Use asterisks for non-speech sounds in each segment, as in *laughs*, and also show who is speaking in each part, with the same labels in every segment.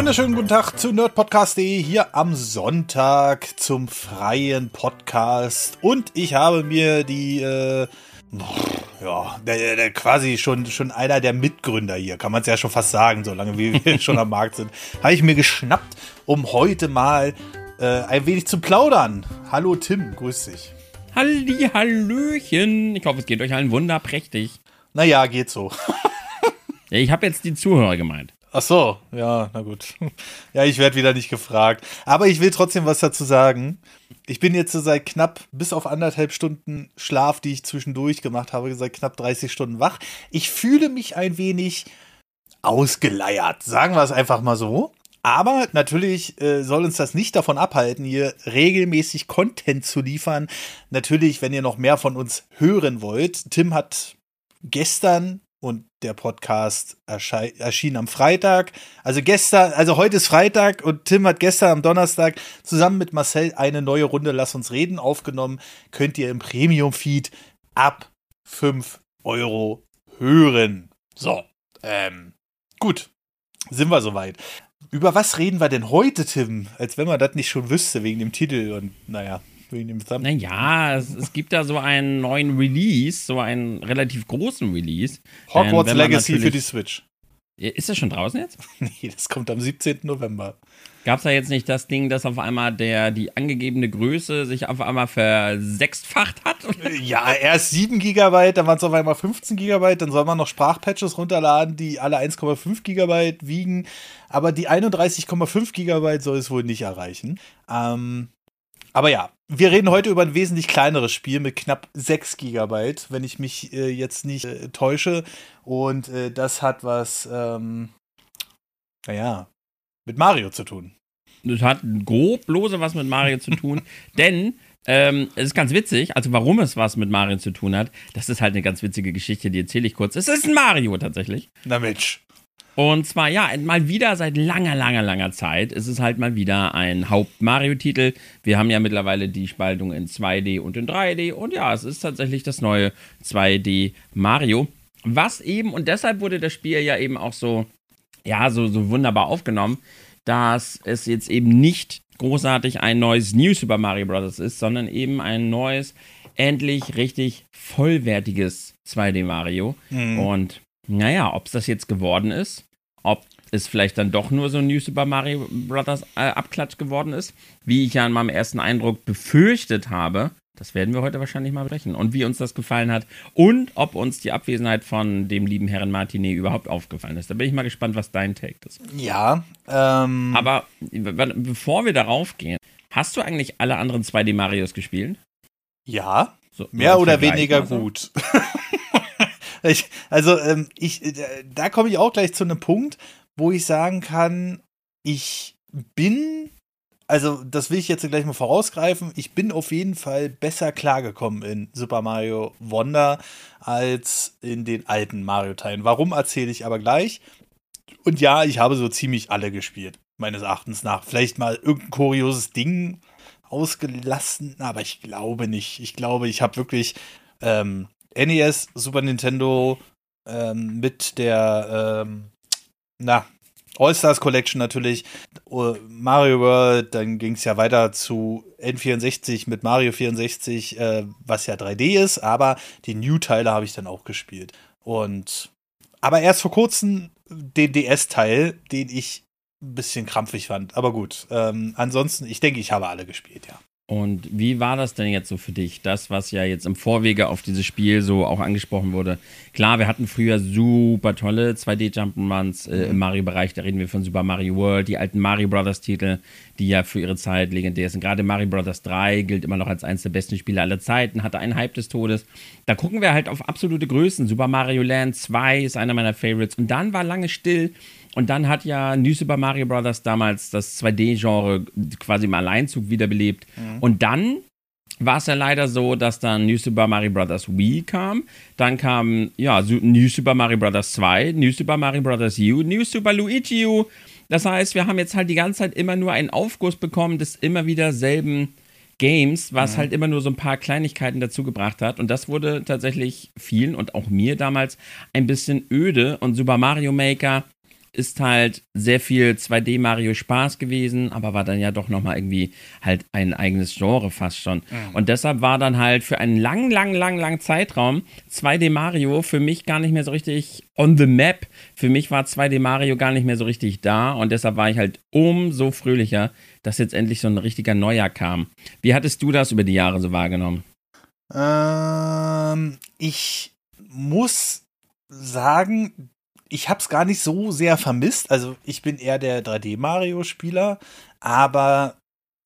Speaker 1: wunderschönen guten Tag zu nerdpodcast.de hier am Sonntag zum freien Podcast. Und ich habe mir die, äh, ja, der, der, quasi schon, schon einer der Mitgründer hier, kann man es ja schon fast sagen, solange wir schon am Markt sind, *laughs* habe ich mir geschnappt, um heute mal äh, ein wenig zu plaudern. Hallo Tim, grüß dich.
Speaker 2: Halli, Hallöchen. Ich hoffe, es geht euch allen wunderprächtig.
Speaker 1: Naja, geht so. *laughs*
Speaker 2: ja, ich habe jetzt die Zuhörer gemeint.
Speaker 1: Ach so, ja, na gut. *laughs* Ja, ich werde wieder nicht gefragt. Aber ich will trotzdem was dazu sagen. Ich bin jetzt seit knapp, bis auf anderthalb Stunden Schlaf, die ich zwischendurch gemacht habe, seit knapp 30 Stunden wach. Ich fühle mich ein wenig ausgeleiert. Sagen wir es einfach mal so. Aber natürlich äh, soll uns das nicht davon abhalten, hier regelmäßig Content zu liefern. Natürlich, wenn ihr noch mehr von uns hören wollt. Tim hat gestern und der Podcast erschien am Freitag. Also gestern, also heute ist Freitag und Tim hat gestern am Donnerstag zusammen mit Marcel eine neue Runde Lass uns reden aufgenommen. Könnt ihr im Premium-Feed ab 5 Euro hören. So, ähm, gut, sind wir soweit. Über was reden wir denn heute, Tim? Als wenn man das nicht schon wüsste wegen dem Titel und naja
Speaker 2: wegen dem Thumbnail. Naja, es, es gibt da so einen neuen Release, so einen relativ großen Release.
Speaker 1: Hogwarts Legacy für die Switch.
Speaker 2: Ist das schon draußen jetzt? *laughs*
Speaker 1: nee, das kommt am 17. November.
Speaker 2: Gab es da jetzt nicht das Ding, dass auf einmal der, die angegebene Größe sich auf einmal versechsfacht hat? *laughs*
Speaker 1: ja, erst 7 GB, dann waren es auf einmal 15 GB, dann soll man noch Sprachpatches runterladen, die alle 1,5 GB wiegen. Aber die 31,5 GB soll es wohl nicht erreichen. Ähm, aber ja, wir reden heute über ein wesentlich kleineres Spiel mit knapp 6 GB, wenn ich mich äh, jetzt nicht äh, täusche. Und äh, das hat was, ähm, naja, mit Mario zu tun.
Speaker 2: Das hat grob lose was mit Mario zu tun, *laughs* denn ähm, es ist ganz witzig, also warum es was mit Mario zu tun hat, das ist halt eine ganz witzige Geschichte, die erzähle ich kurz. Es ist ein Mario tatsächlich.
Speaker 1: Na Mensch.
Speaker 2: Und zwar, ja, mal wieder seit langer, langer, langer Zeit ist es halt mal wieder ein Haupt-Mario-Titel. Wir haben ja mittlerweile die Spaltung in 2D und in 3D. Und ja, es ist tatsächlich das neue 2D Mario. Was eben, und deshalb wurde das Spiel ja eben auch so, ja, so, so wunderbar aufgenommen, dass es jetzt eben nicht großartig ein neues New Super Mario Bros. ist, sondern eben ein neues, endlich richtig vollwertiges 2D Mario. Mhm. Und naja, ob es das jetzt geworden ist, ob es vielleicht dann doch nur so ein New Super Mario Bros. Äh, Abklatsch geworden ist, wie ich ja in meinem ersten Eindruck befürchtet habe. Das werden wir heute wahrscheinlich mal brechen. Und wie uns das gefallen hat und ob uns die Abwesenheit von dem lieben Herrn Martinet überhaupt aufgefallen ist. Da bin ich mal gespannt, was dein Take ist.
Speaker 1: Ja. Ähm
Speaker 2: Aber bevor wir darauf gehen, hast du eigentlich alle anderen 2D Marios gespielt?
Speaker 1: Ja. So, mehr oder weniger gut. *laughs* Ich, also, ähm, ich, äh, da komme ich auch gleich zu einem Punkt, wo ich sagen kann, ich bin, also das will ich jetzt gleich mal vorausgreifen, ich bin auf jeden Fall besser klargekommen in Super Mario Wonder als in den alten Mario-Teilen. Warum erzähle ich aber gleich. Und ja, ich habe so ziemlich alle gespielt, meines Erachtens nach. Vielleicht mal irgendein kurioses Ding ausgelassen, aber ich glaube nicht. Ich glaube, ich habe wirklich ähm, NES, Super Nintendo ähm, mit der, ähm, na, All-Stars Collection natürlich, uh, Mario World, dann ging es ja weiter zu N64 mit Mario 64, äh, was ja 3D ist, aber die New-Teile habe ich dann auch gespielt. Und aber erst vor kurzem den DS-Teil, den ich ein bisschen krampfig fand. Aber gut, ähm, ansonsten, ich denke, ich habe alle gespielt, ja.
Speaker 2: Und wie war das denn jetzt so für dich? Das, was ja jetzt im Vorwege auf dieses Spiel so auch angesprochen wurde. Klar, wir hatten früher super tolle 2D-Jump'n'Runs äh, im Mario-Bereich. Da reden wir von Super Mario World, die alten Mario Brothers-Titel, die ja für ihre Zeit legendär sind. Gerade Mario Brothers 3 gilt immer noch als eines der besten Spiele aller Zeiten, hatte einen Hype des Todes. Da gucken wir halt auf absolute Größen. Super Mario Land 2 ist einer meiner Favorites. Und dann war lange still. Und dann hat ja New Super Mario Bros. damals das 2D-Genre quasi im Alleinzug wiederbelebt. Mhm. Und dann war es ja leider so, dass dann New Super Mario Bros. Wii kam. Dann kam, ja, New Super Mario Bros. 2, New Super Mario Bros. U, New Super Luigi U. Das heißt, wir haben jetzt halt die ganze Zeit immer nur einen Aufguss bekommen des immer wieder selben Games, was mhm. halt immer nur so ein paar Kleinigkeiten dazu gebracht hat. Und das wurde tatsächlich vielen und auch mir damals ein bisschen öde. Und Super Mario Maker ist halt sehr viel 2D Mario Spaß gewesen, aber war dann ja doch nochmal irgendwie halt ein eigenes Genre fast schon. Mhm. Und deshalb war dann halt für einen lang, lang, lang, lang Zeitraum 2D Mario für mich gar nicht mehr so richtig on the map. Für mich war 2D Mario gar nicht mehr so richtig da und deshalb war ich halt umso fröhlicher, dass jetzt endlich so ein richtiger Neujahr kam. Wie hattest du das über die Jahre so wahrgenommen?
Speaker 1: Ähm, ich muss sagen, ich habe es gar nicht so sehr vermisst. Also ich bin eher der 3D-Mario-Spieler, aber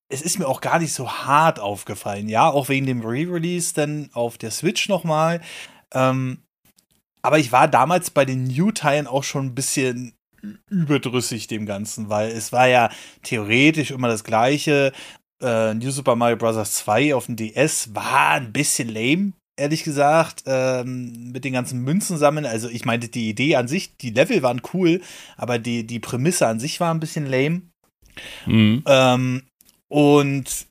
Speaker 1: es ist mir auch gar nicht so hart aufgefallen. Ja, auch wegen dem Re-Release dann auf der Switch nochmal. Ähm, aber ich war damals bei den New-Teilen auch schon ein bisschen überdrüssig dem Ganzen, weil es war ja theoretisch immer das gleiche. Äh, New Super Mario Bros. 2 auf dem DS war ein bisschen lame, ehrlich gesagt, ähm, mit den ganzen Münzen sammeln. Also ich meinte, die Idee an sich, die Level waren cool, aber die, die Prämisse an sich war ein bisschen lame. Mhm. Ähm, und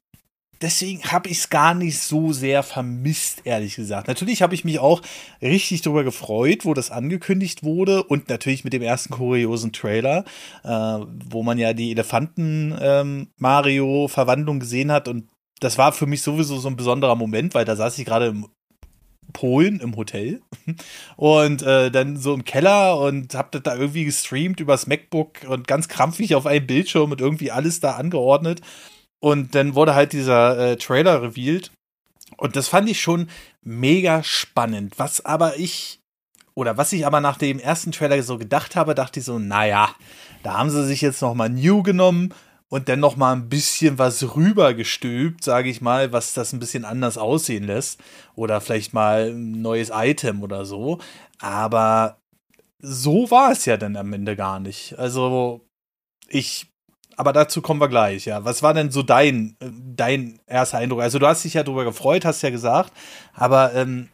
Speaker 1: deswegen habe ich es gar nicht so sehr vermisst, ehrlich gesagt. Natürlich habe ich mich auch richtig darüber gefreut, wo das angekündigt wurde und natürlich mit dem ersten kuriosen Trailer, äh, wo man ja die Elefanten-Mario-Verwandlung ähm, gesehen hat und das war für mich sowieso so ein besonderer Moment, weil da saß ich gerade im Polen im Hotel und äh, dann so im Keller und hab das da irgendwie gestreamt übers MacBook und ganz krampfig auf einem Bildschirm und irgendwie alles da angeordnet. Und dann wurde halt dieser äh, Trailer revealed und das fand ich schon mega spannend. Was aber ich oder was ich aber nach dem ersten Trailer so gedacht habe, dachte ich so, naja, da haben sie sich jetzt noch mal New genommen und dann noch mal ein bisschen was rübergestülpt, sage ich mal, was das ein bisschen anders aussehen lässt oder vielleicht mal ein neues Item oder so. Aber so war es ja dann am Ende gar nicht. Also ich, aber dazu kommen wir gleich. Ja, was war denn so dein dein erster Eindruck? Also du hast dich ja darüber gefreut, hast ja gesagt, aber ähm,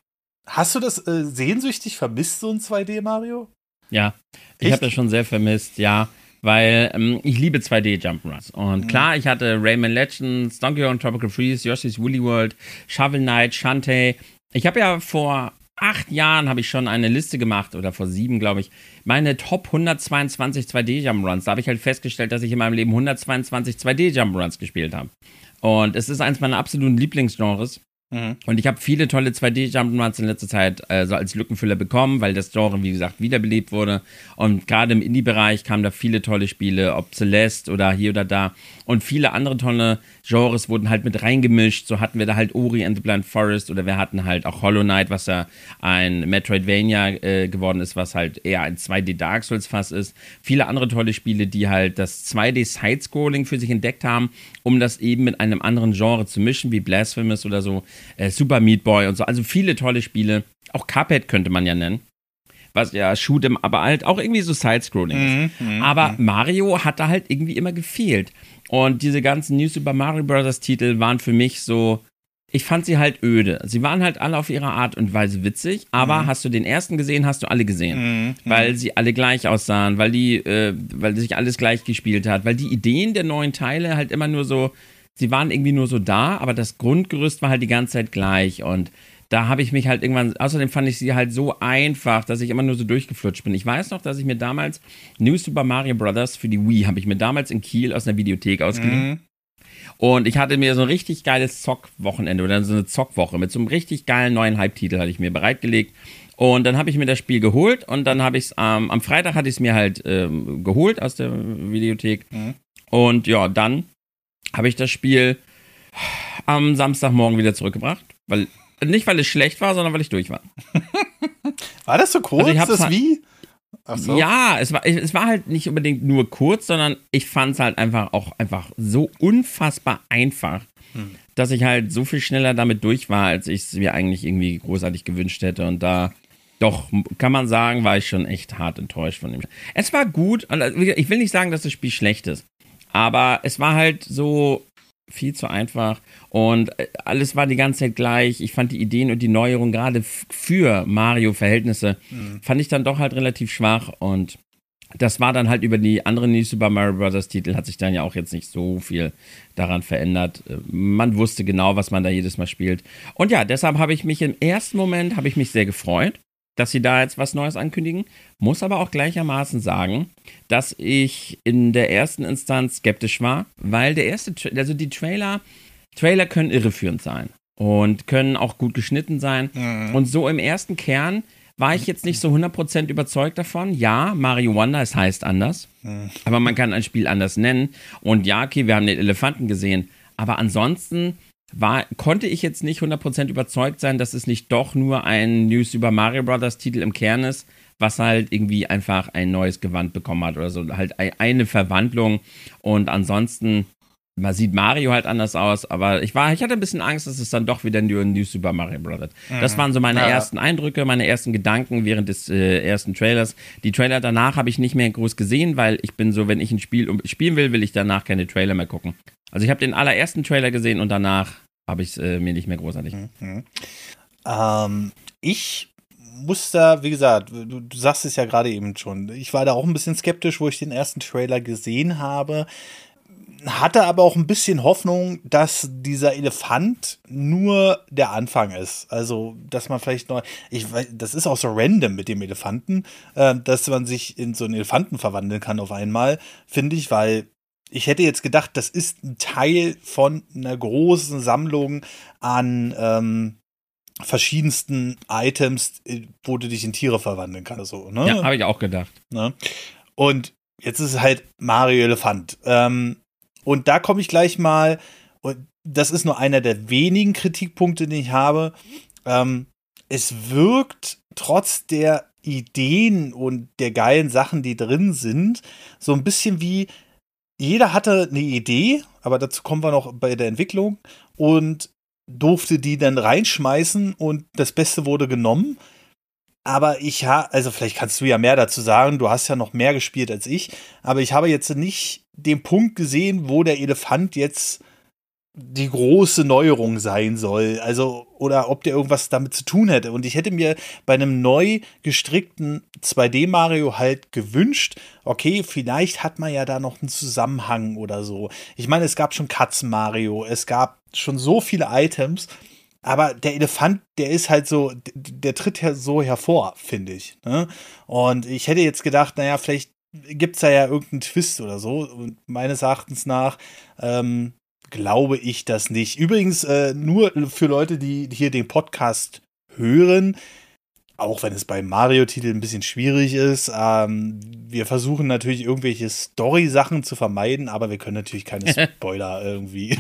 Speaker 1: hast du das äh, sehnsüchtig vermisst so ein 2D Mario?
Speaker 2: Ja, ich habe das schon sehr vermisst. Ja, weil ähm, ich liebe 2D Jump'n'Runs. Und mhm. klar, ich hatte Rayman Legends, Donkey Kong Tropical Freeze, Yoshi's Woolly World, Shovel Knight, Shantae. Ich habe ja vor acht Jahren habe ich schon eine Liste gemacht, oder vor sieben, glaube ich, meine Top 122 2D Jump'n'Runs. Da habe ich halt festgestellt, dass ich in meinem Leben 122 2D Jump'n'Runs gespielt habe. Und es ist eins meiner absoluten Lieblingsgenres. Mhm. Und ich habe viele tolle 2D-Jump'n'Runs in letzter Zeit äh, so als Lückenfüller bekommen, weil das Genre, wie gesagt, wiederbelebt wurde. Und gerade im Indie-Bereich kamen da viele tolle Spiele, ob Celeste oder hier oder da. Und viele andere tolle Genres wurden halt mit reingemischt. So hatten wir da halt Ori and the Blind Forest oder wir hatten halt auch Hollow Knight, was ja ein Metroidvania äh, geworden ist, was halt eher ein 2D Dark Souls Fass ist. Viele andere tolle Spiele, die halt das 2D Sidescrolling für sich entdeckt haben, um das eben mit einem anderen Genre zu mischen, wie Blasphemous oder so äh, Super Meat Boy und so. Also viele tolle Spiele. Auch Cuphead könnte man ja nennen. Was ja Shoot'em, aber halt auch irgendwie so Sidescrolling ist. Mm, mm, aber mm. Mario hat da halt irgendwie immer gefehlt. Und diese ganzen New Super Mario Bros. Titel waren für mich so, ich fand sie halt öde. Sie waren halt alle auf ihre Art und Weise witzig, aber mhm. hast du den ersten gesehen, hast du alle gesehen. Mhm. Weil sie alle gleich aussahen, weil die, äh, weil sich alles gleich gespielt hat, weil die Ideen der neuen Teile halt immer nur so sie waren irgendwie nur so da, aber das Grundgerüst war halt die ganze Zeit gleich und da habe ich mich halt irgendwann, außerdem fand ich sie halt so einfach, dass ich immer nur so durchgeflutscht bin. Ich weiß noch, dass ich mir damals New Super Mario Bros. für die Wii habe ich mir damals in Kiel aus einer Videothek ausgeliehen. Mhm. Und ich hatte mir so ein richtig geiles Zockwochenende oder so eine Zockwoche mit so einem richtig geilen neuen Hype-Titel hatte ich mir bereitgelegt. Und dann habe ich mir das Spiel geholt und dann habe ich es ähm, am Freitag hatte ich es mir halt ähm, geholt aus der Videothek. Mhm. Und ja, dann habe ich das Spiel am Samstagmorgen wieder zurückgebracht. Weil, nicht, weil es schlecht war, sondern weil ich durch war. *laughs*
Speaker 1: war das so kurz, also das halt, wie?
Speaker 2: So. Ja, es war, es war halt nicht unbedingt nur kurz, sondern ich fand es halt einfach auch einfach so unfassbar einfach, hm. dass ich halt so viel schneller damit durch war, als ich es mir eigentlich irgendwie großartig gewünscht hätte. Und da, doch, kann man sagen, war ich schon echt hart enttäuscht von dem. Es war gut, ich will nicht sagen, dass das Spiel schlecht ist. Aber es war halt so viel zu einfach und äh, alles war die ganze Zeit gleich. Ich fand die Ideen und die Neuerungen gerade für Mario-Verhältnisse mhm. fand ich dann doch halt relativ schwach und das war dann halt über die anderen New Super Mario Bros. Titel hat sich dann ja auch jetzt nicht so viel daran verändert. Äh, man wusste genau, was man da jedes Mal spielt. Und ja, deshalb habe ich mich im ersten Moment habe ich mich sehr gefreut, dass sie da jetzt was Neues ankündigen. Muss aber auch gleichermaßen sagen, dass ich in der ersten Instanz skeptisch war, weil der erste, also die Trailer, Trailer können irreführend sein und können auch gut geschnitten sein. Mhm. Und so im ersten Kern war ich jetzt nicht so 100% überzeugt davon. Ja, Mario Wonder, es heißt anders. Mhm. Aber man kann ein Spiel anders nennen. Und ja, okay, wir haben den Elefanten gesehen. Aber ansonsten war, konnte ich jetzt nicht 100% überzeugt sein, dass es nicht doch nur ein News über Mario Brothers Titel im Kern ist, was halt irgendwie einfach ein neues Gewand bekommen hat oder so. Halt eine Verwandlung. Und ansonsten man sieht Mario halt anders aus, aber ich war, ich hatte ein bisschen Angst, dass es dann doch wieder ein New Super Mario Bros. Mhm. Das waren so meine ja. ersten Eindrücke, meine ersten Gedanken während des äh, ersten Trailers. Die Trailer danach habe ich nicht mehr groß gesehen, weil ich bin so, wenn ich ein Spiel spielen will, will ich danach keine Trailer mehr gucken. Also ich habe den allerersten Trailer gesehen und danach habe ich es äh, mir nicht mehr großartig. Mhm.
Speaker 1: Ähm, ich muss da, wie gesagt, du, du sagst es ja gerade eben schon. Ich war da auch ein bisschen skeptisch, wo ich den ersten Trailer gesehen habe hatte aber auch ein bisschen Hoffnung, dass dieser Elefant nur der Anfang ist. Also, dass man vielleicht noch, ich weiß, das ist auch so random mit dem Elefanten, äh, dass man sich in so einen Elefanten verwandeln kann auf einmal, finde ich, weil ich hätte jetzt gedacht, das ist ein Teil von einer großen Sammlung an ähm, verschiedensten Items, äh, wo du dich in Tiere verwandeln kannst. So, ne?
Speaker 2: Ja, habe ich auch gedacht.
Speaker 1: Ne? Und jetzt ist es halt Mario Elefant. Ähm, und da komme ich gleich mal, und das ist nur einer der wenigen Kritikpunkte, die ich habe. Ähm, es wirkt trotz der Ideen und der geilen Sachen, die drin sind, so ein bisschen wie jeder hatte eine Idee, aber dazu kommen wir noch bei der Entwicklung und durfte die dann reinschmeißen und das Beste wurde genommen. Aber ich habe, also vielleicht kannst du ja mehr dazu sagen, du hast ja noch mehr gespielt als ich, aber ich habe jetzt nicht den Punkt gesehen, wo der Elefant jetzt die große Neuerung sein soll. Also, oder ob der irgendwas damit zu tun hätte. Und ich hätte mir bei einem neu gestrickten 2D-Mario halt gewünscht, okay, vielleicht hat man ja da noch einen Zusammenhang oder so. Ich meine, es gab schon Katzen-Mario, es gab schon so viele Items, aber der Elefant, der ist halt so, der tritt ja so hervor, finde ich. Ne? Und ich hätte jetzt gedacht, naja, vielleicht gibt es da ja irgendeinen Twist oder so. Und meines Erachtens nach ähm, glaube ich das nicht. Übrigens, äh, nur für Leute, die hier den Podcast hören, auch wenn es bei Mario-Titeln ein bisschen schwierig ist. Ähm, wir versuchen natürlich irgendwelche Story-Sachen zu vermeiden, aber wir können natürlich keine *laughs* Spoiler irgendwie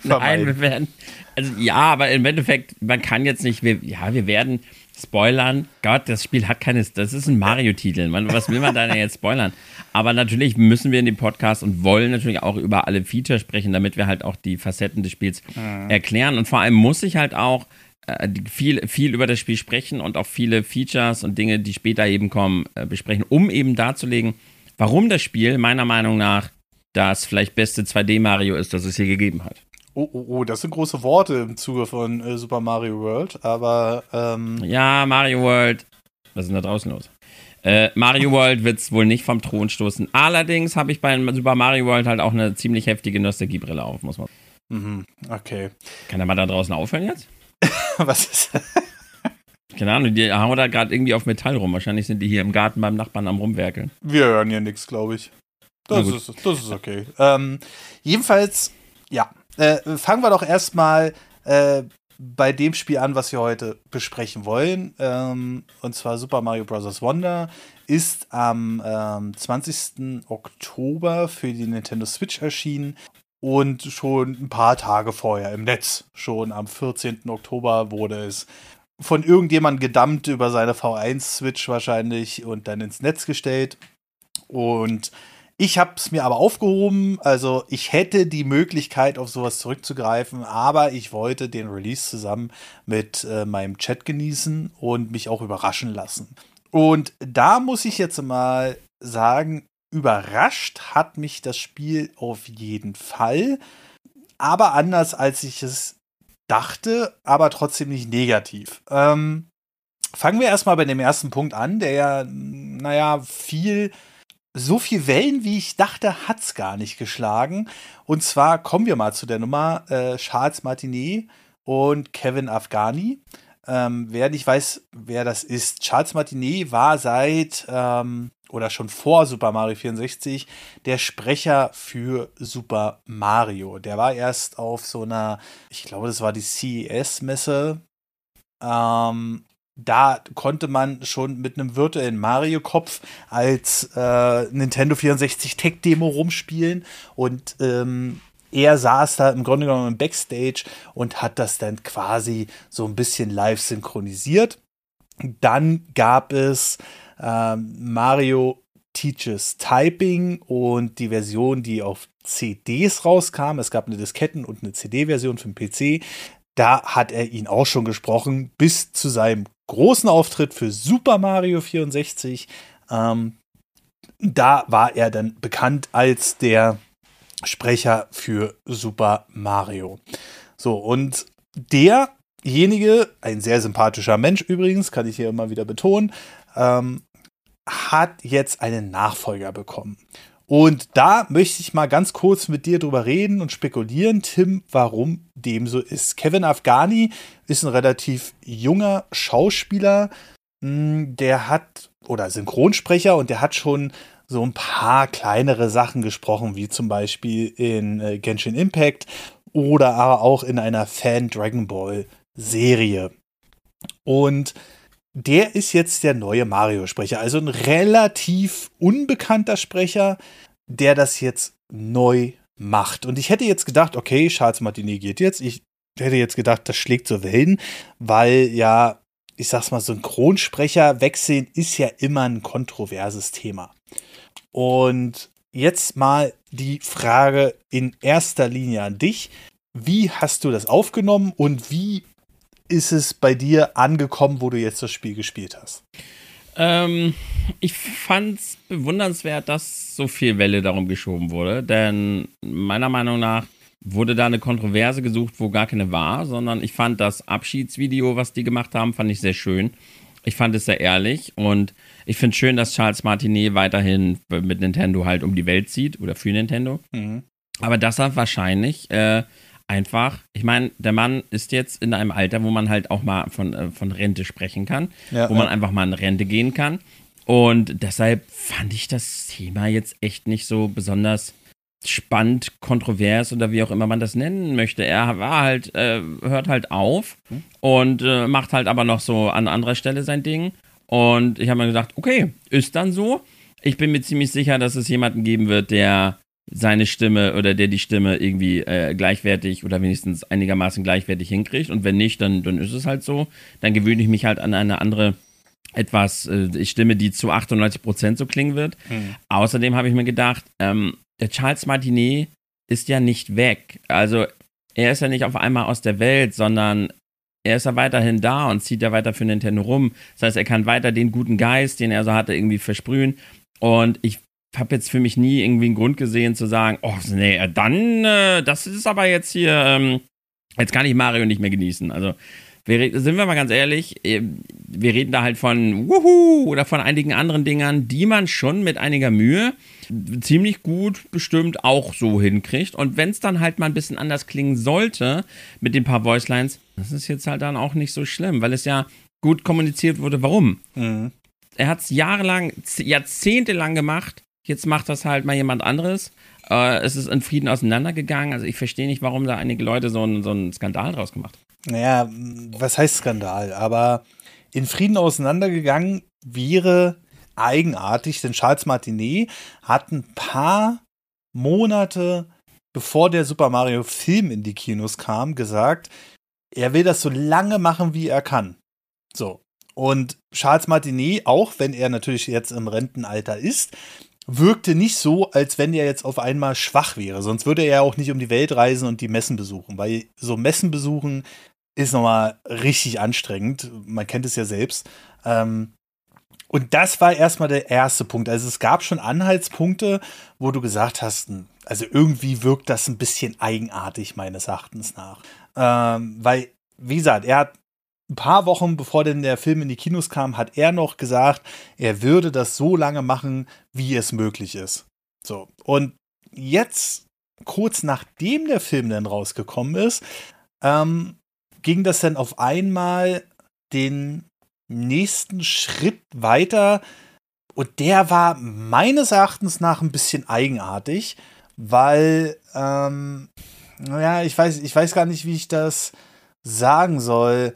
Speaker 2: vermeiden. *laughs* Nein, wir werden. Also ja, aber im Endeffekt, man kann jetzt nicht, wir, ja, wir werden spoilern. Gott, das Spiel hat keine, das ist ein Mario-Titel. Was will man da denn jetzt spoilern? Aber natürlich müssen wir in dem Podcast und wollen natürlich auch über alle Features sprechen, damit wir halt auch die Facetten des Spiels mhm. erklären. Und vor allem muss ich halt auch äh, viel, viel über das Spiel sprechen und auch viele Features und Dinge, die später eben kommen, äh, besprechen, um eben darzulegen, warum das Spiel meiner Meinung nach das vielleicht beste 2D-Mario ist, das es hier gegeben hat.
Speaker 1: Oh, oh, oh, das sind große Worte im Zuge von äh, Super Mario World, aber. Ähm
Speaker 2: ja, Mario World. Was ist denn da draußen los? Äh, Mario World wird es wohl nicht vom Thron stoßen. Allerdings habe ich bei Super Mario World halt auch eine ziemlich heftige Nostalgiebrille auf, muss man.
Speaker 1: Mhm, okay.
Speaker 2: Kann der mal da draußen aufhören jetzt? *laughs*
Speaker 1: Was ist.
Speaker 2: Keine Ahnung, die hauen da gerade irgendwie auf Metall rum. Wahrscheinlich sind die hier im Garten beim Nachbarn am Rumwerkeln.
Speaker 1: Wir hören hier nichts, glaube ich. Das ist, das ist okay. Ähm, jedenfalls, ja. Äh, fangen wir doch erstmal äh, bei dem Spiel an, was wir heute besprechen wollen. Ähm, und zwar Super Mario Bros. Wonder ist am ähm, 20. Oktober für die Nintendo Switch erschienen und schon ein paar Tage vorher im Netz, schon am 14. Oktober wurde es von irgendjemandem gedammt über seine V1-Switch wahrscheinlich und dann ins Netz gestellt. Und ich habe es mir aber aufgehoben. Also ich hätte die Möglichkeit, auf sowas zurückzugreifen, aber ich wollte den Release zusammen mit äh, meinem Chat genießen und mich auch überraschen lassen. Und da muss ich jetzt mal sagen, Überrascht hat mich das Spiel auf jeden Fall, aber anders als ich es dachte, aber trotzdem nicht negativ. Ähm, fangen wir erstmal bei dem ersten Punkt an, der ja, naja, viel, so viel Wellen, wie ich dachte, hat es gar nicht geschlagen. Und zwar kommen wir mal zu der Nummer äh, Charles Martinet und Kevin Afghani. ähm, wer nicht weiß, wer das ist, Charles Martinet war seit ähm, oder schon vor Super Mario 64 der Sprecher für Super Mario. Der war erst auf so einer, ich glaube, das war die CES-Messe. Ähm, da konnte man schon mit einem virtuellen Mario-Kopf als äh, Nintendo 64 Tech-Demo rumspielen und ähm, er saß da im Grunde genommen im Backstage und hat das dann quasi so ein bisschen live synchronisiert. Dann gab es ähm, Mario Teaches Typing und die Version, die auf CDs rauskam. Es gab eine Disketten- und eine CD-Version für den PC. Da hat er ihn auch schon gesprochen, bis zu seinem großen Auftritt für Super Mario 64. Ähm, da war er dann bekannt als der Sprecher für Super Mario. So, und derjenige, ein sehr sympathischer Mensch übrigens, kann ich hier immer wieder betonen, ähm, hat jetzt einen Nachfolger bekommen. Und da möchte ich mal ganz kurz mit dir drüber reden und spekulieren, Tim, warum dem so ist. Kevin Afghani ist ein relativ junger Schauspieler, hm, der hat, oder Synchronsprecher, und der hat schon so ein paar kleinere Sachen gesprochen, wie zum Beispiel in äh, Genshin Impact oder aber auch in einer Fan Dragon Ball Serie. Und der ist jetzt der neue Mario-Sprecher. Also ein relativ unbekannter Sprecher, der das jetzt neu macht. Und ich hätte jetzt gedacht, okay, Charles Martinet geht jetzt. Ich hätte jetzt gedacht, das schlägt so Wellen, weil ja, ich sag's mal, Synchronsprecher wechseln ist ja immer ein kontroverses Thema. Und jetzt mal die Frage in erster Linie an dich. Wie hast du das aufgenommen und wie ist es bei dir angekommen, wo du jetzt das Spiel gespielt hast?
Speaker 2: Ähm, ich fand es bewundernswert, dass so viel Welle darum geschoben wurde, denn meiner Meinung nach wurde da eine Kontroverse gesucht, wo gar keine war, sondern ich fand das Abschiedsvideo, was die gemacht haben, fand ich sehr schön. Ich fand es sehr ehrlich und ich finde es schön, dass Charles Martinet weiterhin mit Nintendo halt um die Welt zieht oder für Nintendo. Mhm. Aber das hat wahrscheinlich äh, einfach, ich meine, der Mann ist jetzt in einem Alter, wo man halt auch mal von, äh, von Rente sprechen kann, ja, wo man einfach mal in Rente gehen kann. Und deshalb fand ich das Thema jetzt echt nicht so besonders spannend, kontrovers oder wie auch immer man das nennen möchte. Er war halt, äh, hört halt auf hm. und äh, macht halt aber noch so an anderer Stelle sein Ding. Und ich habe mir gedacht, okay, ist dann so. Ich bin mir ziemlich sicher, dass es jemanden geben wird, der seine Stimme oder der die Stimme irgendwie äh, gleichwertig oder wenigstens einigermaßen gleichwertig hinkriegt. Und wenn nicht, dann, dann ist es halt so. Dann gewöhne ich mich halt an eine andere etwas äh, Stimme, die zu 98 Prozent so klingen wird. Mhm. Außerdem habe ich mir gedacht, ähm, der Charles Martinet ist ja nicht weg. Also er ist ja nicht auf einmal aus der Welt, sondern er ist ja weiterhin da und zieht ja weiter für Nintendo rum. Das heißt, er kann weiter den guten Geist, den er so hatte, irgendwie versprühen. Und ich habe jetzt für mich nie irgendwie einen Grund gesehen zu sagen, oh nee, dann, äh, das ist aber jetzt hier, ähm, jetzt kann ich Mario nicht mehr genießen. Also wir, sind wir mal ganz ehrlich, äh, wir reden da halt von Wuhu oder von einigen anderen Dingern, die man schon mit einiger Mühe ziemlich gut bestimmt auch so hinkriegt. Und wenn es dann halt mal ein bisschen anders klingen sollte mit den paar Voicelines, das ist jetzt halt dann auch nicht so schlimm, weil es ja gut kommuniziert wurde, warum. Mhm. Er hat es jahrelang, jahrzehntelang gemacht Jetzt macht das halt mal jemand anderes. Äh, es ist in Frieden auseinandergegangen. Also ich verstehe nicht, warum da einige Leute so einen, so einen Skandal draus gemacht
Speaker 1: haben. Naja, was heißt Skandal? Aber in Frieden auseinandergegangen wäre eigenartig, denn Charles Martinet hat ein paar Monate bevor der Super Mario Film in die Kinos kam, gesagt, er will das so lange machen, wie er kann. So. Und Charles Martinet, auch wenn er natürlich jetzt im Rentenalter ist, wirkte nicht so, als wenn er jetzt auf einmal schwach wäre. Sonst würde er ja auch nicht um die Welt reisen und die Messen besuchen, weil so Messen besuchen ist nochmal richtig anstrengend. Man kennt es ja selbst. Ähm, und das war erstmal der erste Punkt. Also es gab schon Anhaltspunkte, wo du gesagt hast, hm, also irgendwie wirkt das ein bisschen eigenartig meines Erachtens nach. Ähm, weil, wie gesagt, er hat ein paar Wochen bevor denn der Film in die Kinos kam, hat er noch gesagt, er würde das so lange machen, wie es möglich ist. So. Und jetzt, kurz nachdem der Film dann rausgekommen ist, ähm, ging das dann auf einmal den nächsten Schritt weiter und der war meines Erachtens nach ein bisschen eigenartig, weil, ähm, naja, ich weiß, ich weiß gar nicht, wie ich das sagen soll.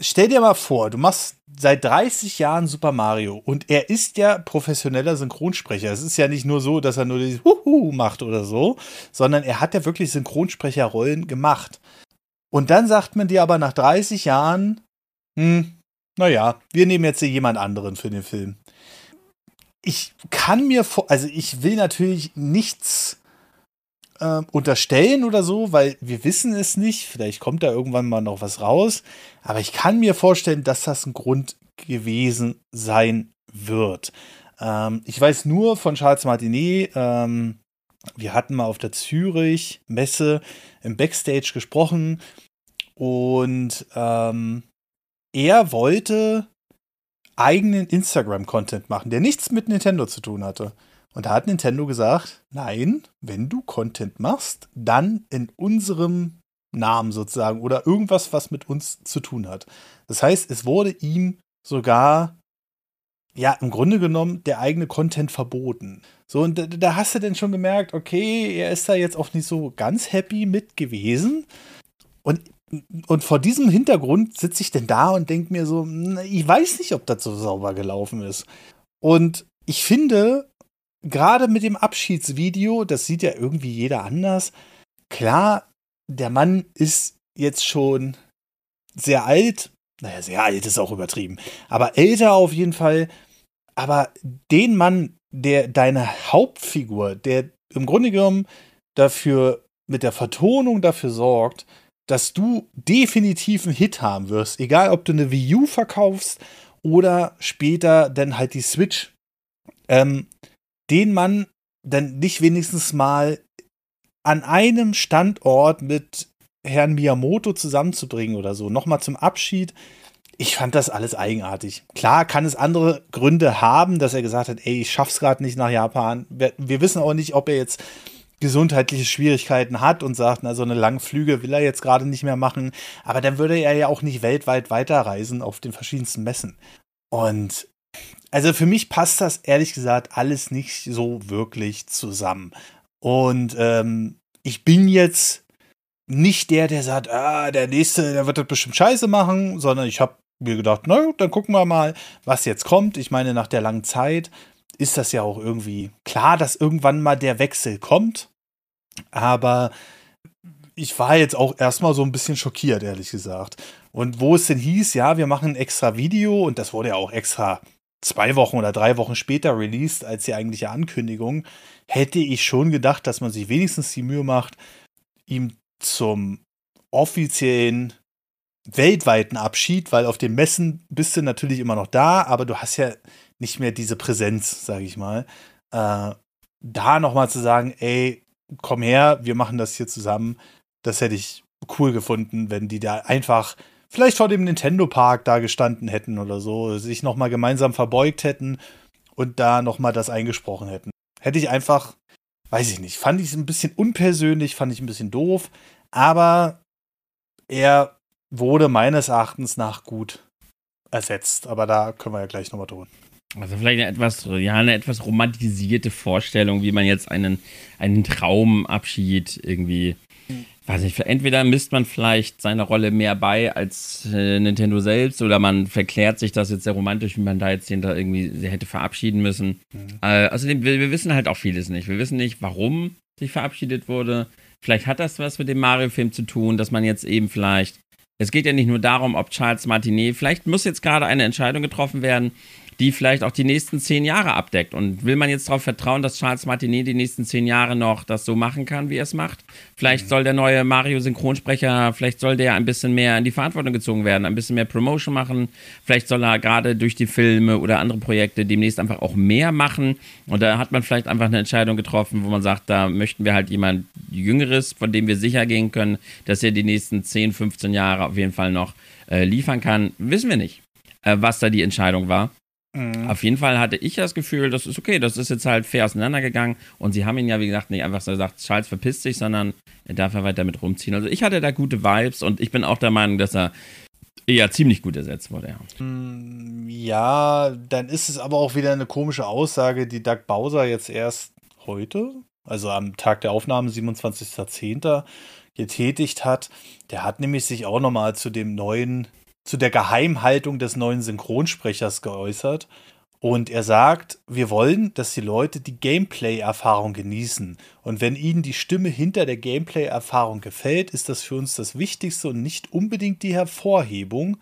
Speaker 1: Stell dir mal vor, du machst seit 30 Jahren Super Mario und er ist ja professioneller Synchronsprecher. Es ist ja nicht nur so, dass er nur dieses Huhu macht oder so, sondern er hat ja wirklich Synchronsprecherrollen gemacht. Und dann sagt man dir aber nach 30 Jahren, hm, naja, wir nehmen jetzt hier jemand anderen für den Film. Ich kann mir vor, also ich will natürlich nichts äh, unterstellen oder so, weil wir wissen es nicht. Vielleicht kommt da irgendwann mal noch was raus. Aber ich kann mir vorstellen, dass das ein Grund gewesen sein wird. Ähm, ich weiß nur von Charles Martinet, ähm, wir hatten mal auf der Zürich-Messe im Backstage gesprochen und ähm, er wollte eigenen Instagram-Content machen, der nichts mit Nintendo zu tun hatte. Und da hat Nintendo gesagt, nein, wenn du Content machst, dann in unserem Namen sozusagen oder irgendwas, was mit uns zu tun hat. Das heißt, es wurde ihm sogar, ja, im Grunde genommen der eigene Content verboten. So, und da, da hast du denn schon gemerkt, okay, er ist da jetzt auch nicht so ganz happy mit gewesen. Und und vor diesem Hintergrund sitze ich denn da und denke mir so, ich weiß nicht, ob das so sauber gelaufen ist. Und ich finde, gerade mit dem Abschiedsvideo, das sieht ja irgendwie jeder anders. Klar, der Mann ist jetzt schon sehr alt. Naja, sehr alt ist auch übertrieben. Aber älter auf jeden Fall. Aber den Mann, der deine Hauptfigur, der im Grunde genommen dafür mit der Vertonung dafür sorgt, dass du definitiv einen Hit haben wirst. Egal, ob du eine Wii U verkaufst oder später dann halt die Switch. Ähm, den Mann dann nicht wenigstens mal an einem Standort mit Herrn Miyamoto zusammenzubringen oder so. Nochmal zum Abschied. Ich fand das alles eigenartig. Klar kann es andere Gründe haben, dass er gesagt hat, ey, ich schaff's gerade nicht nach Japan. Wir, wir, wissen auch nicht, ob er jetzt gesundheitliche Schwierigkeiten hat und sagt, na, so eine lange Flüge will er jetzt gerade nicht mehr machen. Aber dann würde er ja auch nicht weltweit weiterreisen auf den verschiedensten Messen. Und also für mich passt das ehrlich gesagt alles nicht so wirklich zusammen. Und ähm, ich bin jetzt nicht der, der sagt, ah, der nächste, der wird das bestimmt scheiße machen, sondern ich habe mir gedacht, na dann gucken wir mal, was jetzt kommt. Ich meine, nach der langen Zeit ist das ja auch irgendwie klar, dass irgendwann mal der Wechsel kommt. Aber ich war jetzt auch erstmal so ein bisschen schockiert, ehrlich gesagt. Und wo es denn hieß, ja, wir machen ein extra Video und das wurde ja auch extra zwei Wochen oder drei Wochen später released als die eigentliche Ankündigung, hätte ich schon gedacht, dass man sich wenigstens die Mühe macht, ihm zum offiziellen weltweiten Abschied, weil auf den Messen bist du natürlich immer noch da, aber du hast ja nicht mehr diese Präsenz, sage ich mal. Äh, da nochmal zu sagen, ey, komm her, wir machen das hier zusammen. Das hätte ich cool gefunden, wenn die da einfach vielleicht vor dem Nintendo Park da gestanden hätten oder so, sich nochmal gemeinsam verbeugt hätten und da nochmal das eingesprochen hätten. Hätte ich einfach, weiß ich nicht, fand ich es ein bisschen unpersönlich, fand ich ein bisschen doof, aber er wurde meines Erachtens nach gut ersetzt. Aber da können wir ja gleich nochmal tun.
Speaker 2: Also vielleicht eine etwas, ja, eine etwas romantisierte Vorstellung, wie man jetzt einen, einen Traumabschied irgendwie, weiß nicht, entweder misst man vielleicht seine Rolle mehr bei als äh, Nintendo selbst oder man verklärt sich das jetzt sehr romantisch, wie man da jetzt hinter irgendwie hätte verabschieden müssen. Mhm. Äh, außerdem, wir, wir wissen halt auch vieles nicht. Wir wissen nicht, warum sich verabschiedet wurde. Vielleicht hat das was mit dem Mario-Film zu tun, dass man jetzt eben vielleicht es geht ja nicht nur darum, ob Charles Martinet, vielleicht muss jetzt gerade eine Entscheidung getroffen werden, die vielleicht auch die nächsten zehn Jahre abdeckt. Und will man jetzt darauf vertrauen, dass Charles Martinet die nächsten zehn Jahre noch das so machen kann, wie er es macht? Vielleicht mhm. soll der neue Mario-Synchronsprecher, vielleicht soll der ein bisschen mehr in die Verantwortung gezogen werden, ein bisschen mehr Promotion machen. Vielleicht soll er gerade durch die Filme oder andere Projekte demnächst einfach auch mehr machen. Und da hat man vielleicht einfach eine Entscheidung getroffen, wo man sagt, da möchten wir halt jemand Jüngeres, von dem wir sicher gehen können, dass er die nächsten 10, 15 Jahre auf jeden Fall noch äh, liefern kann. Wissen wir nicht, äh, was da die Entscheidung war. Mhm. Auf jeden Fall hatte ich das Gefühl, das ist okay, das ist jetzt halt fair auseinandergegangen. Und sie haben ihn ja, wie gesagt, nicht einfach so gesagt, Charles verpisst sich, sondern er darf ja weiter mit rumziehen. Also ich hatte da gute Vibes und ich bin auch der Meinung, dass er Ja, ziemlich gut ersetzt wurde,
Speaker 1: ja. Mm, ja, dann ist es aber auch wieder eine komische Aussage, die Doug Bowser jetzt erst heute, also am Tag der Aufnahme, 27.10., getätigt hat. Der hat nämlich sich auch nochmal zu dem neuen, zu der Geheimhaltung des neuen Synchronsprechers geäußert. Und er sagt, wir wollen, dass die Leute die Gameplay-Erfahrung genießen. Und wenn ihnen die Stimme hinter der Gameplay-Erfahrung gefällt, ist das für uns das Wichtigste und nicht unbedingt die Hervorhebung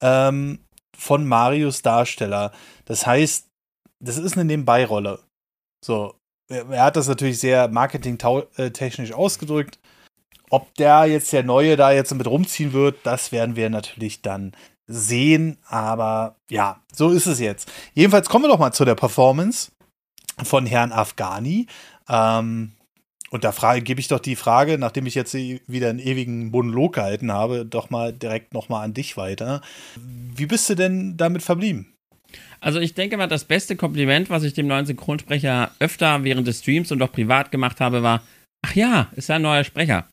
Speaker 1: ähm, von Marios Darsteller. Das heißt, das ist eine Nebenbeirolle. So, er hat das natürlich sehr marketingtechnisch ausgedrückt. Ob der jetzt der Neue da jetzt mit rumziehen wird, das werden wir natürlich dann sehen. Aber ja, so ist es jetzt. Jedenfalls kommen wir doch mal zu der Performance von Herrn Afghani. Ähm, und da frage, gebe ich doch die Frage, nachdem ich jetzt wieder einen ewigen Monolog gehalten habe, doch mal direkt nochmal an dich weiter. Wie bist du denn damit verblieben?
Speaker 2: Also ich denke mal, das beste Kompliment, was ich dem neuen Synchronsprecher öfter während des Streams und auch privat gemacht habe, war, ach ja, ist ja ein neuer Sprecher.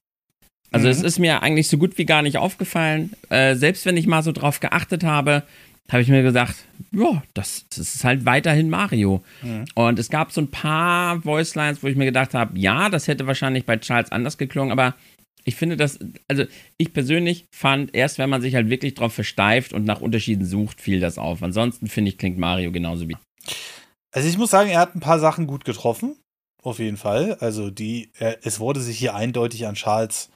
Speaker 2: Also mhm. es ist mir eigentlich so gut wie gar nicht aufgefallen. Äh, selbst wenn ich mal so drauf geachtet habe, habe ich mir gesagt, ja, das, das, ist halt weiterhin Mario. Mhm. Und es gab so ein paar Voicelines, wo ich mir gedacht habe, ja, das hätte wahrscheinlich bei Charles anders geklungen, aber ich finde das, also ich persönlich fand, erst wenn man sich halt wirklich drauf versteift und nach Unterschieden sucht, fiel das auf. Ansonsten finde ich, klingt Mario genauso wie.
Speaker 1: Also ich muss sagen, er hat ein paar Sachen gut getroffen. Auf jeden Fall. Also die, er, es wurde sich hier eindeutig an Charles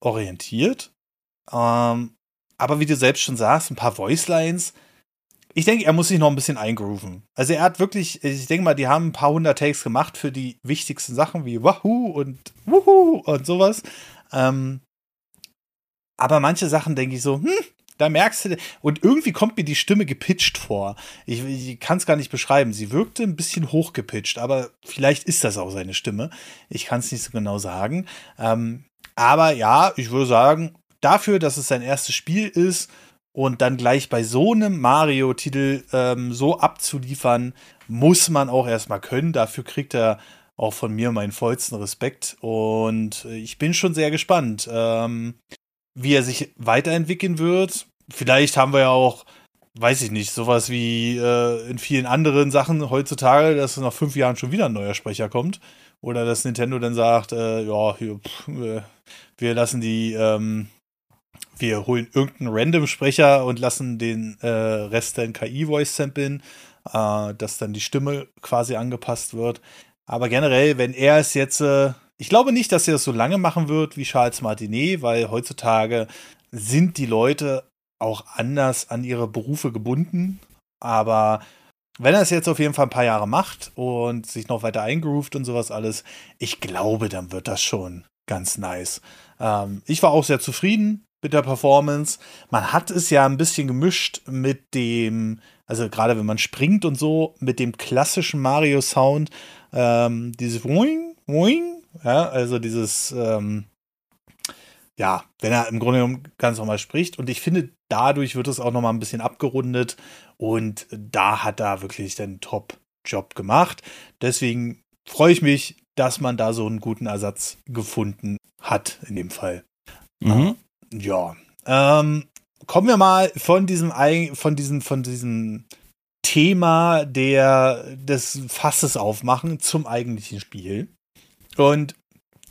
Speaker 1: orientiert. Ähm, aber wie du selbst schon sagst, ein paar Voicelines. Ich denke, er muss sich noch ein bisschen eingrooven. Also er hat wirklich, ich denke mal, die haben ein paar hundert Takes gemacht für die wichtigsten Sachen wie Wahoo und Wuhu und sowas. Ähm, aber manche Sachen denke ich so, hm, da merkst du, und irgendwie kommt mir die Stimme gepitcht vor. Ich, ich kann es gar nicht beschreiben. Sie wirkte ein bisschen hochgepitcht, aber vielleicht ist das auch seine Stimme. Ich kann es nicht so genau sagen. Ähm, aber ja, ich würde sagen, dafür, dass es sein erstes Spiel ist und dann gleich bei so einem Mario-Titel ähm, so abzuliefern, muss man auch erstmal können. Dafür kriegt er auch von mir meinen vollsten Respekt. Und ich bin schon sehr gespannt, ähm, wie er sich weiterentwickeln wird. Vielleicht haben wir ja auch, weiß ich nicht, sowas wie äh, in vielen anderen Sachen heutzutage, dass nach fünf Jahren schon wieder ein neuer Sprecher kommt. Oder dass Nintendo dann sagt, äh, ja, hier, pff, äh, wir lassen die, ähm, wir holen irgendeinen Random-Sprecher und lassen den äh, Rest dann KI-Voice samplen, äh, dass dann die Stimme quasi angepasst wird. Aber generell, wenn er es jetzt, äh, ich glaube nicht, dass er es so lange machen wird wie Charles Martinet, weil heutzutage sind die Leute auch anders an ihre Berufe gebunden. Aber wenn er es jetzt auf jeden Fall ein paar Jahre macht und sich noch weiter eingroovt und sowas alles, ich glaube, dann wird das schon ganz nice. Ähm, ich war auch sehr zufrieden mit der Performance. Man hat es ja ein bisschen gemischt mit dem, also gerade wenn man springt und so, mit dem klassischen Mario-Sound, ähm, dieses Woing, Woing, ja, also dieses, ähm, ja, wenn er im Grunde genommen ganz normal spricht. Und ich finde, dadurch wird es auch nochmal ein bisschen abgerundet. Und da hat er wirklich den Top-Job gemacht. Deswegen freue ich mich, dass man da so einen guten Ersatz gefunden hat, in dem Fall. Mhm. Ja. Ähm, kommen wir mal von diesem, von diesem, von diesem Thema der, des Fasses aufmachen zum eigentlichen Spiel. Und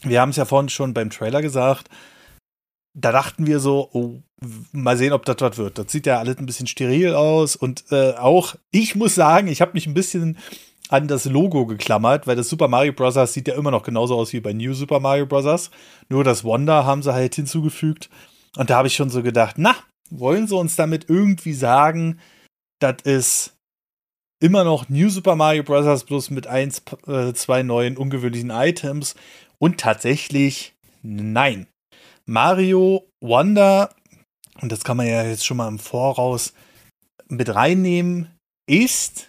Speaker 1: wir haben es ja vorhin schon beim Trailer gesagt, da dachten wir so, oh, mal sehen, ob das was wird. Das sieht ja alles ein bisschen steril aus und äh, auch, ich muss sagen, ich habe mich ein bisschen an das Logo geklammert, weil das Super Mario Bros. sieht ja immer noch genauso aus wie bei New Super Mario Bros. Nur das Wonder haben sie halt hinzugefügt. Und da habe ich schon so gedacht, na, wollen sie uns damit irgendwie sagen, das ist immer noch New Super Mario Bros. bloß mit eins, äh, zwei neuen ungewöhnlichen Items. Und tatsächlich, nein. Mario Wonder, und das kann man ja jetzt schon mal im Voraus mit reinnehmen, ist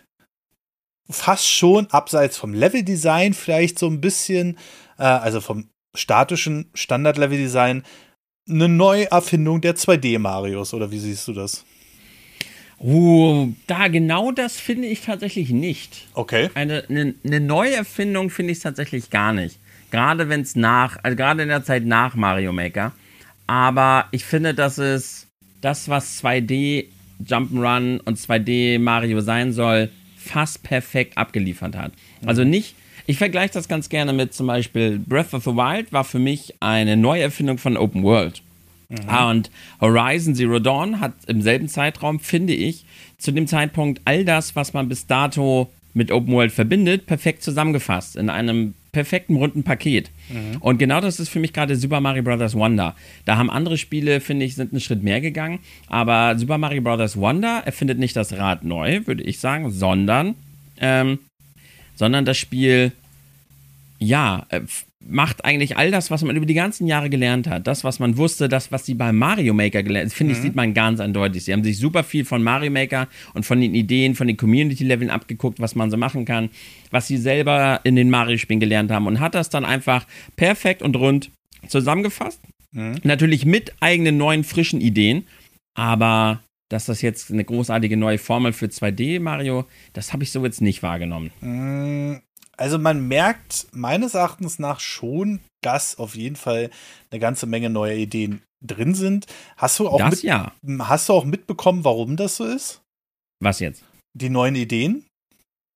Speaker 1: fast schon abseits vom Leveldesign vielleicht so ein bisschen, äh, also vom statischen Standard-Level-Design, eine Neuerfindung der 2D-Marios, oder wie siehst du das?
Speaker 2: Oh, da genau das finde ich tatsächlich nicht.
Speaker 1: Okay.
Speaker 2: Eine, eine, eine Neuerfindung finde ich tatsächlich gar nicht. Gerade wenn es nach, also gerade in der Zeit nach Mario Maker. Aber ich finde, dass es das, was 2D Jump'n'Run und 2D Mario sein soll, fast perfekt abgeliefert hat. Also nicht, ich vergleiche das ganz gerne mit zum Beispiel Breath of the Wild war für mich eine Neuerfindung von Open World. Mhm. Und Horizon Zero Dawn hat im selben Zeitraum, finde ich, zu dem Zeitpunkt all das, was man bis dato mit Open World verbindet, perfekt zusammengefasst in einem perfekten runden Paket. Mhm. Und genau das ist für mich gerade Super Mario Bros. Wonder. Da haben andere Spiele, finde ich, sind einen Schritt mehr gegangen. Aber Super Mario Bros. Wonder erfindet nicht das Rad neu, würde ich sagen, sondern, ähm, sondern das Spiel, ja, äh, macht eigentlich all das, was man über die ganzen Jahre gelernt hat. Das, was man wusste, das, was sie bei Mario Maker gelernt haben, finde ich, mhm. sieht man ganz eindeutig. Sie haben sich super viel von Mario Maker und von den Ideen, von den Community-Leveln abgeguckt, was man so machen kann, was sie selber in den Mario-Spielen gelernt haben und hat das dann einfach perfekt und rund zusammengefasst. Mhm. Natürlich mit eigenen neuen, frischen Ideen, aber dass das jetzt eine großartige neue Formel für 2D Mario, das habe ich so jetzt nicht wahrgenommen.
Speaker 1: Also man merkt meines Erachtens nach schon, dass auf jeden Fall eine ganze Menge neuer Ideen drin sind. Hast du auch,
Speaker 2: das,
Speaker 1: mit,
Speaker 2: ja.
Speaker 1: hast du auch mitbekommen, warum das so ist?
Speaker 2: Was jetzt?
Speaker 1: Die neuen Ideen?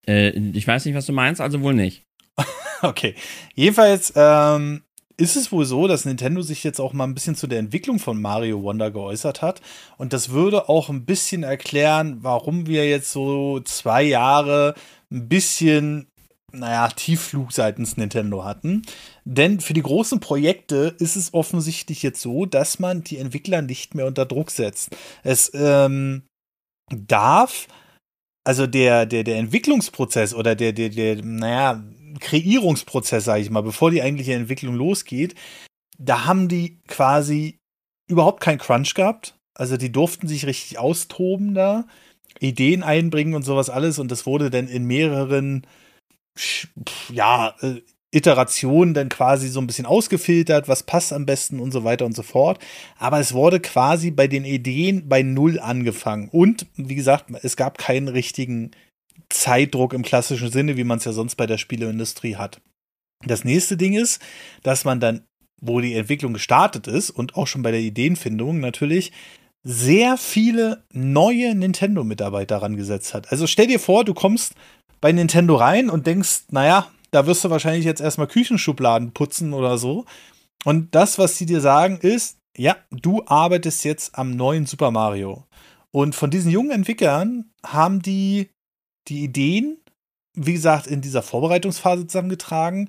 Speaker 2: Äh, ich weiß nicht, was du meinst, also wohl nicht. *laughs*
Speaker 1: okay. Jedenfalls ähm, ist es wohl so, dass Nintendo sich jetzt auch mal ein bisschen zu der Entwicklung von Mario Wonder geäußert hat. Und das würde auch ein bisschen erklären, warum wir jetzt so zwei Jahre ein bisschen naja, Tiefflug seitens Nintendo hatten. Denn für die großen Projekte ist es offensichtlich jetzt so, dass man die Entwickler nicht mehr unter Druck setzt. Es ähm, darf, also der, der, der Entwicklungsprozess oder der, der, der, naja, Kreierungsprozess, sage ich mal, bevor die eigentliche Entwicklung losgeht, da haben die quasi überhaupt keinen Crunch gehabt. Also die durften sich richtig austoben da, Ideen einbringen und sowas alles. Und das wurde dann in mehreren ja, äh, Iteration dann quasi so ein bisschen ausgefiltert, was passt am besten und so weiter und so fort. Aber es wurde quasi bei den Ideen bei Null angefangen. Und wie gesagt, es gab keinen richtigen Zeitdruck im klassischen Sinne, wie man es ja sonst bei der Spieleindustrie hat. Das nächste Ding ist, dass man dann, wo die Entwicklung gestartet ist und auch schon bei der Ideenfindung natürlich, sehr viele neue Nintendo-Mitarbeiter rangesetzt hat. Also stell dir vor, du kommst bei Nintendo rein und denkst, naja, da wirst du wahrscheinlich jetzt erstmal Küchenschubladen putzen oder so. Und das, was sie dir sagen, ist, ja, du arbeitest jetzt am neuen Super Mario. Und von diesen jungen Entwicklern haben die die Ideen, wie gesagt, in dieser Vorbereitungsphase zusammengetragen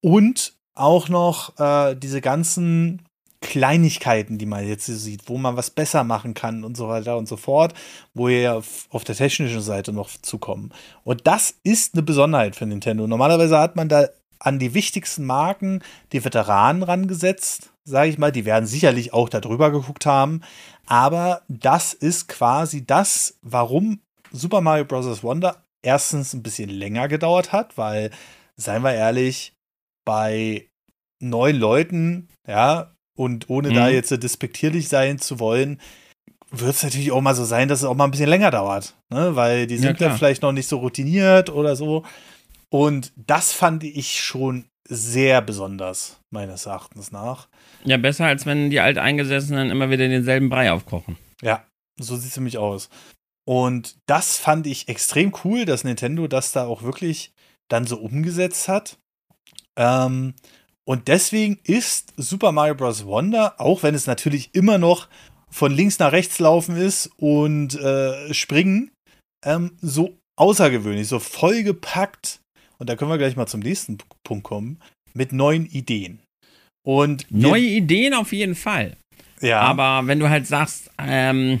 Speaker 1: und auch noch äh, diese ganzen Kleinigkeiten, die man jetzt sieht, wo man was besser machen kann und so weiter und so fort, wo wir auf der technischen Seite noch zukommen. Und das ist eine Besonderheit für Nintendo. Normalerweise hat man da an die wichtigsten Marken die Veteranen rangesetzt, sage ich mal. Die werden sicherlich auch darüber geguckt haben. Aber das ist quasi das, warum Super Mario Bros. Wonder erstens ein bisschen länger gedauert hat, weil, seien wir ehrlich, bei neun Leuten, ja, und ohne mhm. da jetzt despektierlich sein zu wollen, wird es natürlich auch mal so sein, dass es auch mal ein bisschen länger dauert. Ne? Weil die sind ja, dann vielleicht noch nicht so routiniert oder so. Und das fand ich schon sehr besonders, meines Erachtens nach.
Speaker 2: Ja, besser als wenn die Alteingesessenen immer wieder denselben Brei aufkochen.
Speaker 1: Ja, so sieht es nämlich aus. Und das fand ich extrem cool, dass Nintendo das da auch wirklich dann so umgesetzt hat. Ähm, und deswegen ist Super Mario Bros. Wonder, auch wenn es natürlich immer noch von links nach rechts laufen ist und äh, springen, ähm, so außergewöhnlich, so vollgepackt. Und da können wir gleich mal zum nächsten Punkt kommen, mit neuen Ideen. Und
Speaker 2: neue Ideen auf jeden Fall. Ja. Aber wenn du halt sagst, ähm,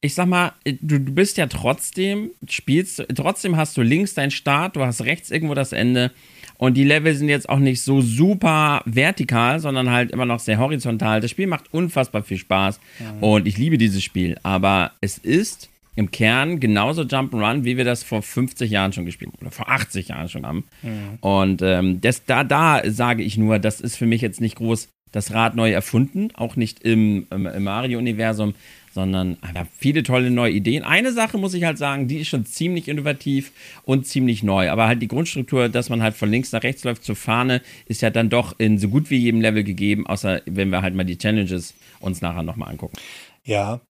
Speaker 2: ich sag mal, du, du bist ja trotzdem, spielst, trotzdem hast du links deinen Start, du hast rechts irgendwo das Ende. Und die Level sind jetzt auch nicht so super vertikal, sondern halt immer noch sehr horizontal. Das Spiel macht unfassbar viel Spaß mhm. und ich liebe dieses Spiel. Aber es ist im Kern genauso Jump'n'Run, wie wir das vor 50 Jahren schon gespielt haben oder vor 80 Jahren schon haben. Mhm. Und ähm, das, da, da sage ich nur, das ist für mich jetzt nicht groß das Rad neu erfunden, auch nicht im, im, im Mario-Universum, sondern aber viele tolle neue Ideen. Eine Sache muss ich halt sagen, die ist schon ziemlich innovativ und ziemlich neu. Aber halt die Grundstruktur, dass man halt von links nach rechts läuft zur Fahne, ist ja dann doch in so gut wie jedem Level gegeben, außer wenn wir halt mal die Challenges uns nachher nochmal angucken.
Speaker 1: Ja.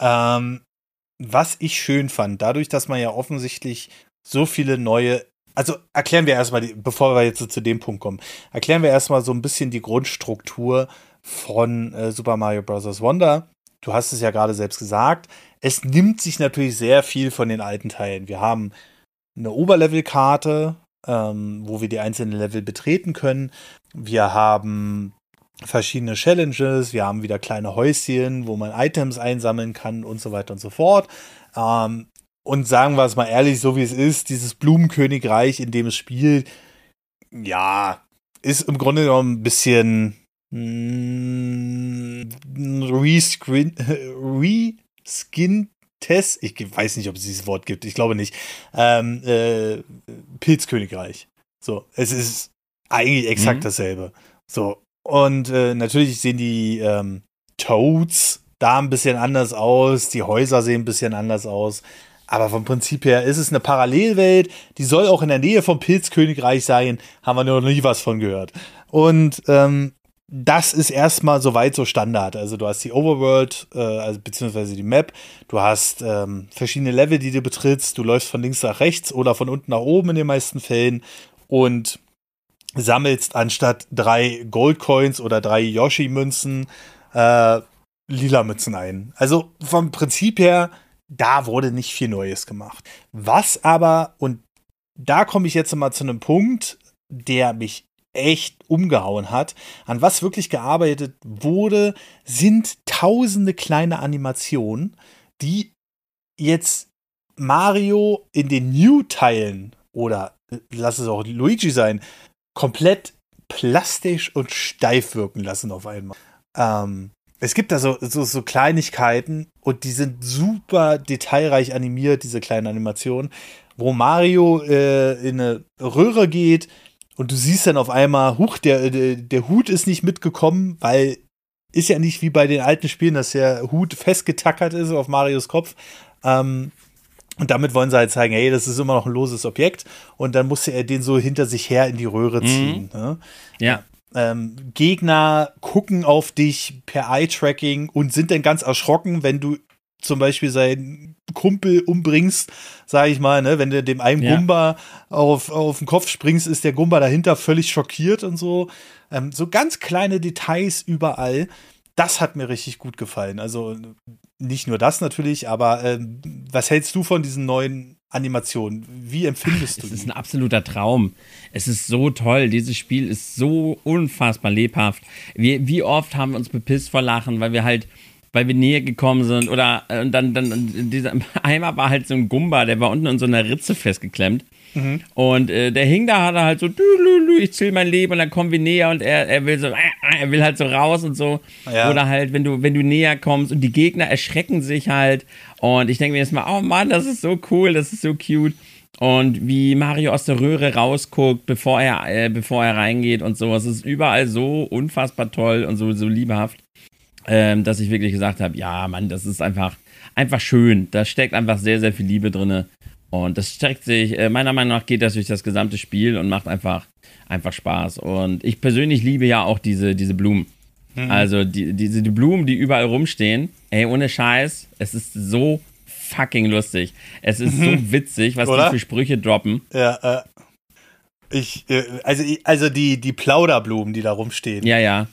Speaker 1: Ähm, was ich schön fand, dadurch, dass man ja offensichtlich so viele neue also erklären wir erstmal, bevor wir jetzt zu dem Punkt kommen, erklären wir erstmal so ein bisschen die Grundstruktur von äh, Super Mario Bros. Wonder. Du hast es ja gerade selbst gesagt. Es nimmt sich natürlich sehr viel von den alten Teilen. Wir haben eine Oberlevelkarte, ähm, wo wir die einzelnen Level betreten können. Wir haben verschiedene Challenges, wir haben wieder kleine Häuschen, wo man Items einsammeln kann und so weiter und so fort. Ähm, und sagen wir es mal ehrlich, so wie es ist, dieses Blumenkönigreich, in dem es spielt, ja, ist im Grunde genommen ein bisschen mm, reskin, *laughs* reskin Test, ich weiß nicht, ob es dieses Wort gibt, ich glaube nicht, ähm, äh, Pilzkönigreich. So, es ist eigentlich exakt mhm. dasselbe. So, und äh, natürlich sehen die ähm, Toads da ein bisschen anders aus, die Häuser sehen ein bisschen anders aus. Aber vom Prinzip her ist es eine Parallelwelt, die soll auch in der Nähe vom Pilzkönigreich sein, haben wir noch nie was von gehört. Und ähm, das ist erstmal soweit so Standard. Also du hast die Overworld, äh, also beziehungsweise die Map, du hast ähm, verschiedene Level, die du betrittst, du läufst von links nach rechts oder von unten nach oben in den meisten Fällen und sammelst anstatt drei Goldcoins oder drei Yoshi-Münzen äh, lila Münzen ein. Also vom Prinzip her da wurde nicht viel Neues gemacht. Was aber, und da komme ich jetzt mal zu einem Punkt, der mich echt umgehauen hat, an was wirklich gearbeitet wurde, sind tausende kleine Animationen, die jetzt Mario in den New-Teilen oder lass es auch Luigi sein, komplett plastisch und steif wirken lassen auf einmal. Ähm, es gibt da so, so, so, Kleinigkeiten und die sind super detailreich animiert, diese kleinen Animationen, wo Mario äh, in eine Röhre geht und du siehst dann auf einmal, huch, der, der, der Hut ist nicht mitgekommen, weil ist ja nicht wie bei den alten Spielen, dass der Hut festgetackert ist auf Marios Kopf. Ähm, und damit wollen sie halt zeigen, hey, das ist immer noch ein loses Objekt. Und dann musste er den so hinter sich her in die Röhre mhm. ziehen. Mhm. Ne?
Speaker 2: Ja
Speaker 1: ähm, Gegner gucken auf dich per Eye-Tracking und sind dann ganz erschrocken, wenn du zum Beispiel seinen Kumpel umbringst, sage ich mal, ne, wenn du dem einen ja. Gumba auf, auf den Kopf springst, ist der Gumba dahinter völlig schockiert und so. Ähm, so ganz kleine Details überall. Das hat mir richtig gut gefallen. Also nicht nur das natürlich, aber ähm, was hältst du von diesen neuen Animation. Wie empfindest Ach, du
Speaker 2: Es ist ein absoluter Traum. Es ist so toll. Dieses Spiel ist so unfassbar lebhaft. Wie, wie oft haben wir uns bepisst vor Lachen, weil wir halt weil wir näher gekommen sind oder äh, dann dann dieser *laughs* einmal war halt so ein Gumba, der war unten in so einer Ritze festgeklemmt Mhm. Und äh, der hing da, hat er halt so, ich zill mein Leben und dann kommen wir näher und er, er will so, äh, er will halt so raus und so. Ja. Oder halt, wenn du, wenn du näher kommst und die Gegner erschrecken sich halt. Und ich denke mir jetzt mal, oh Mann, das ist so cool, das ist so cute. Und wie Mario aus der Röhre rausguckt, bevor er, äh, bevor er reingeht und so. Es ist überall so unfassbar toll und so, so liebehaft, ähm, dass ich wirklich gesagt habe, ja, Mann, das ist einfach, einfach schön. Da steckt einfach sehr, sehr viel Liebe drin. Und das streckt sich, äh, meiner Meinung nach geht das durch das gesamte Spiel und macht einfach, einfach Spaß. Und ich persönlich liebe ja auch diese, diese Blumen. Mhm. Also die, diese die Blumen, die überall rumstehen. Ey, ohne Scheiß, es ist so fucking lustig. Es ist mhm. so *laughs* witzig, was Oder? die für Sprüche droppen.
Speaker 1: Ja, äh, ich, äh, also, also die, die Plauderblumen, die da rumstehen.
Speaker 2: Ja, ja.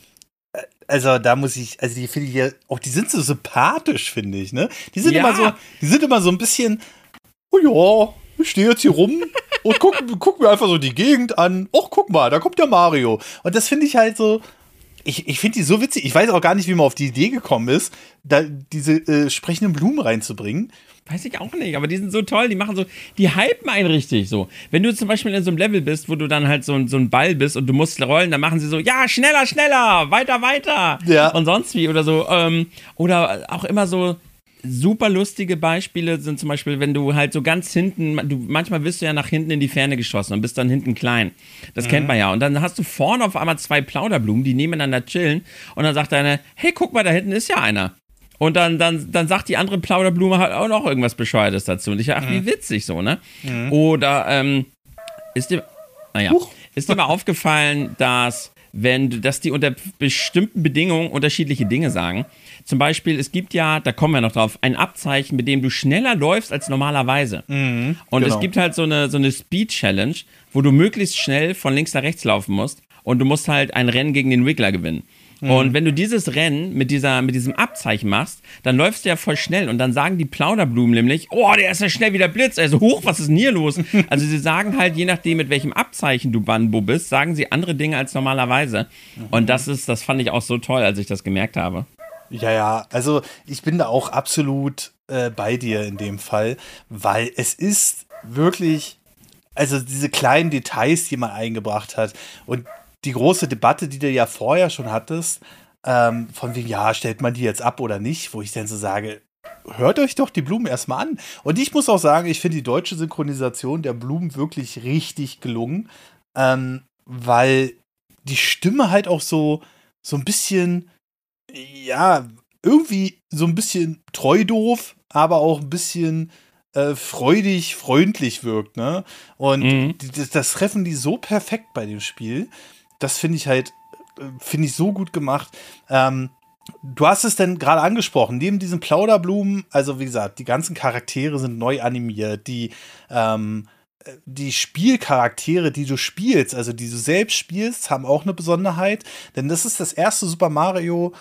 Speaker 1: Äh, also da muss ich, also die finde ich ja, auch die sind so sympathisch, finde ich, ne? Die sind ja. immer so, die sind immer so ein bisschen, oh ja, ich stehe jetzt hier rum und guck, guck mir einfach so die Gegend an. Och, guck mal, da kommt der Mario. Und das finde ich halt so, ich, ich finde die so witzig. Ich weiß auch gar nicht, wie man auf die Idee gekommen ist, da diese äh, sprechenden Blumen reinzubringen.
Speaker 2: Weiß ich auch nicht, aber die sind so toll, die machen so, die hypen einen richtig so. Wenn du zum Beispiel in so einem Level bist, wo du dann halt so, so ein Ball bist und du musst rollen, dann machen sie so, ja, schneller, schneller, weiter, weiter. Ja. Und sonst wie oder so. Ähm, oder auch immer so, super lustige Beispiele sind zum Beispiel, wenn du halt so ganz hinten, du, manchmal wirst du ja nach hinten in die Ferne geschossen und bist dann hinten klein. Das mhm. kennt man ja. Und dann hast du vorne auf einmal zwei Plauderblumen, die nebeneinander chillen. Und dann sagt einer, hey, guck mal, da hinten ist ja einer. Und dann, dann, dann sagt die andere Plauderblume halt auch noch irgendwas Bescheuertes dazu. Und ich dachte, mhm. wie witzig so, ne? Mhm. Oder, ähm, ist dir, naja, Huch. ist dir mal aufgefallen, dass wenn dass die unter bestimmten Bedingungen unterschiedliche Dinge sagen. Zum Beispiel, es gibt ja, da kommen wir noch drauf, ein Abzeichen, mit dem du schneller läufst als normalerweise. Mhm, und genau. es gibt halt so eine, so eine Speed-Challenge, wo du möglichst schnell von links nach rechts laufen musst und du musst halt ein Rennen gegen den Wiggler gewinnen. Mhm. Und wenn du dieses Rennen mit, dieser, mit diesem Abzeichen machst, dann läufst du ja voll schnell und dann sagen die Plauderblumen nämlich, oh, der ist ja schnell wie der Blitz, also hoch, was ist denn hier los? *laughs* also sie sagen halt, je nachdem, mit welchem Abzeichen du Banbo bist, sagen sie andere Dinge als normalerweise. Mhm. Und das ist, das fand ich auch so toll, als ich das gemerkt habe.
Speaker 1: Ja, ja, also ich bin da auch absolut äh, bei dir in dem Fall, weil es ist wirklich, also diese kleinen Details, die man eingebracht hat und die große Debatte, die du ja vorher schon hattest, ähm, von wegen, ja, stellt man die jetzt ab oder nicht, wo ich dann so sage, hört euch doch die Blumen erstmal an. Und ich muss auch sagen, ich finde die deutsche Synchronisation der Blumen wirklich richtig gelungen, ähm, weil die Stimme halt auch so, so ein bisschen, ja, irgendwie so ein bisschen treu doof, aber auch ein bisschen äh, freudig, freundlich wirkt, ne? Und mhm. das, das treffen die so perfekt bei dem Spiel das finde ich halt, äh, finde ich so gut gemacht. Ähm, du hast es denn gerade angesprochen, neben diesen Plauderblumen, also wie gesagt, die ganzen Charaktere sind neu animiert, die, ähm, die Spielcharaktere, die du spielst, also die du selbst spielst, haben auch eine Besonderheit, denn das ist das erste Super Mario,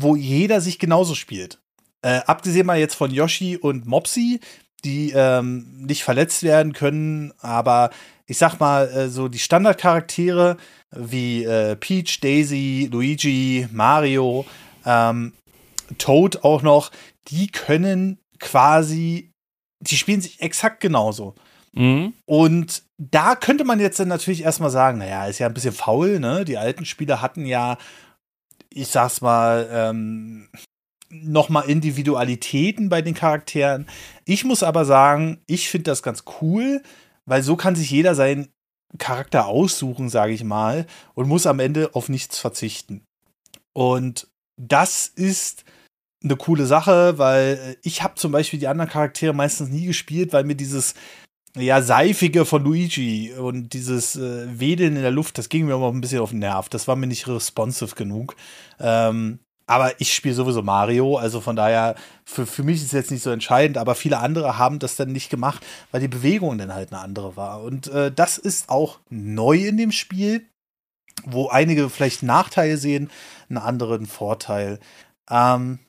Speaker 1: wo jeder sich genauso spielt. Äh, abgesehen mal jetzt von Yoshi und Mopsy, die ähm, nicht verletzt werden können, aber ich sag mal, äh, so die Standardcharaktere wie äh, Peach, Daisy, Luigi, Mario, ähm, Toad auch noch, die können quasi, die spielen sich exakt genauso. Mhm. Und da könnte man jetzt dann natürlich erstmal sagen, naja, ist ja ein bisschen faul, ne? Die alten Spieler hatten ja, ich sag's mal, ähm, nochmal Individualitäten bei den Charakteren. Ich muss aber sagen, ich finde das ganz cool, weil so kann sich jeder seinen Charakter aussuchen, sage ich mal, und muss am Ende auf nichts verzichten. Und das ist eine coole Sache, weil ich habe zum Beispiel die anderen Charaktere meistens nie gespielt, weil mir dieses ja, seifige von Luigi und dieses äh, Wedeln in der Luft, das ging mir immer ein bisschen auf den Nerv. Das war mir nicht responsive genug. Ähm, aber ich spiele sowieso Mario, also von daher, für, für mich ist es jetzt nicht so entscheidend, aber viele andere haben das dann nicht gemacht, weil die Bewegung dann halt eine andere war. Und äh, das ist auch neu in dem Spiel, wo einige vielleicht Nachteile sehen, einen anderen Vorteil. Ähm,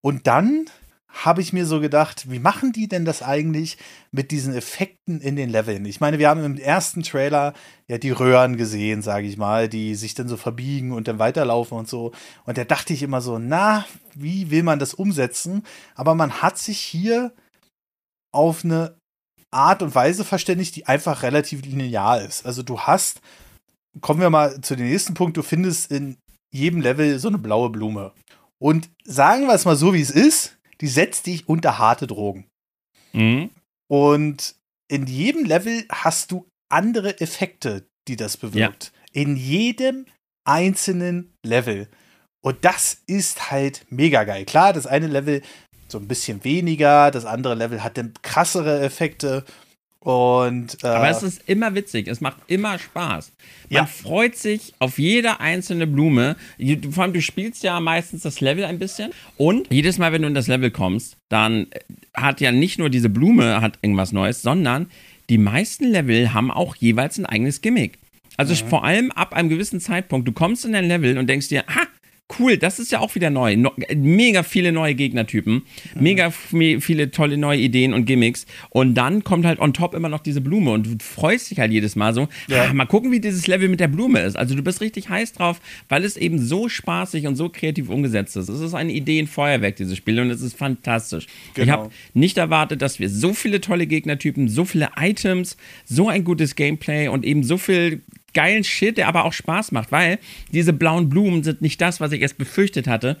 Speaker 1: und dann habe ich mir so gedacht, wie machen die denn das eigentlich mit diesen Effekten in den Leveln? Ich meine, wir haben im ersten Trailer ja die Röhren gesehen, sage ich mal, die sich dann so verbiegen und dann weiterlaufen und so. Und da dachte ich immer so, na, wie will man das umsetzen? Aber man hat sich hier auf eine Art und Weise verständigt, die einfach relativ linear ist. Also du hast, kommen wir mal zu dem nächsten Punkt, du findest in jedem Level so eine blaue Blume. Und sagen wir es mal so, wie es ist, die setzt dich unter harte Drogen. Mhm. Und in jedem Level hast du andere Effekte, die das bewirkt. Ja. In jedem einzelnen Level. Und das ist halt mega geil. Klar, das eine Level so ein bisschen weniger, das andere Level hat dann krassere Effekte. Und,
Speaker 2: äh, Aber es ist immer witzig, es macht immer Spaß. Man ja. freut sich auf jede einzelne Blume. Vor allem, du spielst ja meistens das Level ein bisschen. Und jedes Mal, wenn du in das Level kommst, dann hat ja nicht nur diese Blume hat irgendwas Neues, sondern die meisten Level haben auch jeweils ein eigenes Gimmick. Also mhm. vor allem ab einem gewissen Zeitpunkt, du kommst in ein Level und denkst dir, ha, cool, das ist ja auch wieder neu. No, mega viele neue Gegnertypen, mhm. mega viele tolle neue Ideen und Gimmicks. Und dann kommt halt on top immer noch diese Blume und du freust dich halt jedes Mal so, ja. ah, mal gucken, wie dieses Level mit der Blume ist. Also du bist richtig heiß drauf, weil es eben so spaßig und so kreativ umgesetzt ist. Es ist ein Ideenfeuerwerk, dieses Spiel, und es ist fantastisch. Genau. Ich habe nicht erwartet, dass wir so viele tolle Gegnertypen, so viele Items, so ein gutes Gameplay und eben so viel geilen Shit, der aber auch Spaß macht, weil diese blauen Blumen sind nicht das, was ich erst befürchtet hatte.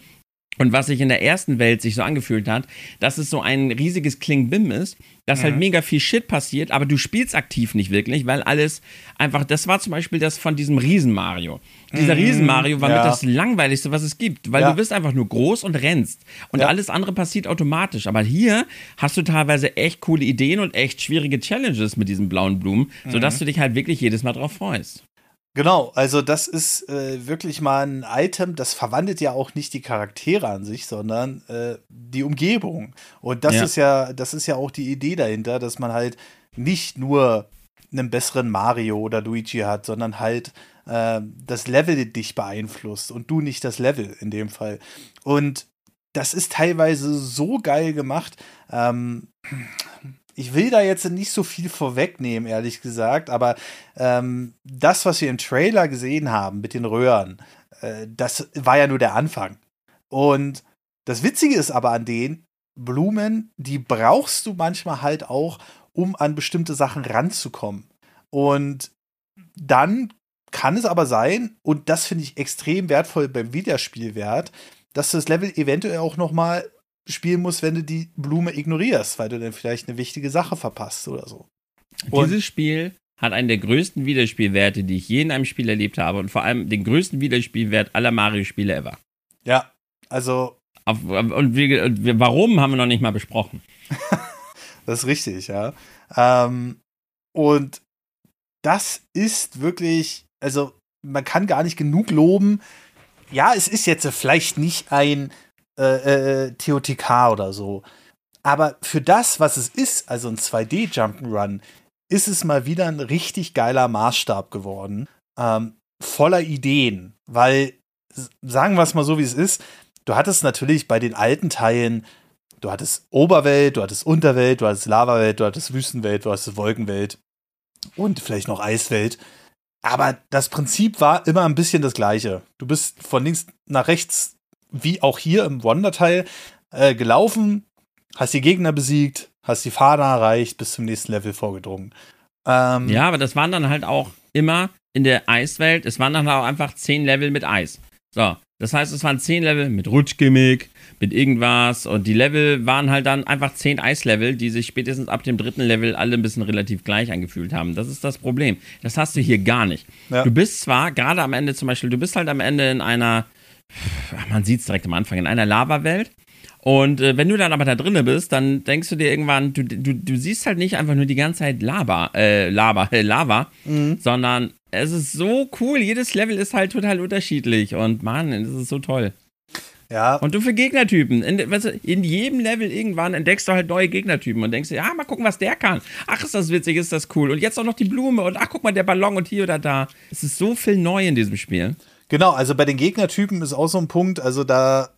Speaker 2: Und was sich in der ersten Welt sich so angefühlt hat, dass es so ein riesiges Klingbim ist, dass halt mhm. halt mega viel Shit passiert, aber du spielst aktiv nicht wirklich, weil alles einfach, das war zum Beispiel das von diesem Riesen-Mario. Dieser mhm. Riesen-Mario war ja. mit das langweiligste, was es gibt, weil ja. du bist einfach nur groß und rennst. Und ja. alles andere passiert automatisch. Aber hier hast du teilweise echt coole Ideen und echt schwierige Challenges mit diesen blauen Blumen, mhm. sodass du dich halt wirklich jedes Mal drauf freust.
Speaker 1: Genau, also das ist äh, wirklich mal ein Item, das verwandelt ja auch nicht die Charaktere an sich, sondern äh, die Umgebung. Und das ja. ist ja, das ist ja auch die Idee dahinter, dass man halt nicht nur einen besseren Mario oder Luigi hat, sondern halt äh, das Level dich beeinflusst und du nicht das Level in dem Fall. Und das ist teilweise so geil gemacht. Ähm, ich will da jetzt nicht so viel vorwegnehmen, ehrlich gesagt, aber ähm, das, was wir im Trailer gesehen haben mit den Röhren, äh, das war ja nur der Anfang. Und das Witzige ist aber an den Blumen, die brauchst du manchmal halt auch, um an bestimmte Sachen ranzukommen. Und dann kann es aber sein, und das finde ich extrem wertvoll beim Wiederspielwert, dass du das Level eventuell auch noch mal spielen musst, wenn du die Blume ignorierst, weil du dann vielleicht eine wichtige Sache verpasst oder so.
Speaker 2: Und Dieses Spiel hat einen der größten Wiederspielwerte, die ich je in einem Spiel erlebt habe und vor allem den größten Wiederspielwert aller Mario-Spiele ever.
Speaker 1: Ja, also.
Speaker 2: Auf, und, wir, und wir, warum haben wir noch nicht mal besprochen? *laughs*
Speaker 1: das ist richtig, ja. Ähm, und das ist wirklich, also man kann gar nicht genug loben. Ja, es ist jetzt vielleicht nicht ein äh, äh, TOTK oder so. Aber für das, was es ist, also ein 2D Jump'n'Run, ist es mal wieder ein richtig geiler Maßstab geworden. Ähm, voller Ideen. Weil, sagen wir es mal so, wie es ist, du hattest natürlich bei den alten Teilen, du hattest Oberwelt, du hattest Unterwelt, du hattest Lavawelt, du hattest Wüstenwelt, du hattest Wolkenwelt und vielleicht noch Eiswelt. Aber das Prinzip war immer ein bisschen das gleiche. Du bist von links nach rechts wie auch hier im Wonder-Teil, äh, gelaufen, hast die Gegner besiegt, hast die Fahne erreicht, bis zum nächsten Level vorgedrungen.
Speaker 2: Ähm, ja, aber das waren dann halt auch immer in der Eiswelt, es waren dann auch einfach zehn Level mit Eis. So, das heißt, es waren zehn Level mit Rutschgimmick, mit irgendwas und die Level waren halt dann einfach zehn Eislevel, die sich spätestens ab dem dritten Level alle ein bisschen relativ gleich angefühlt haben. Das ist das Problem. Das hast du hier gar nicht. Ja. Du bist zwar gerade am Ende zum Beispiel, du bist halt am Ende in einer man sieht es direkt am Anfang, in einer Lava-Welt. Und äh, wenn du dann aber da drinnen bist, dann denkst du dir irgendwann, du, du, du siehst halt nicht einfach nur die ganze Zeit Lava, äh, Lava, äh, *laughs* Lava, mhm. sondern es ist so cool. Jedes Level ist halt total unterschiedlich und Mann, das ist so toll. Ja. Und du für Gegnertypen. In, weißt du, in jedem Level irgendwann entdeckst du halt neue Gegnertypen und denkst dir, ja, mal gucken, was der kann. Ach, ist das witzig, ist das cool. Und jetzt auch noch die Blume und ach, guck mal, der Ballon und hier oder da. Es ist so viel neu in diesem Spiel.
Speaker 1: Genau, also bei den Gegnertypen ist auch so ein Punkt, also da,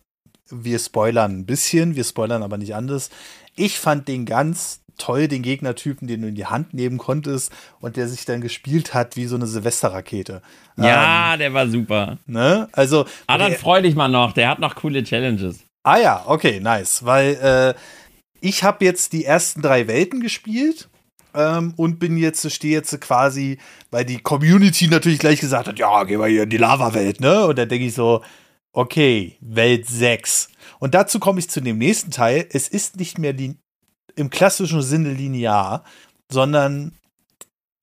Speaker 1: wir spoilern ein bisschen, wir spoilern aber nicht anders. Ich fand den ganz toll, den Gegnertypen, den du in die Hand nehmen konntest und der sich dann gespielt hat wie so eine Silvesterrakete.
Speaker 2: Ja, ähm, der war super.
Speaker 1: Ne? Also.
Speaker 2: Ah, dann freu dich mal noch, der hat noch coole Challenges.
Speaker 1: Ah ja, okay, nice. Weil äh, ich habe jetzt die ersten drei Welten gespielt ähm, und bin jetzt, stehe jetzt quasi, weil die Community natürlich gleich gesagt hat, ja, gehen wir hier in die Lava-Welt, ne? Und dann denke ich so, okay, Welt 6. Und dazu komme ich zu dem nächsten Teil. Es ist nicht mehr im klassischen Sinne linear, sondern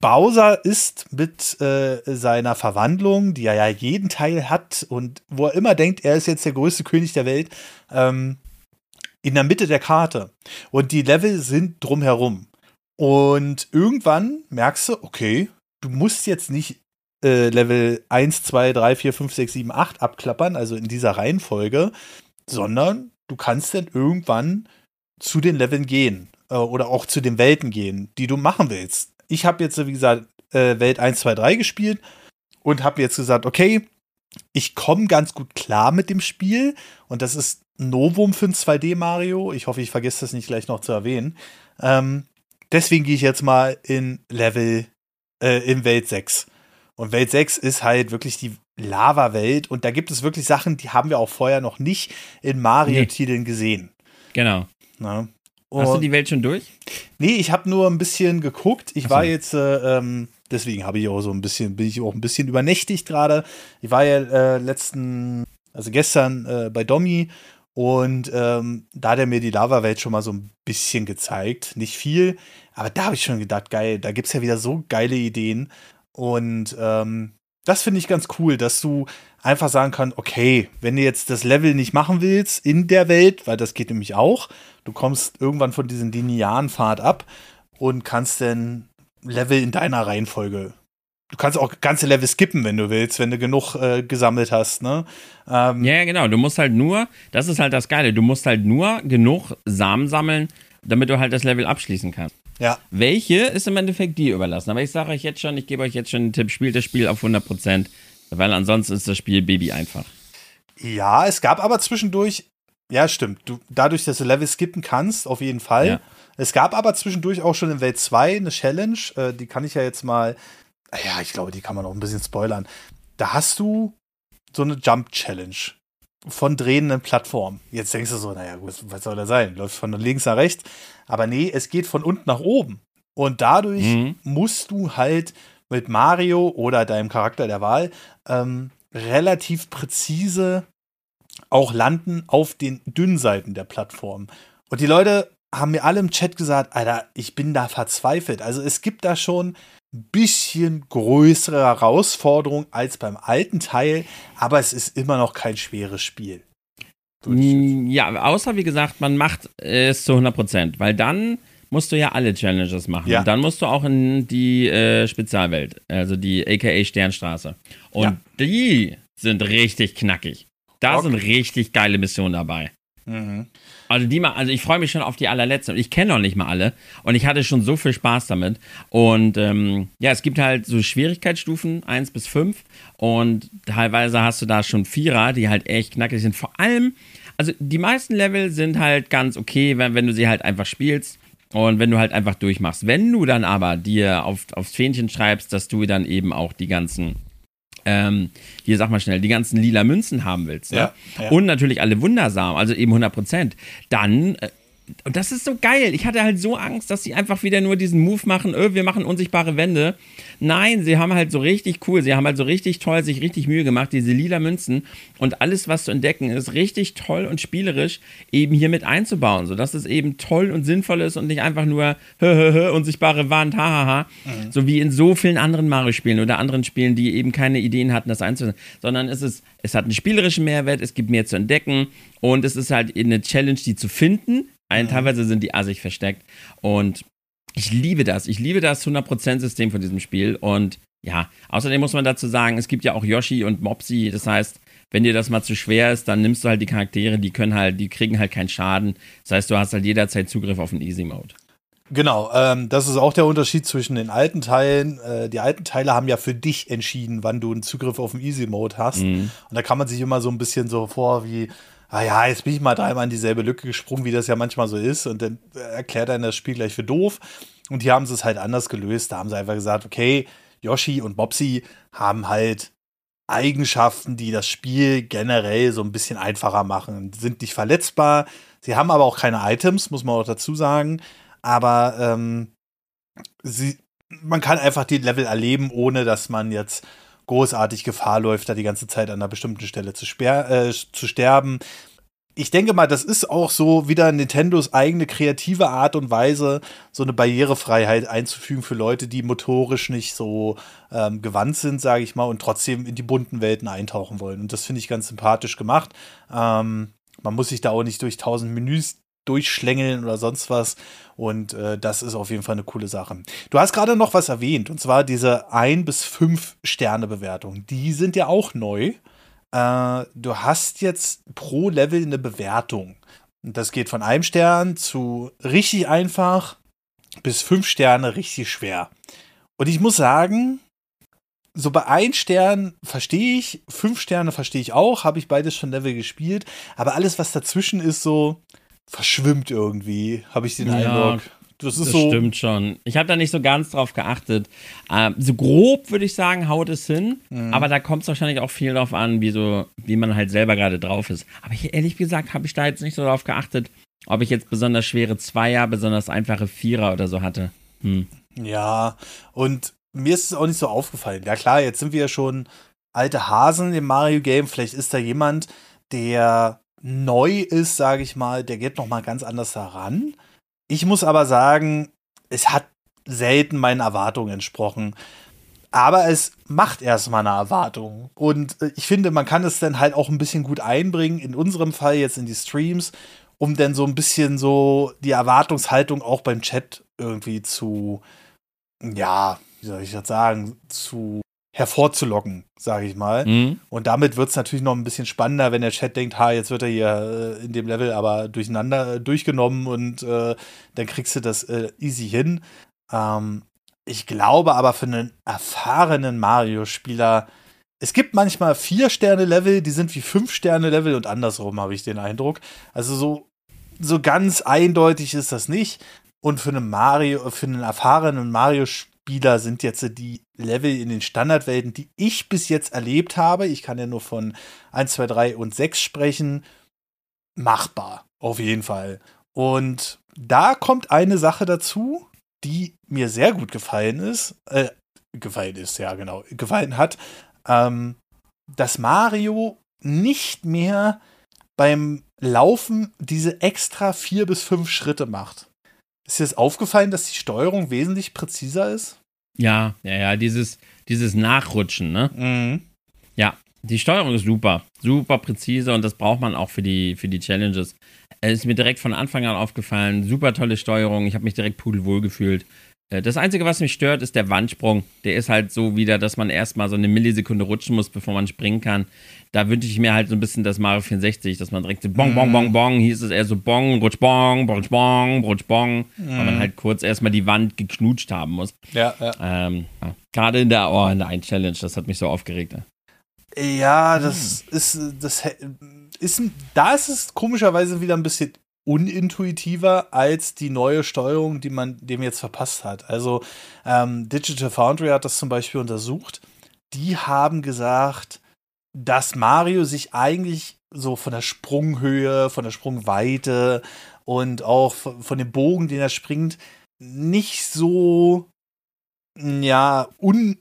Speaker 1: Bowser ist mit äh, seiner Verwandlung, die er ja jeden Teil hat und wo er immer denkt, er ist jetzt der größte König der Welt, ähm, in der Mitte der Karte. Und die Level sind drumherum. Und irgendwann merkst du, okay, du musst jetzt nicht äh, Level 1, 2, 3, 4, 5, 6, 7, 8 abklappern, also in dieser Reihenfolge, sondern du kannst dann irgendwann zu den Leveln gehen äh, oder auch zu den Welten gehen, die du machen willst. Ich habe jetzt, wie gesagt, äh, Welt 1, 2, 3 gespielt und habe jetzt gesagt, okay, ich komme ganz gut klar mit dem Spiel und das ist Novum für ein 2D Mario. Ich hoffe, ich vergesse das nicht gleich noch zu erwähnen. Ähm, Deswegen gehe ich jetzt mal in Level, äh, in Welt 6. Und Welt 6 ist halt wirklich die Lava-Welt und da gibt es wirklich Sachen, die haben wir auch vorher noch nicht in Mario-Titeln nee. gesehen.
Speaker 2: Genau. Na? Hast du die Welt schon durch?
Speaker 1: Nee, ich habe nur ein bisschen geguckt. Ich so. war jetzt, äh, ähm, deswegen habe ich auch so ein bisschen, bin ich auch ein bisschen übernächtigt gerade. Ich war ja äh, letzten, also gestern äh, bei Domi und ähm, da hat er mir die Lava-Welt schon mal so ein bisschen gezeigt. Nicht viel, aber da habe ich schon gedacht, geil, da gibt es ja wieder so geile Ideen. Und ähm, das finde ich ganz cool, dass du einfach sagen kannst, okay, wenn du jetzt das Level nicht machen willst in der Welt, weil das geht nämlich auch, du kommst irgendwann von diesem linearen Pfad ab und kannst dann Level in deiner Reihenfolge du kannst auch ganze Level skippen, wenn du willst, wenn du genug äh, gesammelt hast, ne?
Speaker 2: Ähm, ja, genau. Du musst halt nur, das ist halt das Geile, du musst halt nur genug Samen sammeln, damit du halt das Level abschließen kannst.
Speaker 1: Ja.
Speaker 2: Welche ist im Endeffekt dir überlassen. Aber ich sage euch jetzt schon, ich gebe euch jetzt schon einen Tipp, spielt das Spiel auf 100%, weil ansonsten ist das Spiel Baby einfach.
Speaker 1: Ja, es gab aber zwischendurch, ja, stimmt, du, dadurch, dass du Level skippen kannst, auf jeden Fall. Ja. Es gab aber zwischendurch auch schon in Welt 2 eine Challenge, äh, die kann ich ja jetzt mal ja, ich glaube, die kann man auch ein bisschen spoilern. Da hast du so eine Jump Challenge von drehenden Plattformen. Jetzt denkst du so, naja, was soll das sein? Läuft von links nach rechts. Aber nee, es geht von unten nach oben. Und dadurch mhm. musst du halt mit Mario oder deinem Charakter der Wahl ähm, relativ präzise auch landen auf den dünnen Seiten der Plattform. Und die Leute haben mir alle im Chat gesagt, Alter, ich bin da verzweifelt. Also es gibt da schon bisschen größere Herausforderung als beim alten Teil, aber es ist immer noch kein schweres Spiel.
Speaker 2: Ja, außer wie gesagt, man macht es zu 100%, weil dann musst du ja alle Challenges machen. Ja. Und dann musst du auch in die äh, Spezialwelt, also die aka Sternstraße. Und ja. die sind richtig knackig. Da okay. sind richtig geile Missionen dabei. Mhm. Also die mal, also ich freue mich schon auf die allerletzte. Ich kenne noch nicht mal alle. Und ich hatte schon so viel Spaß damit. Und ähm, ja, es gibt halt so Schwierigkeitsstufen, 1 bis 5. Und teilweise hast du da schon Vierer, die halt echt knackig sind. Vor allem, also die meisten Level sind halt ganz okay, wenn, wenn du sie halt einfach spielst. Und wenn du halt einfach durchmachst. Wenn du dann aber dir auf, aufs Fähnchen schreibst, dass du dann eben auch die ganzen ähm, hier sag mal schnell, die ganzen lila Münzen haben willst, ne? ja, ja. und natürlich alle Wundersamen, also eben 100 Prozent, dann äh, und das ist so geil. Ich hatte halt so Angst, dass sie einfach wieder nur diesen Move machen, öh, wir machen unsichtbare Wände. Nein, sie haben halt so richtig cool, sie haben halt so richtig toll sich richtig Mühe gemacht, diese lila Münzen und alles, was zu entdecken ist, richtig toll und spielerisch eben hier mit einzubauen, sodass es eben toll und sinnvoll ist und nicht einfach nur hö, hö, hö, unsichtbare Wand, hahaha, mhm. so wie in so vielen anderen Mario-Spielen oder anderen Spielen, die eben keine Ideen hatten, das einzusetzen, sondern es ist, es hat einen spielerischen Mehrwert, es gibt mehr zu entdecken und es ist halt eine Challenge, die zu finden, ein, mhm. Teilweise sind die assig versteckt. Und ich liebe das. Ich liebe das 100%-System von diesem Spiel. Und ja, außerdem muss man dazu sagen, es gibt ja auch Yoshi und Mopsy. Das heißt, wenn dir das mal zu schwer ist, dann nimmst du halt die Charaktere, die können halt, die kriegen halt keinen Schaden. Das heißt, du hast halt jederzeit Zugriff auf den Easy Mode.
Speaker 1: Genau, ähm, das ist auch der Unterschied zwischen den alten Teilen. Äh, die alten Teile haben ja für dich entschieden, wann du einen Zugriff auf den Easy Mode hast. Mhm. Und da kann man sich immer so ein bisschen so vor wie, ah ja, jetzt bin ich mal dreimal in dieselbe Lücke gesprungen, wie das ja manchmal so ist. Und dann erklärt er das Spiel gleich für doof. Und hier haben sie es halt anders gelöst. Da haben sie einfach gesagt, okay, Yoshi und Bobsy haben halt Eigenschaften, die das Spiel generell so ein bisschen einfacher machen. Sind nicht verletzbar. Sie haben aber auch keine Items, muss man auch dazu sagen. Aber ähm, sie, man kann einfach die Level erleben, ohne dass man jetzt großartig Gefahr läuft, da die ganze Zeit an einer bestimmten Stelle zu, äh, zu sterben. Ich denke mal, das ist auch so wieder Nintendos eigene kreative Art und Weise, so eine Barrierefreiheit einzufügen für Leute, die motorisch nicht so ähm, gewandt sind, sage ich mal, und trotzdem in die bunten Welten eintauchen wollen. Und das finde ich ganz sympathisch gemacht. Ähm, man muss sich da auch nicht durch tausend Menüs durchschlängeln oder sonst was. Und äh, das ist auf jeden Fall eine coole Sache. Du hast gerade noch was erwähnt, und zwar diese 1 bis 5 Sterne Bewertung. Die sind ja auch neu. Äh, du hast jetzt pro Level eine Bewertung. Und das geht von einem Stern zu richtig einfach bis fünf Sterne richtig schwer. Und ich muss sagen, so bei ein Stern verstehe ich, fünf Sterne verstehe ich auch, habe ich beides schon Level gespielt, aber alles, was dazwischen ist, so, verschwimmt irgendwie, habe ich den ja, Eindruck.
Speaker 2: Das, ist das so stimmt schon. Ich habe da nicht so ganz drauf geachtet. Ähm, so grob würde ich sagen, haut es hin. Mhm. Aber da kommt es wahrscheinlich auch viel drauf an, wie, so, wie man halt selber gerade drauf ist. Aber hier, ehrlich gesagt habe ich da jetzt nicht so drauf geachtet, ob ich jetzt besonders schwere Zweier, besonders einfache Vierer oder so hatte. Hm.
Speaker 1: Ja, und mir ist es auch nicht so aufgefallen. Ja klar, jetzt sind wir ja schon alte Hasen im Mario-Game. Vielleicht ist da jemand, der neu ist, sage ich mal, der geht noch mal ganz anders daran. Ich muss aber sagen, es hat selten meinen Erwartungen entsprochen. Aber es macht erstmal eine Erwartung. Und äh, ich finde, man kann es dann halt auch ein bisschen gut einbringen, in unserem Fall jetzt in die Streams, um dann so ein bisschen so die Erwartungshaltung auch beim Chat irgendwie zu, ja, wie soll ich das sagen, zu hervorzulocken, sage ich mal. Mhm. Und damit wird es natürlich noch ein bisschen spannender, wenn der Chat denkt, ha, jetzt wird er hier äh, in dem Level aber durcheinander äh, durchgenommen und äh, dann kriegst du das äh, easy hin. Ähm, ich glaube aber für einen erfahrenen Mario-Spieler, es gibt manchmal vier Sterne Level, die sind wie fünf Sterne Level und andersrum habe ich den Eindruck. Also so so ganz eindeutig ist das nicht. Und für einen Mario, für einen erfahrenen Mario-Spieler sind jetzt die Level in den Standardwelten, die ich bis jetzt erlebt habe, ich kann ja nur von 1, 2, 3 und 6 sprechen, machbar. Auf jeden Fall. Und da kommt eine Sache dazu, die mir sehr gut gefallen ist, äh, gefallen ist, ja, genau, gefallen hat, ähm, dass Mario nicht mehr beim Laufen diese extra vier bis fünf Schritte macht. Ist dir das aufgefallen, dass die Steuerung wesentlich präziser ist?
Speaker 2: Ja, ja, ja, dieses, dieses Nachrutschen, ne? Mhm. Ja, die Steuerung ist super, super präzise und das braucht man auch für die, für die Challenges. Es ist mir direkt von Anfang an aufgefallen, super tolle Steuerung, ich habe mich direkt pudelwohl gefühlt. Äh, das Einzige, was mich stört, ist der Wandsprung. Der ist halt so wieder, dass man erstmal so eine Millisekunde rutschen muss, bevor man springen kann. Da wünsche ich mir halt so ein bisschen das Mario 64, dass man direkt so bong, bong, bong, bong, hier ist es eher so bong, rutsch, bong, rutsch, bong, rutsch, bong, mhm. weil man halt kurz erstmal die Wand geknutscht haben muss.
Speaker 1: Ja, ja.
Speaker 2: Ähm, ja. Gerade in der, oh, in der Ein-Challenge, das hat mich so aufgeregt.
Speaker 1: Ja, das hm. ist, das ist, da ist es komischerweise wieder ein bisschen unintuitiver als die neue Steuerung, die man dem jetzt verpasst hat. Also ähm, Digital Foundry hat das zum Beispiel untersucht. Die haben gesagt, dass Mario sich eigentlich so von der Sprunghöhe, von der Sprungweite und auch von dem Bogen, den er springt, nicht so ja un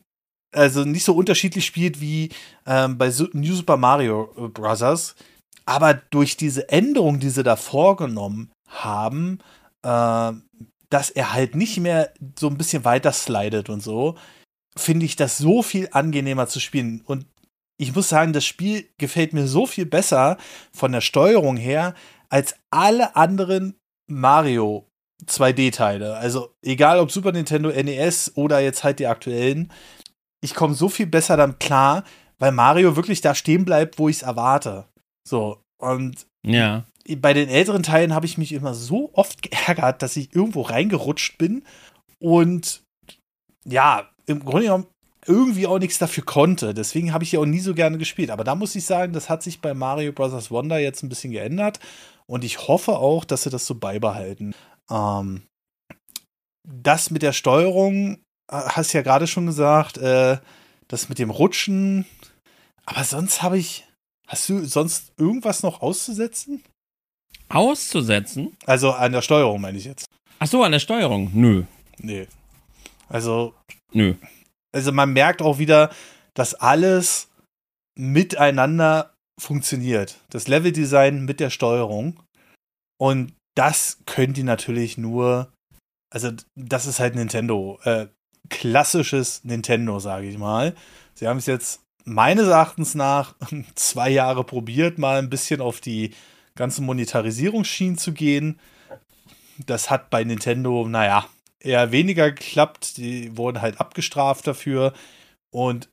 Speaker 1: also nicht so unterschiedlich spielt wie ähm, bei New Super Mario Bros aber durch diese Änderung, die sie da vorgenommen haben, äh, dass er halt nicht mehr so ein bisschen weiter slidet und so, finde ich das so viel angenehmer zu spielen. Und ich muss sagen, das Spiel gefällt mir so viel besser von der Steuerung her als alle anderen Mario 2D-Teile. Also egal ob Super Nintendo, NES oder jetzt halt die aktuellen, ich komme so viel besser dann klar, weil Mario wirklich da stehen bleibt, wo ich es erwarte. So, und
Speaker 2: ja.
Speaker 1: bei den älteren Teilen habe ich mich immer so oft geärgert, dass ich irgendwo reingerutscht bin und ja, im Grunde genommen irgendwie auch nichts dafür konnte. Deswegen habe ich ja auch nie so gerne gespielt. Aber da muss ich sagen, das hat sich bei Mario Bros. Wonder jetzt ein bisschen geändert. Und ich hoffe auch, dass sie das so beibehalten. Ähm, das mit der Steuerung, äh, hast du ja gerade schon gesagt, äh, das mit dem Rutschen. Aber sonst habe ich, Hast du sonst irgendwas noch auszusetzen?
Speaker 2: Auszusetzen?
Speaker 1: Also an der Steuerung meine ich jetzt.
Speaker 2: Ach so, an der Steuerung? Nö.
Speaker 1: Nee. Also.
Speaker 2: Nö.
Speaker 1: Also man merkt auch wieder, dass alles miteinander funktioniert. Das Leveldesign mit der Steuerung. Und das können die natürlich nur. Also, das ist halt Nintendo. Äh, klassisches Nintendo, sage ich mal. Sie haben es jetzt meines Erachtens nach *laughs* zwei Jahre probiert, mal ein bisschen auf die ganzen Monetarisierungsschienen zu gehen. Das hat bei Nintendo, naja, eher weniger geklappt. Die wurden halt abgestraft dafür. Und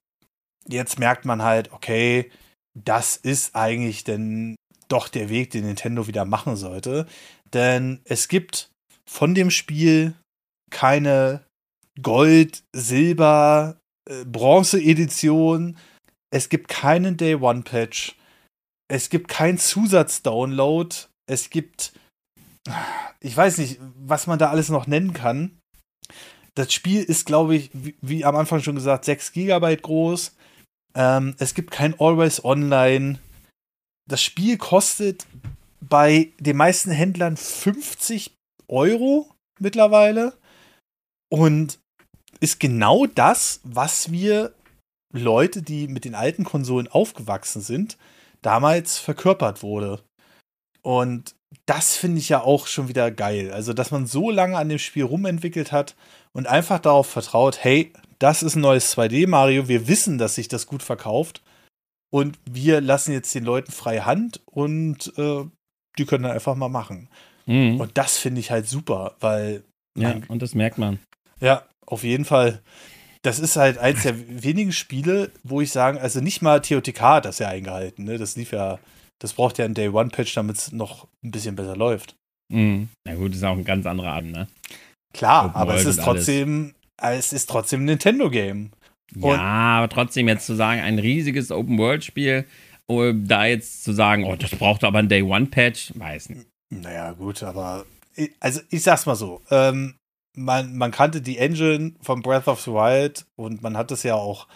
Speaker 1: jetzt merkt man halt, okay, das ist eigentlich denn doch der Weg, den Nintendo wieder machen sollte. Denn es gibt von dem Spiel keine Gold, Silber, äh, Bronze-Edition, es gibt keinen Day One Patch. Es gibt keinen Zusatzdownload. Es gibt, ich weiß nicht, was man da alles noch nennen kann. Das Spiel ist, glaube ich, wie, wie, am Anfang schon gesagt, 6 GB groß. Ähm, es gibt kein Always Online. Das Spiel kostet bei den meisten Händlern 50 Euro mittlerweile und ist genau das, was wir Leute, die mit den alten Konsolen aufgewachsen sind, damals verkörpert wurde. Und das finde ich ja auch schon wieder geil. Also, dass man so lange an dem Spiel rumentwickelt hat und einfach darauf vertraut, hey, das ist ein neues 2D-Mario, wir wissen, dass sich das gut verkauft und wir lassen jetzt den Leuten freie Hand und äh, die können dann einfach mal machen. Mhm. Und das finde ich halt super, weil.
Speaker 2: Ja, und das merkt man.
Speaker 1: Ja, auf jeden Fall. Das ist halt eins der wenigen Spiele, wo ich sagen, also nicht mal TOTK hat das ja eingehalten, ne? Das lief ja, das braucht ja ein Day One Patch, damit es noch ein bisschen besser läuft.
Speaker 2: Mhm. Na gut, ist auch ein ganz anderer Abend, ne?
Speaker 1: Klar, Open aber es ist trotzdem, alles. es ist trotzdem ein Nintendo-Game.
Speaker 2: Ja, aber trotzdem jetzt zu sagen, ein riesiges Open-World-Spiel, oh, da jetzt zu sagen, oh, das braucht aber ein Day-One-Patch, weiß nicht.
Speaker 1: Naja, gut, aber also ich sag's mal so, ähm, man, man kannte die Engine von Breath of the Wild und man hat es ja auch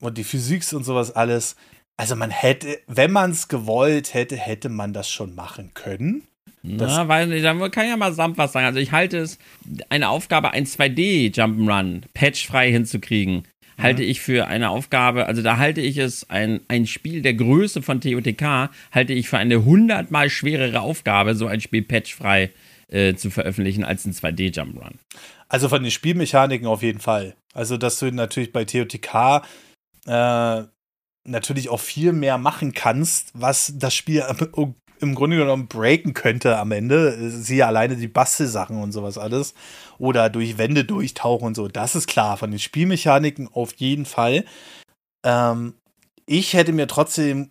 Speaker 1: und die Physik und sowas alles. Also man hätte, wenn man es gewollt hätte, hätte man das schon machen können.
Speaker 2: Na, weil da kann ja mal samt was sagen. Also ich halte es, eine Aufgabe, ein 2D Jump'n'Run patchfrei hinzukriegen, mhm. halte ich für eine Aufgabe, also da halte ich es, ein, ein Spiel der Größe von TOTK, halte ich für eine hundertmal schwerere Aufgabe, so ein Spiel patchfrei äh, zu veröffentlichen, als ein 2D Jump'n'Run.
Speaker 1: Also von den Spielmechaniken auf jeden Fall. Also, dass du natürlich bei TOTK äh, natürlich auch viel mehr machen kannst, was das Spiel im Grunde genommen breaken könnte am Ende. Siehe alleine die Bastelsachen und sowas alles. Oder durch Wände durchtauchen und so. Das ist klar. Von den Spielmechaniken auf jeden Fall. Ähm, ich hätte mir trotzdem,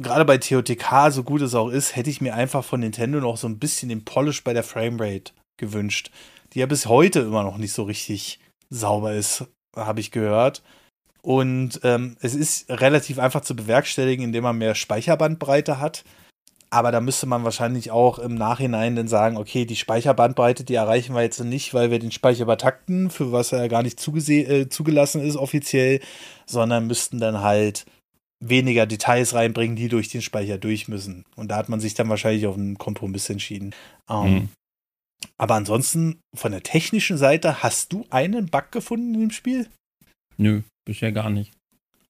Speaker 1: gerade bei TOTK, so gut es auch ist, hätte ich mir einfach von Nintendo noch so ein bisschen den Polish bei der Framerate gewünscht. Die ja bis heute immer noch nicht so richtig sauber ist, habe ich gehört. Und ähm, es ist relativ einfach zu bewerkstelligen, indem man mehr Speicherbandbreite hat. Aber da müsste man wahrscheinlich auch im Nachhinein dann sagen, okay, die Speicherbandbreite, die erreichen wir jetzt nicht, weil wir den Speicher übertakten, für was er gar nicht äh, zugelassen ist offiziell, sondern müssten dann halt weniger Details reinbringen, die durch den Speicher durch müssen. Und da hat man sich dann wahrscheinlich auf einen Kompromiss entschieden. Ähm, mhm. Aber ansonsten, von der technischen Seite, hast du einen Bug gefunden in dem Spiel?
Speaker 2: Nö, bisher gar nicht.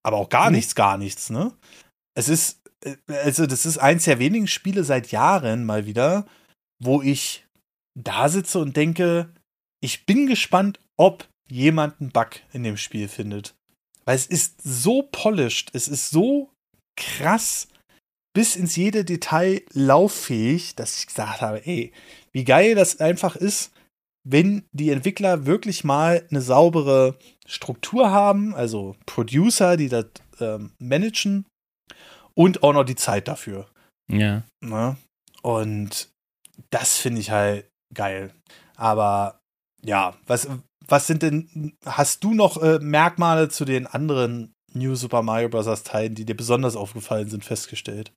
Speaker 1: Aber auch gar mhm. nichts, gar nichts, ne? Es ist äh, also das ist eins der wenigen Spiele seit Jahren mal wieder, wo ich da sitze und denke, ich bin gespannt, ob jemand einen Bug in dem Spiel findet. Weil es ist so polished, es ist so krass bis ins jede Detail lauffähig, dass ich gesagt habe, ey, wie geil das einfach ist, wenn die Entwickler wirklich mal eine saubere Struktur haben, also Producer, die das ähm, managen und auch noch die Zeit dafür.
Speaker 2: Ja.
Speaker 1: Ne? Und das finde ich halt geil. Aber ja, was, was sind denn, hast du noch äh, Merkmale zu den anderen New Super Mario Bros. Teilen, die dir besonders aufgefallen sind, festgestellt?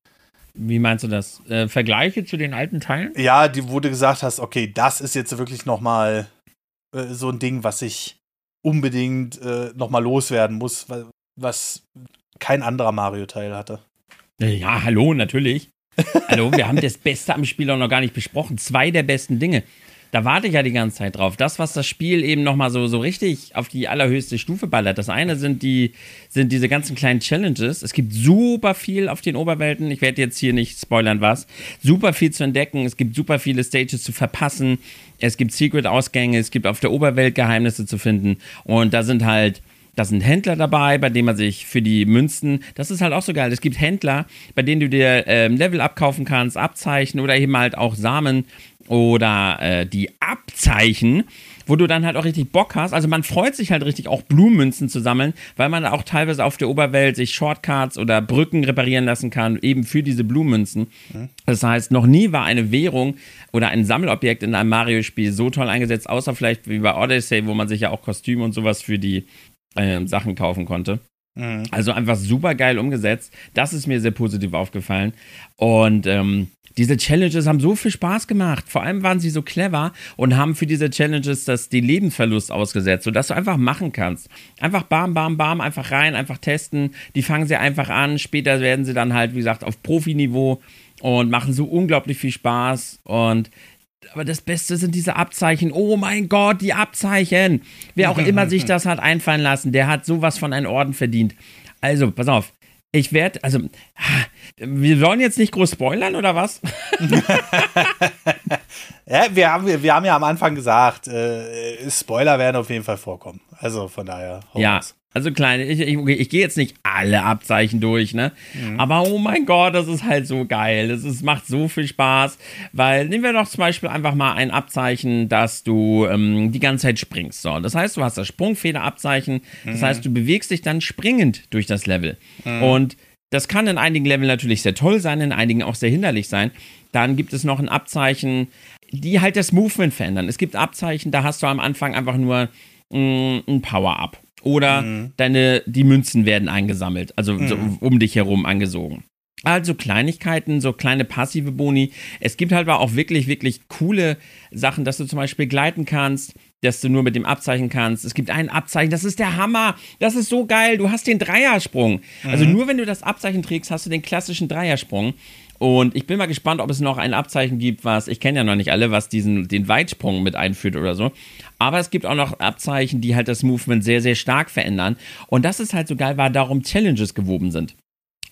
Speaker 2: Wie meinst du das? Äh, Vergleiche zu den alten Teilen?
Speaker 1: Ja, die, wo du gesagt hast, okay, das ist jetzt wirklich noch mal äh, so ein Ding, was ich unbedingt äh, noch mal loswerden muss, was kein anderer Mario-Teil hatte.
Speaker 2: Ja, hallo, natürlich. *laughs* hallo, wir haben das Beste am Spiel auch noch gar nicht besprochen. Zwei der besten Dinge. Da warte ich ja die ganze Zeit drauf. Das, was das Spiel eben nochmal so, so richtig auf die allerhöchste Stufe ballert. Das eine sind die, sind diese ganzen kleinen Challenges. Es gibt super viel auf den Oberwelten. Ich werde jetzt hier nicht spoilern, was. Super viel zu entdecken. Es gibt super viele Stages zu verpassen. Es gibt Secret-Ausgänge. Es gibt auf der Oberwelt Geheimnisse zu finden. Und da sind halt da sind Händler dabei, bei denen man sich für die Münzen, das ist halt auch so geil. Es gibt Händler, bei denen du dir ähm, Level abkaufen kannst, Abzeichen oder eben halt auch Samen oder äh, die Abzeichen, wo du dann halt auch richtig Bock hast. Also man freut sich halt richtig auch Blumenmünzen zu sammeln, weil man auch teilweise auf der Oberwelt sich Shortcuts oder Brücken reparieren lassen kann, eben für diese Blumenmünzen. Mhm. Das heißt, noch nie war eine Währung oder ein Sammelobjekt in einem Mario-Spiel so toll eingesetzt, außer vielleicht wie bei Odyssey, wo man sich ja auch Kostüme und sowas für die äh, Sachen kaufen konnte. Mhm. Also einfach super geil umgesetzt. Das ist mir sehr positiv aufgefallen. Und ähm, diese Challenges haben so viel Spaß gemacht. Vor allem waren sie so clever und haben für diese Challenges das, die Lebensverlust ausgesetzt, sodass du einfach machen kannst. Einfach bam, bam, bam, einfach rein, einfach testen. Die fangen sie einfach an. Später werden sie dann halt, wie gesagt, auf Profiniveau und machen so unglaublich viel Spaß. Und aber das Beste sind diese Abzeichen. Oh mein Gott, die Abzeichen. Wer auch *laughs* immer sich das hat einfallen lassen, der hat sowas von einem Orden verdient. Also, pass auf. Ich werde, also, wir sollen jetzt nicht groß spoilern oder was? *laughs*
Speaker 1: ja, wir haben, wir haben ja am Anfang gesagt, äh, Spoiler werden auf jeden Fall vorkommen. Also von daher.
Speaker 2: Ja, Also kleine, ich, ich, ich gehe jetzt nicht alle Abzeichen durch, ne? Mhm. Aber oh mein Gott, das ist halt so geil. Das ist, macht so viel Spaß. Weil nehmen wir doch zum Beispiel einfach mal ein Abzeichen, dass du ähm, die ganze Zeit springst. So, das heißt, du hast das Sprungfederabzeichen. Das mhm. heißt, du bewegst dich dann springend durch das Level. Mhm. Und das kann in einigen Leveln natürlich sehr toll sein, in einigen auch sehr hinderlich sein. Dann gibt es noch ein Abzeichen, die halt das Movement verändern. Es gibt Abzeichen, da hast du am Anfang einfach nur mm, ein Power-Up oder mhm. deine, die Münzen werden eingesammelt, also mhm. so um dich herum angesogen. Also Kleinigkeiten, so kleine passive Boni. Es gibt halt aber auch wirklich, wirklich coole Sachen, dass du zum Beispiel gleiten kannst, dass du nur mit dem Abzeichen kannst. Es gibt ein Abzeichen, das ist der Hammer. Das ist so geil. Du hast den Dreiersprung. Also mhm. Also nur wenn du das Abzeichen trägst, hast du den klassischen Dreiersprung. Und ich bin mal gespannt, ob es noch ein Abzeichen gibt, was, ich kenne ja noch nicht alle, was diesen, den Weitsprung mit einführt oder so. Aber es gibt auch noch Abzeichen, die halt das Movement sehr, sehr stark verändern. Und das ist halt so geil, weil darum Challenges gewoben sind.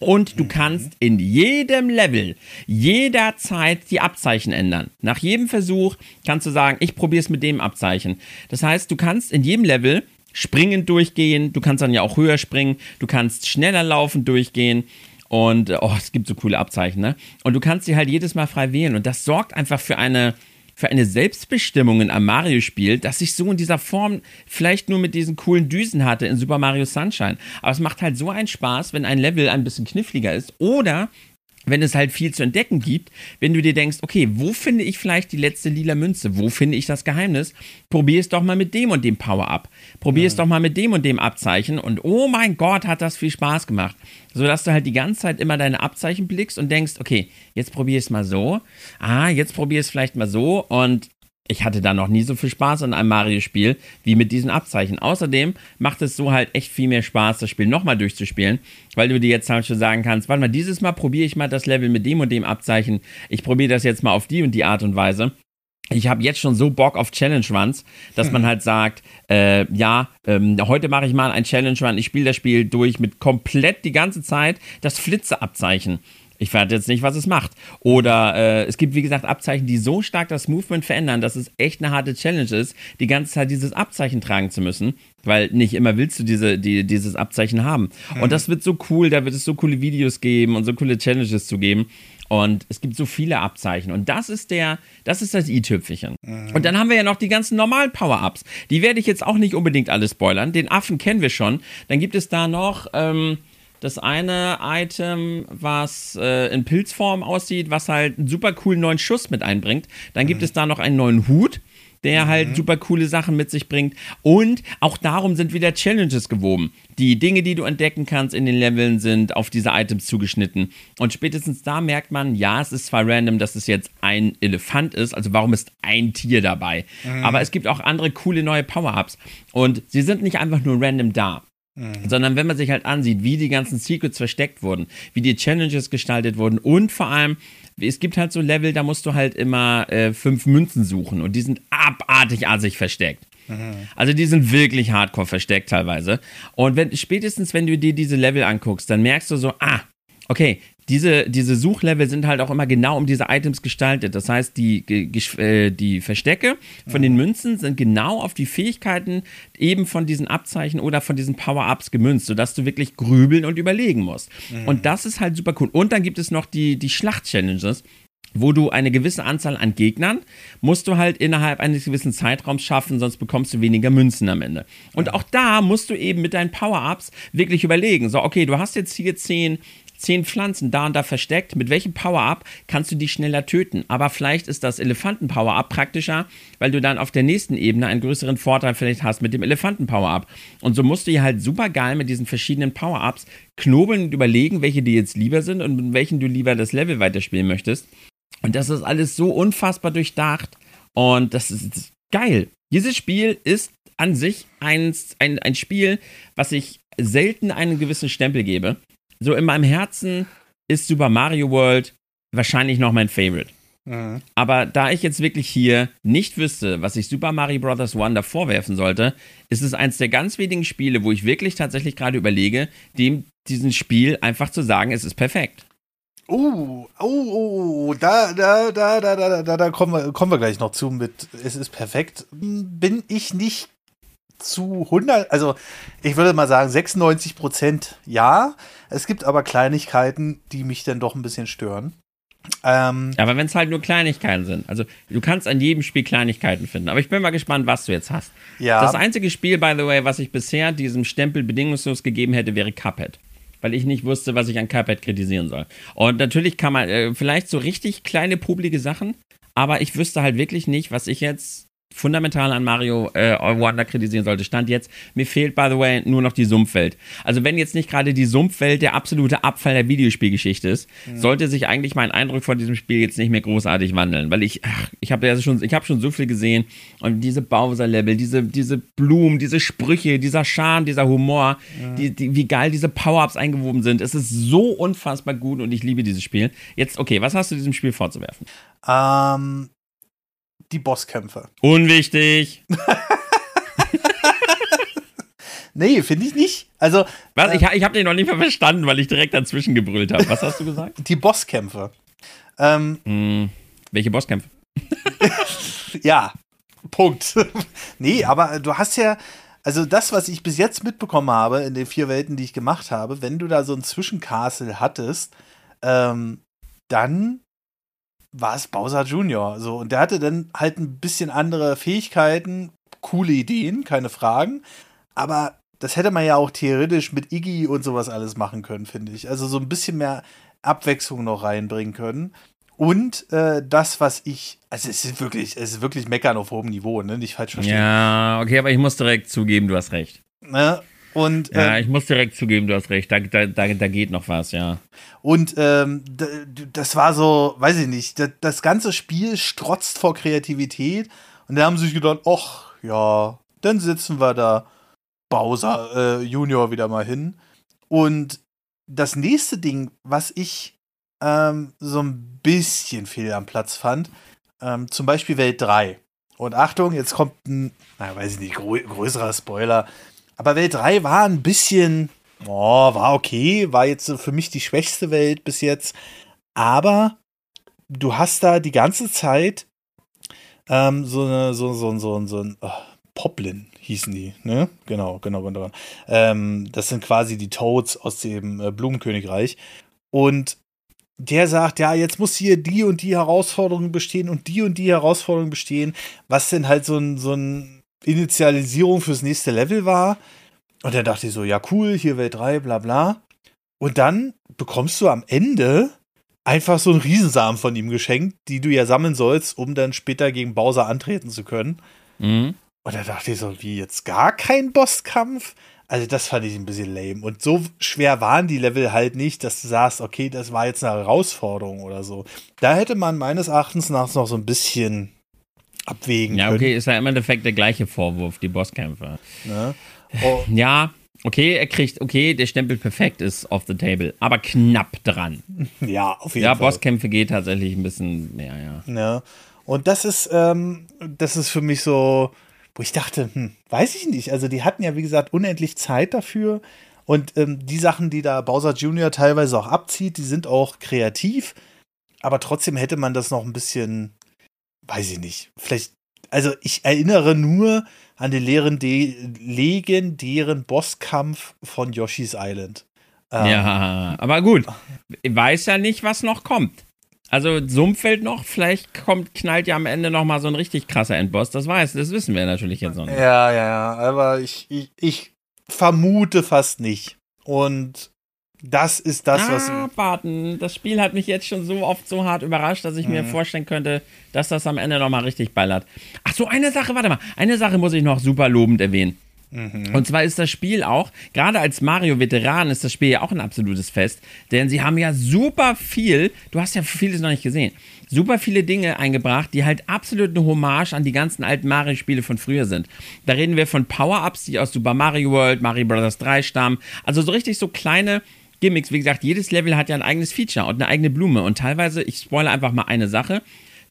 Speaker 2: Und du kannst in jedem Level jederzeit die Abzeichen ändern. Nach jedem Versuch kannst du sagen, ich probiere es mit dem Abzeichen. Das heißt, du kannst in jedem Level springend durchgehen, du kannst dann ja auch höher springen, du kannst schneller laufen durchgehen und oh, es gibt so coole Abzeichen, ne? Und du kannst sie halt jedes Mal frei wählen. Und das sorgt einfach für eine, für eine Selbstbestimmung in einem Mario-Spiel, das ich so in dieser Form vielleicht nur mit diesen coolen Düsen hatte in Super Mario Sunshine. Aber es macht halt so einen Spaß, wenn ein Level ein bisschen kniffliger ist oder wenn es halt viel zu entdecken gibt, wenn du dir denkst, okay, wo finde ich vielleicht die letzte lila Münze? Wo finde ich das Geheimnis? Probier es doch mal mit dem und dem Power-Up. Probier ja. es doch mal mit dem und dem Abzeichen und oh mein Gott, hat das viel Spaß gemacht. So dass du halt die ganze Zeit immer deine Abzeichen blickst und denkst, okay, jetzt probier es mal so. Ah, jetzt probier es vielleicht mal so und ich hatte da noch nie so viel Spaß in einem Mario-Spiel wie mit diesen Abzeichen. Außerdem macht es so halt echt viel mehr Spaß, das Spiel nochmal durchzuspielen, weil du dir jetzt halt schon sagen kannst, warte mal, dieses Mal probiere ich mal das Level mit dem und dem Abzeichen. Ich probiere das jetzt mal auf die und die Art und Weise. Ich habe jetzt schon so Bock auf Challenge Runs, dass hm. man halt sagt, äh, ja, ähm, heute mache ich mal ein Challenge Run, ich spiele das Spiel durch mit komplett die ganze Zeit das Flitze-Abzeichen. Ich verrate jetzt nicht, was es macht. Oder äh, es gibt, wie gesagt, Abzeichen, die so stark das Movement verändern, dass es echt eine harte Challenge ist, die ganze Zeit dieses Abzeichen tragen zu müssen. Weil nicht immer willst du diese, die, dieses Abzeichen haben. Mhm. Und das wird so cool, da wird es so coole Videos geben und so coole Challenges zu geben. Und es gibt so viele Abzeichen. Und das ist der, das ist das i-Tüpfelchen. Mhm. Und dann haben wir ja noch die ganzen normalen Power-Ups. Die werde ich jetzt auch nicht unbedingt alle spoilern. Den Affen kennen wir schon. Dann gibt es da noch, ähm, das eine Item, was äh, in Pilzform aussieht, was halt einen super coolen neuen Schuss mit einbringt. Dann gibt mhm. es da noch einen neuen Hut, der halt mhm. super coole Sachen mit sich bringt. Und auch darum sind wieder Challenges gewoben. Die Dinge, die du entdecken kannst in den Leveln, sind auf diese Items zugeschnitten. Und spätestens da merkt man, ja, es ist zwar random, dass es jetzt ein Elefant ist, also warum ist ein Tier dabei? Mhm. Aber es gibt auch andere coole neue Power-Ups. Und sie sind nicht einfach nur random da. Mhm. Sondern wenn man sich halt ansieht, wie die ganzen Secrets versteckt wurden, wie die Challenges gestaltet wurden und vor allem, es gibt halt so Level, da musst du halt immer äh, fünf Münzen suchen und die sind abartig assig versteckt. Mhm. Also die sind wirklich hardcore versteckt teilweise. Und wenn, spätestens wenn du dir diese Level anguckst, dann merkst du so, ah, okay, diese, diese Suchlevel sind halt auch immer genau um diese Items gestaltet. Das heißt, die, äh, die Verstecke von den Münzen sind genau auf die Fähigkeiten eben von diesen Abzeichen oder von diesen Power-Ups gemünzt, sodass du wirklich grübeln und überlegen musst. Mhm. Und das ist halt super cool. Und dann gibt es noch die, die Schlacht-Challenges wo du eine gewisse Anzahl an Gegnern musst du halt innerhalb eines gewissen Zeitraums schaffen, sonst bekommst du weniger Münzen am Ende. Und auch da musst du eben mit deinen Power-Ups wirklich überlegen, so, okay, du hast jetzt hier zehn zehn Pflanzen da und da versteckt. Mit welchem Power-Up kannst du die schneller töten? Aber vielleicht ist das Elefanten-Power-Up praktischer, weil du dann auf der nächsten Ebene einen größeren Vorteil vielleicht hast mit dem Elefanten-Power-Up. Und so musst du hier halt super geil mit diesen verschiedenen Power-Ups knobeln und überlegen, welche dir jetzt lieber sind und mit welchen du lieber das Level weiterspielen möchtest. Und das ist alles so unfassbar durchdacht. Und das ist geil. Dieses Spiel ist an sich ein, ein, ein Spiel, was ich selten einen gewissen Stempel gebe so in meinem Herzen ist Super Mario World wahrscheinlich noch mein Favorite. Mhm. Aber da ich jetzt wirklich hier nicht wüsste, was ich Super Mario Bros. Wonder vorwerfen sollte, ist es eins der ganz wenigen Spiele, wo ich wirklich tatsächlich gerade überlege, dem diesem Spiel einfach zu sagen, es ist perfekt.
Speaker 1: Oh, oh, oh, da, da, da, da, da, da, da kommen wir, kommen wir gleich noch zu mit, es ist perfekt. Bin ich nicht zu 100, also ich würde mal sagen 96 Prozent ja. Es gibt aber Kleinigkeiten, die mich dann doch ein bisschen stören.
Speaker 2: Ähm, aber wenn es halt nur Kleinigkeiten sind. Also du kannst an jedem Spiel Kleinigkeiten finden. Aber ich bin mal gespannt, was du jetzt hast. Ja. Das einzige Spiel, by the way, was ich bisher diesem Stempel bedingungslos gegeben hätte, wäre Cuphead. Weil ich nicht wusste, was ich an Cuphead kritisieren soll. Und natürlich kann man äh, vielleicht so richtig kleine, publige Sachen, aber ich wüsste halt wirklich nicht, was ich jetzt fundamental an Mario äh, Wonder kritisieren sollte. Stand jetzt, mir fehlt, by the way, nur noch die Sumpfwelt. Also wenn jetzt nicht gerade die Sumpfwelt der absolute Abfall der Videospielgeschichte ist, mhm. sollte sich eigentlich mein Eindruck von diesem Spiel jetzt nicht mehr großartig wandeln, weil ich, ach, ich habe ja schon, ich habe schon so viel gesehen und diese Bowser-Level, diese, diese Blumen, diese Sprüche, dieser Charme, dieser Humor, mhm. die, die, wie geil diese Power-Ups eingewoben sind. Es ist so unfassbar gut und ich liebe dieses Spiel. Jetzt, okay, was hast du diesem Spiel vorzuwerfen?
Speaker 1: Ähm, die Bosskämpfe.
Speaker 2: Unwichtig. *laughs*
Speaker 1: nee, finde ich nicht. Also.
Speaker 2: Was? Äh, ich, ich habe den noch nicht mal verstanden, weil ich direkt dazwischen gebrüllt habe. Was hast du gesagt?
Speaker 1: Die Bosskämpfe. Ähm,
Speaker 2: hm, welche Bosskämpfe? *laughs*
Speaker 1: ja, Punkt. *laughs* nee, aber du hast ja. Also das, was ich bis jetzt mitbekommen habe in den vier Welten, die ich gemacht habe, wenn du da so ein Zwischencastle hattest, ähm, dann war es Bowser Jr. So, und der hatte dann halt ein bisschen andere Fähigkeiten, coole Ideen, keine Fragen. Aber das hätte man ja auch theoretisch mit Iggy und sowas alles machen können, finde ich. Also so ein bisschen mehr Abwechslung noch reinbringen können. Und äh, das, was ich, also es ist wirklich, es ist wirklich Meckern auf hohem Niveau, ne? Nicht falsch verstehen.
Speaker 2: Ja, okay, aber ich muss direkt zugeben, du hast recht.
Speaker 1: Ne? Und,
Speaker 2: ja, äh, ich muss direkt zugeben, du hast recht. Da, da, da, da geht noch was, ja.
Speaker 1: Und ähm, das war so, weiß ich nicht, das, das, ganze Spiel strotzt vor Kreativität. Und da haben sie sich gedacht, ach ja, dann sitzen wir da Bowser äh, Junior wieder mal hin. Und das nächste Ding, was ich ähm, so ein bisschen fehl am Platz fand, ähm, zum Beispiel Welt 3. Und Achtung, jetzt kommt ein, na, weiß ich nicht, grö größerer Spoiler. Aber Welt 3 war ein bisschen, oh, war okay, war jetzt für mich die schwächste Welt bis jetzt. Aber du hast da die ganze Zeit ähm, so eine, so, so, so, so ein oh, Poplin hießen die, ne? Genau, genau, genau. Ähm, das sind quasi die Toads aus dem äh, Blumenkönigreich. Und der sagt, ja, jetzt muss hier die und die Herausforderung bestehen und die und die Herausforderung bestehen, was denn halt so ein, so ein Initialisierung fürs nächste Level war. Und dann dachte ich so, ja cool, hier Welt 3, bla bla. Und dann bekommst du am Ende einfach so einen Riesensamen von ihm geschenkt, die du ja sammeln sollst, um dann später gegen Bowser antreten zu können. Mhm. Und da dachte ich so, wie jetzt gar kein Bosskampf? Also das fand ich ein bisschen lame. Und so schwer waren die Level halt nicht, dass du sagst, okay, das war jetzt eine Herausforderung oder so. Da hätte man meines Erachtens nach noch so ein bisschen abwägen
Speaker 2: ja,
Speaker 1: können.
Speaker 2: Ja, okay, ist ja im Endeffekt der gleiche Vorwurf, die Bosskämpfe. Ne? Oh. *laughs* Ja, okay, er kriegt, okay, der Stempel perfekt ist off the table, aber knapp dran. *laughs*
Speaker 1: Ja, auf jeden
Speaker 2: ja,
Speaker 1: Fall.
Speaker 2: Ja, Bosskämpfe geht tatsächlich ein bisschen mehr, ja.
Speaker 1: Ja. Und das ist, ähm, das ist für mich so, wo ich dachte, hm, weiß ich nicht. Also die hatten ja, wie gesagt, unendlich Zeit dafür. Und ähm, die Sachen, die da Bowser Jr. teilweise auch abzieht, die sind auch kreativ. Aber trotzdem hätte man das noch ein bisschen weiß ich nicht, vielleicht, also ich erinnere nur an den legendären Bosskampf von Yoshi's Island.
Speaker 2: Ähm, ja, aber gut, ich weiß ja nicht, was noch kommt. Also Sumpfeld noch, vielleicht kommt, knallt ja am Ende noch mal so ein richtig krasser Endboss. Das weiß, das wissen wir natürlich jetzt noch nicht.
Speaker 1: Ja, ja, ja, aber ich, ich, ich vermute fast nicht. Und das ist das, ah, was.
Speaker 2: Warten. Das Spiel hat mich jetzt schon so oft so hart überrascht, dass ich mhm. mir vorstellen könnte, dass das am Ende nochmal richtig ballert. Ach so, eine Sache, warte mal. Eine Sache muss ich noch super lobend erwähnen. Mhm. Und zwar ist das Spiel auch, gerade als Mario-Veteran ist das Spiel ja auch ein absolutes Fest, denn sie haben ja super viel, du hast ja vieles noch nicht gesehen, super viele Dinge eingebracht, die halt absolut eine Hommage an die ganzen alten Mario-Spiele von früher sind. Da reden wir von Power-Ups, die aus Super Mario World, Mario Bros. 3 stammen, also so richtig so kleine Gimmicks. Wie gesagt, jedes Level hat ja ein eigenes Feature und eine eigene Blume. Und teilweise, ich spoilere einfach mal eine Sache.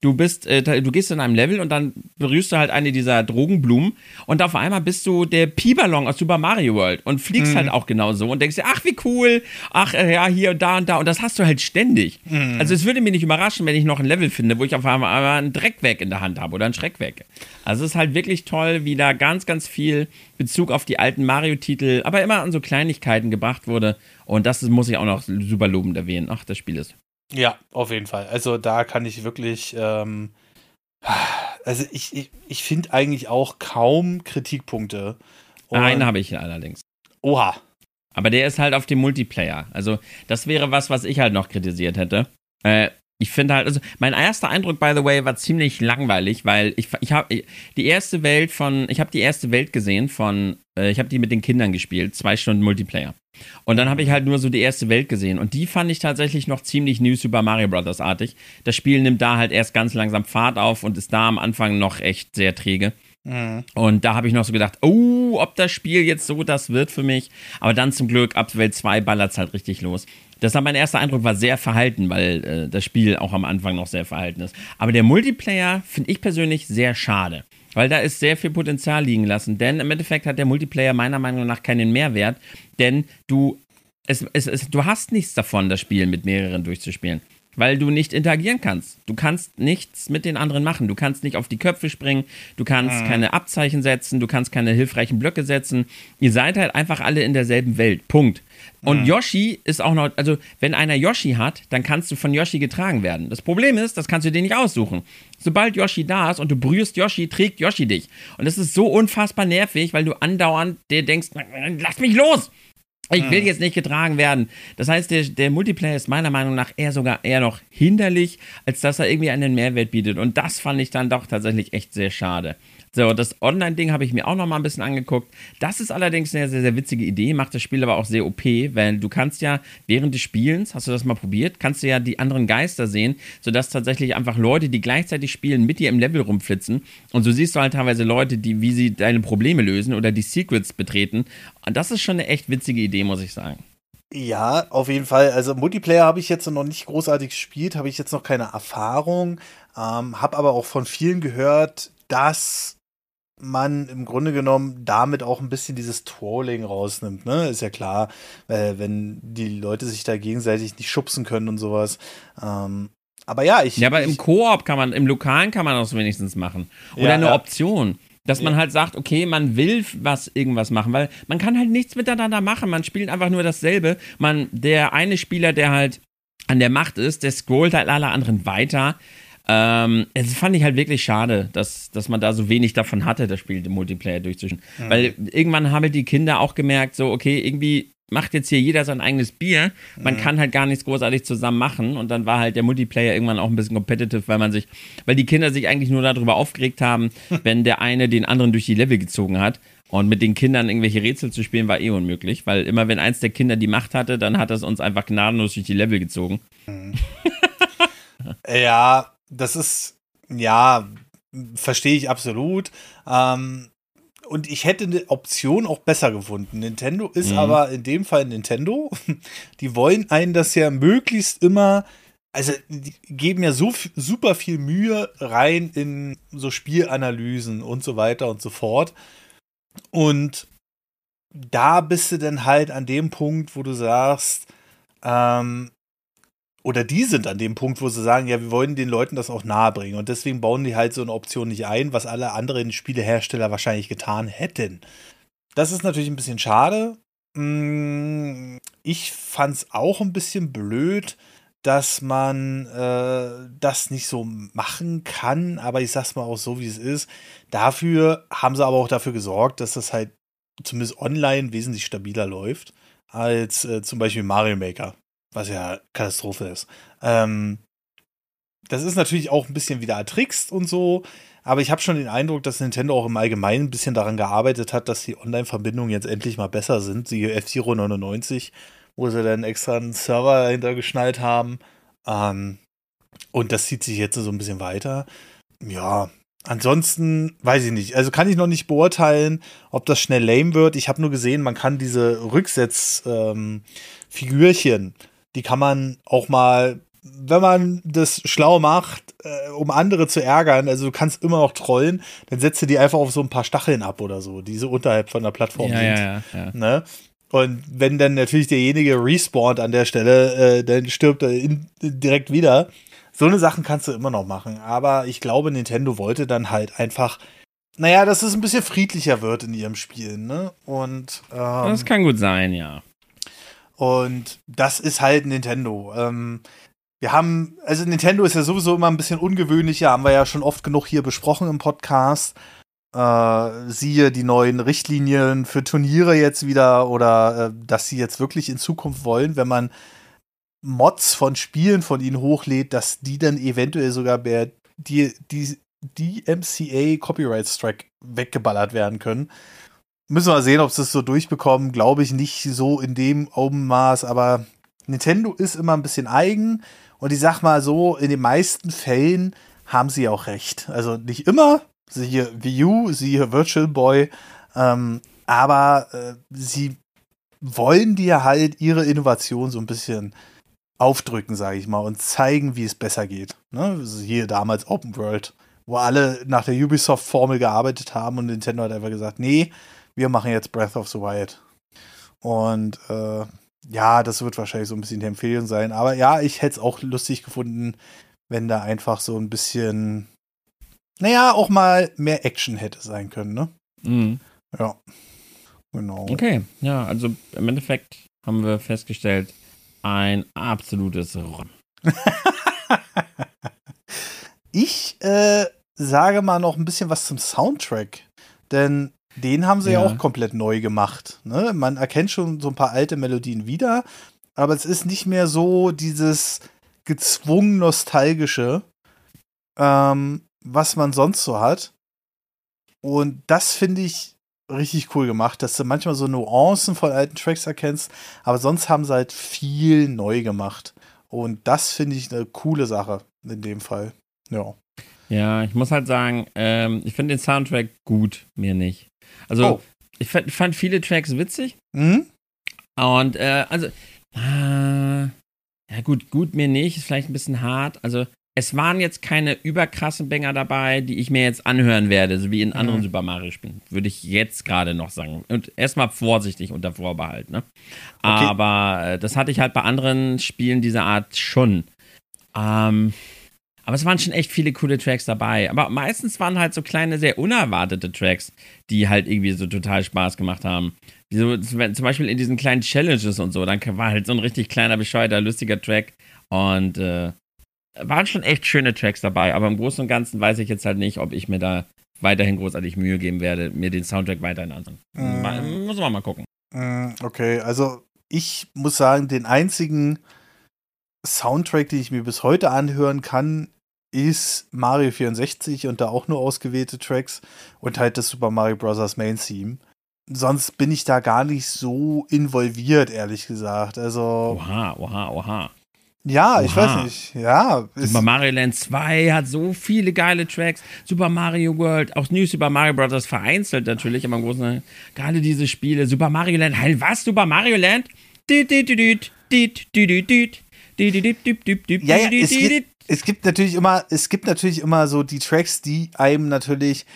Speaker 2: Du bist, äh, du gehst in einem Level und dann berührst du halt eine dieser Drogenblumen und auf einmal bist du der Pi-Ballon aus Super Mario World und fliegst mhm. halt auch genauso und denkst dir, ach wie cool, ach äh, ja, hier und da und da und das hast du halt ständig. Mhm. Also es würde mich nicht überraschen, wenn ich noch ein Level finde, wo ich auf einmal einen Dreckwerk in der Hand habe oder ein Schreckwerk. Also es ist halt wirklich toll, wie da ganz, ganz viel Bezug auf die alten Mario-Titel, aber immer an so Kleinigkeiten gebracht wurde und das muss ich auch noch super lobend erwähnen. Ach, das Spiel ist
Speaker 1: ja, auf jeden Fall. Also da kann ich wirklich, ähm, also ich, ich, ich finde eigentlich auch kaum Kritikpunkte.
Speaker 2: Und Einen habe ich allerdings.
Speaker 1: Oha.
Speaker 2: Aber der ist halt auf dem Multiplayer. Also das wäre was, was ich halt noch kritisiert hätte. Äh, ich finde halt, also mein erster Eindruck, by the way, war ziemlich langweilig, weil ich, ich habe die erste Welt von, ich habe die erste Welt gesehen von, äh, ich habe die mit den Kindern gespielt, zwei Stunden Multiplayer. Und dann habe ich halt nur so die erste Welt gesehen. Und die fand ich tatsächlich noch ziemlich New Super Mario Bros. artig. Das Spiel nimmt da halt erst ganz langsam Fahrt auf und ist da am Anfang noch echt sehr träge. Mhm. Und da habe ich noch so gedacht, oh, ob das Spiel jetzt so das wird für mich. Aber dann zum Glück, ab Welt 2 ballert es halt richtig los. Deshalb mein erster Eindruck war sehr verhalten, weil äh, das Spiel auch am Anfang noch sehr verhalten ist. Aber der Multiplayer finde ich persönlich sehr schade. Weil da ist sehr viel Potenzial liegen lassen. Denn im Endeffekt hat der Multiplayer meiner Meinung nach keinen Mehrwert. Denn du, es, es, es, du hast nichts davon, das Spiel mit mehreren durchzuspielen weil du nicht interagieren kannst. Du kannst nichts mit den anderen machen. Du kannst nicht auf die Köpfe springen, du kannst mhm. keine Abzeichen setzen, du kannst keine hilfreichen Blöcke setzen. Ihr seid halt einfach alle in derselben Welt. Punkt. Und mhm. Yoshi ist auch noch, also wenn einer Yoshi hat, dann kannst du von Yoshi getragen werden. Das Problem ist, das kannst du dir nicht aussuchen. Sobald Yoshi da ist und du berührst Yoshi, trägt Yoshi dich. Und das ist so unfassbar nervig, weil du andauernd dir denkst, lass mich los! Ich will hm. jetzt nicht getragen werden. Das heißt, der, der, Multiplayer ist meiner Meinung nach eher sogar eher noch hinderlich, als dass er irgendwie einen Mehrwert bietet. Und das fand ich dann doch tatsächlich echt sehr schade. So, das Online-Ding habe ich mir auch noch mal ein bisschen angeguckt. Das ist allerdings eine sehr, sehr witzige Idee, macht das Spiel aber auch sehr OP, weil du kannst ja während des Spielens, hast du das mal probiert, kannst du ja die anderen Geister sehen, sodass tatsächlich einfach Leute, die gleichzeitig spielen, mit dir im Level rumflitzen. Und so siehst du halt teilweise Leute, die, wie sie deine Probleme lösen oder die Secrets betreten. Und das ist schon eine echt witzige Idee, muss ich sagen.
Speaker 1: Ja, auf jeden Fall. Also Multiplayer habe ich jetzt noch nicht großartig gespielt, habe ich jetzt noch keine Erfahrung, ähm, habe aber auch von vielen gehört, dass man im Grunde genommen damit auch ein bisschen dieses Trolling rausnimmt, ne? Ist ja klar, äh, wenn die Leute sich da gegenseitig nicht schubsen können und sowas. Ähm, aber ja, ich.
Speaker 2: Ja, aber im Koop kann man, im Lokalen kann man das wenigstens machen. Oder ja, eine ja. Option. Dass man halt sagt, okay, man will was irgendwas machen, weil man kann halt nichts miteinander machen. Man spielt einfach nur dasselbe. Man, der eine Spieler, der halt an der Macht ist, der scrollt halt alle anderen weiter. Ähm, es fand ich halt wirklich schade, dass, dass man da so wenig davon hatte, das Spiel im Multiplayer durchzuspielen. Mhm. Weil irgendwann haben die Kinder auch gemerkt, so, okay, irgendwie macht jetzt hier jeder sein eigenes Bier. Man mhm. kann halt gar nichts großartig zusammen machen. Und dann war halt der Multiplayer irgendwann auch ein bisschen competitive, weil man sich, weil die Kinder sich eigentlich nur darüber aufgeregt haben, *laughs* wenn der eine den anderen durch die Level gezogen hat. Und mit den Kindern irgendwelche Rätsel zu spielen, war eh unmöglich, weil immer wenn eins der Kinder die Macht hatte, dann hat es uns einfach gnadenlos durch die Level gezogen. Mhm. *laughs*
Speaker 1: ja, das ist, ja, verstehe ich absolut. Ähm, und ich hätte eine Option auch besser gefunden. Nintendo ist mhm. aber in dem Fall Nintendo. Die wollen einen das ja möglichst immer, also die geben ja so super viel Mühe rein in so Spielanalysen und so weiter und so fort. Und da bist du dann halt an dem Punkt, wo du sagst, ähm, oder die sind an dem Punkt, wo sie sagen, ja, wir wollen den Leuten das auch nahebringen. Und deswegen bauen die halt so eine Option nicht ein, was alle anderen Spielehersteller wahrscheinlich getan hätten. Das ist natürlich ein bisschen schade. Mm, ich fand es auch ein bisschen blöd, dass man äh, das nicht so machen kann, aber ich sag's mal auch so, wie es ist. Dafür haben sie aber auch dafür gesorgt, dass das halt zumindest online wesentlich stabiler läuft als äh, zum Beispiel Mario Maker was ja Katastrophe ist. Ähm, das ist natürlich auch ein bisschen wieder ertrickst und so, aber ich habe schon den Eindruck, dass Nintendo auch im Allgemeinen ein bisschen daran gearbeitet hat, dass die Online-Verbindungen jetzt endlich mal besser sind. Siehe F-Zero 99, wo sie dann extra einen Server dahinter geschnallt haben. Ähm, und das zieht sich jetzt so ein bisschen weiter. Ja, ansonsten weiß ich nicht. Also kann ich noch nicht beurteilen, ob das schnell lame wird. Ich habe nur gesehen, man kann diese Rücksetzfigürchen ähm, die kann man auch mal wenn man das schlau macht, äh, um andere zu ärgern, also du kannst immer noch trollen, dann setzt du die einfach auf so ein paar Stacheln ab oder so, die so unterhalb von der Plattform
Speaker 2: ja,
Speaker 1: sind.
Speaker 2: Ja, ja,
Speaker 1: ne? Und wenn dann natürlich derjenige respawnt an der Stelle, äh, dann stirbt er in, direkt wieder. So eine Sachen kannst du immer noch machen. Aber ich glaube, Nintendo wollte dann halt einfach, naja, dass es ein bisschen friedlicher wird in ihrem Spiel, ne? Und ähm,
Speaker 2: das kann gut sein, ja.
Speaker 1: Und das ist halt Nintendo. Ähm, wir haben, also Nintendo ist ja sowieso immer ein bisschen ungewöhnlicher, haben wir ja schon oft genug hier besprochen im Podcast. Äh, siehe die neuen Richtlinien für Turniere jetzt wieder oder äh, dass sie jetzt wirklich in Zukunft wollen, wenn man Mods von Spielen von ihnen hochlädt, dass die dann eventuell sogar bei die, die, die MCA Copyright Strike weggeballert werden können. Müssen wir sehen, ob sie es so durchbekommen. Glaube ich nicht so in dem Augenmaß, aber Nintendo ist immer ein bisschen eigen und ich sag mal so, in den meisten Fällen haben sie auch recht. Also nicht immer, siehe Wii U, siehe Virtual Boy, ähm, aber äh, sie wollen dir halt ihre Innovation so ein bisschen aufdrücken, sage ich mal, und zeigen, wie es besser geht. Ne? Hier damals Open World, wo alle nach der Ubisoft-Formel gearbeitet haben und Nintendo hat einfach gesagt, nee, wir machen jetzt Breath of the Wild. Und äh, ja, das wird wahrscheinlich so ein bisschen die Empfehlung sein. Aber ja, ich hätte es auch lustig gefunden, wenn da einfach so ein bisschen naja, auch mal mehr Action hätte sein können, ne?
Speaker 2: Mhm.
Speaker 1: Ja. Genau.
Speaker 2: Okay, ja, also im Endeffekt haben wir festgestellt, ein absolutes Ron. *laughs*
Speaker 1: ich äh, sage mal noch ein bisschen was zum Soundtrack. Denn den haben sie ja, ja auch komplett neu gemacht. Ne? Man erkennt schon so ein paar alte Melodien wieder, aber es ist nicht mehr so dieses gezwungen nostalgische, ähm, was man sonst so hat. Und das finde ich richtig cool gemacht, dass du manchmal so Nuancen von alten Tracks erkennst, aber sonst haben sie halt viel neu gemacht. Und das finde ich eine coole Sache in dem Fall. Ja.
Speaker 2: Ja, ich muss halt sagen, ähm, ich finde den Soundtrack gut, mir nicht. Also, oh. ich fand, fand, viele Tracks witzig.
Speaker 1: Mhm.
Speaker 2: Und, äh, also, äh, ja gut, gut mir nicht, ist vielleicht ein bisschen hart. Also, es waren jetzt keine überkrassen Banger dabei, die ich mir jetzt anhören werde, so wie in anderen mhm. Super Mario-Spielen. Würde ich jetzt gerade noch sagen. Und erstmal vorsichtig unter Vorbehalt, ne? Okay. Aber äh, das hatte ich halt bei anderen Spielen dieser Art schon. Ähm, aber es waren schon echt viele coole Tracks dabei. Aber meistens waren halt so kleine, sehr unerwartete Tracks, die halt irgendwie so total Spaß gemacht haben. So, zum Beispiel in diesen kleinen Challenges und so. Dann war halt so ein richtig kleiner, bescheuerter, lustiger Track. Und äh, waren schon echt schöne Tracks dabei, aber im Großen und Ganzen weiß ich jetzt halt nicht, ob ich mir da weiterhin großartig Mühe geben werde, mir den Soundtrack weiterhin anzuhören. Mm. Muss man mal gucken.
Speaker 1: Mm, okay, also ich muss sagen, den einzigen Soundtrack, den ich mir bis heute anhören kann, ist Mario 64 und da auch nur ausgewählte Tracks und halt das Super Mario Bros. Main Theme. Sonst bin ich da gar nicht so involviert, ehrlich gesagt. Also.
Speaker 2: Oha, oha, oha.
Speaker 1: Ja, Oha. ich weiß nicht. Ja.
Speaker 2: Super Mario Land 2 hat so viele geile Tracks. Super Mario World, auch New Super Mario Bros. vereinzelt natürlich, aber im Großen gerade diese Spiele. Super Mario Land, halt was? Super Mario Land?
Speaker 1: Ja, ja, es gibt, es gibt natürlich immer, es gibt natürlich immer so die Tracks, die einem natürlich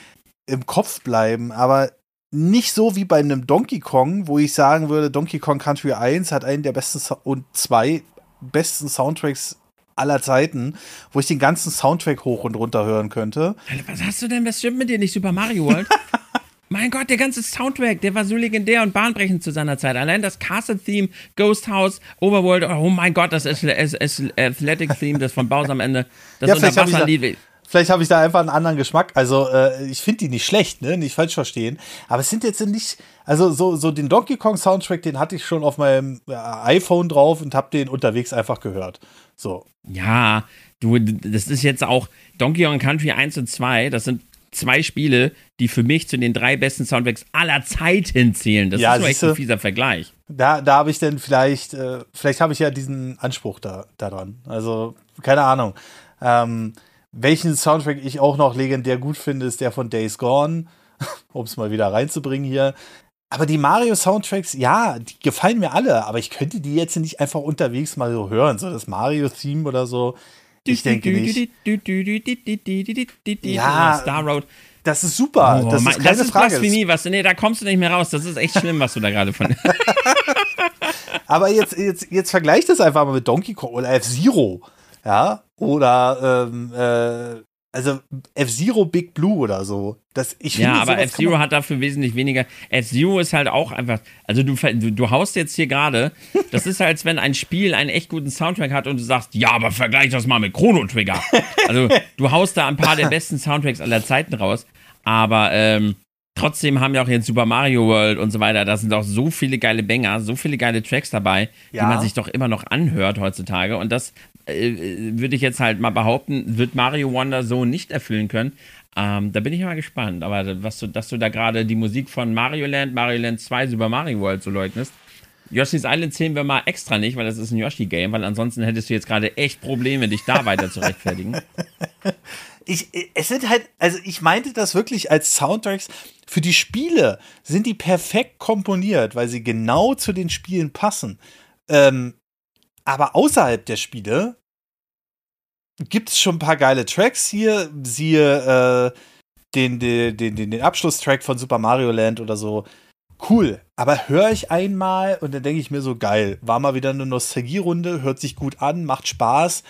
Speaker 1: im Kopf bleiben, aber nicht so wie bei einem Donkey Kong, wo ich sagen würde, Donkey Kong Country 1 hat einen der besten und 2 besten Soundtracks aller Zeiten, wo ich den ganzen Soundtrack hoch und runter hören könnte.
Speaker 2: Was hast du denn? Was stimmt mit dir nicht? Super Mario World? *laughs* mein Gott, der ganze Soundtrack, der war so legendär und bahnbrechend zu seiner Zeit. Allein das Castle-Theme, Ghost House, Overworld, oh mein Gott, das Athletic-Theme, das von Baus *laughs* am Ende, das ja, Unterwasserlied.
Speaker 1: Vielleicht habe ich da einfach einen anderen Geschmack. Also, äh, ich finde die nicht schlecht, ne? Nicht falsch verstehen. Aber es sind jetzt nicht, also so, so den Donkey Kong Soundtrack, den hatte ich schon auf meinem äh, iPhone drauf und habe den unterwegs einfach gehört. So.
Speaker 2: Ja, du, das ist jetzt auch Donkey Kong Country 1 und 2, das sind zwei Spiele, die für mich zu den drei besten Soundtracks aller Zeiten zählen. Das ja, ist so echt ein fieser Vergleich.
Speaker 1: Da, da habe ich dann vielleicht, äh, vielleicht habe ich ja diesen Anspruch da daran. Also, keine Ahnung. Ähm, welchen Soundtrack ich auch noch legendär gut finde, ist der von Days Gone, *laughs* um es mal wieder reinzubringen hier. Aber die Mario-Soundtracks, ja, die gefallen mir alle, aber ich könnte die jetzt nicht einfach unterwegs mal so hören, so das Mario-Theme oder so. Ich denke nicht. Ja, Star Road. Das ist super. Oh, das ist keine das ist Frage.
Speaker 2: Blasphemie, was, nee, da kommst du nicht mehr raus. Das ist echt schlimm, was du da gerade von. *laughs*
Speaker 1: Aber jetzt, jetzt, jetzt vergleich das einfach mal mit Donkey Kong oder F-Zero. Ja, oder ähm, äh, also F-Zero Big Blue oder so. Das, ich
Speaker 2: ja, aber F-Zero hat dafür wesentlich weniger. F-Zero ist halt auch einfach. Also du, du, du haust jetzt hier gerade. *laughs* Das ist, als wenn ein Spiel einen echt guten Soundtrack hat und du sagst, ja, aber vergleich das mal mit Chrono Trigger. Also *laughs* du haust da ein paar der besten Soundtracks aller Zeiten raus. Aber ähm, trotzdem haben wir auch jetzt Super Mario World und so weiter. Da sind auch so viele geile Banger, so viele geile Tracks dabei, ja. die man sich doch immer noch anhört heutzutage. Und das würde ich jetzt halt mal behaupten, wird Mario Wonder so nicht erfüllen können. Ähm, da bin ich mal gespannt. Aber was du, dass du da gerade die Musik von Mario Land, Mario Land 2, Super Mario World so leugnest. Yoshi's Island zählen wir mal extra nicht, weil das ist ein Yoshi-Game, weil ansonsten hättest du jetzt gerade echt Probleme, dich da weiter zu rechtfertigen. *laughs*
Speaker 1: ich, es sind halt, also ich meinte das wirklich als Soundtracks. Für die Spiele sind die perfekt komponiert, weil sie genau zu den Spielen passen. Ähm, aber außerhalb der Spiele gibt es schon ein paar geile Tracks hier. Siehe äh, den, den, den, den Abschlusstrack von Super Mario Land oder so. Cool. Aber höre ich einmal und dann denke ich mir so, geil. War mal wieder eine Nostalgierunde, hört sich gut an, macht Spaß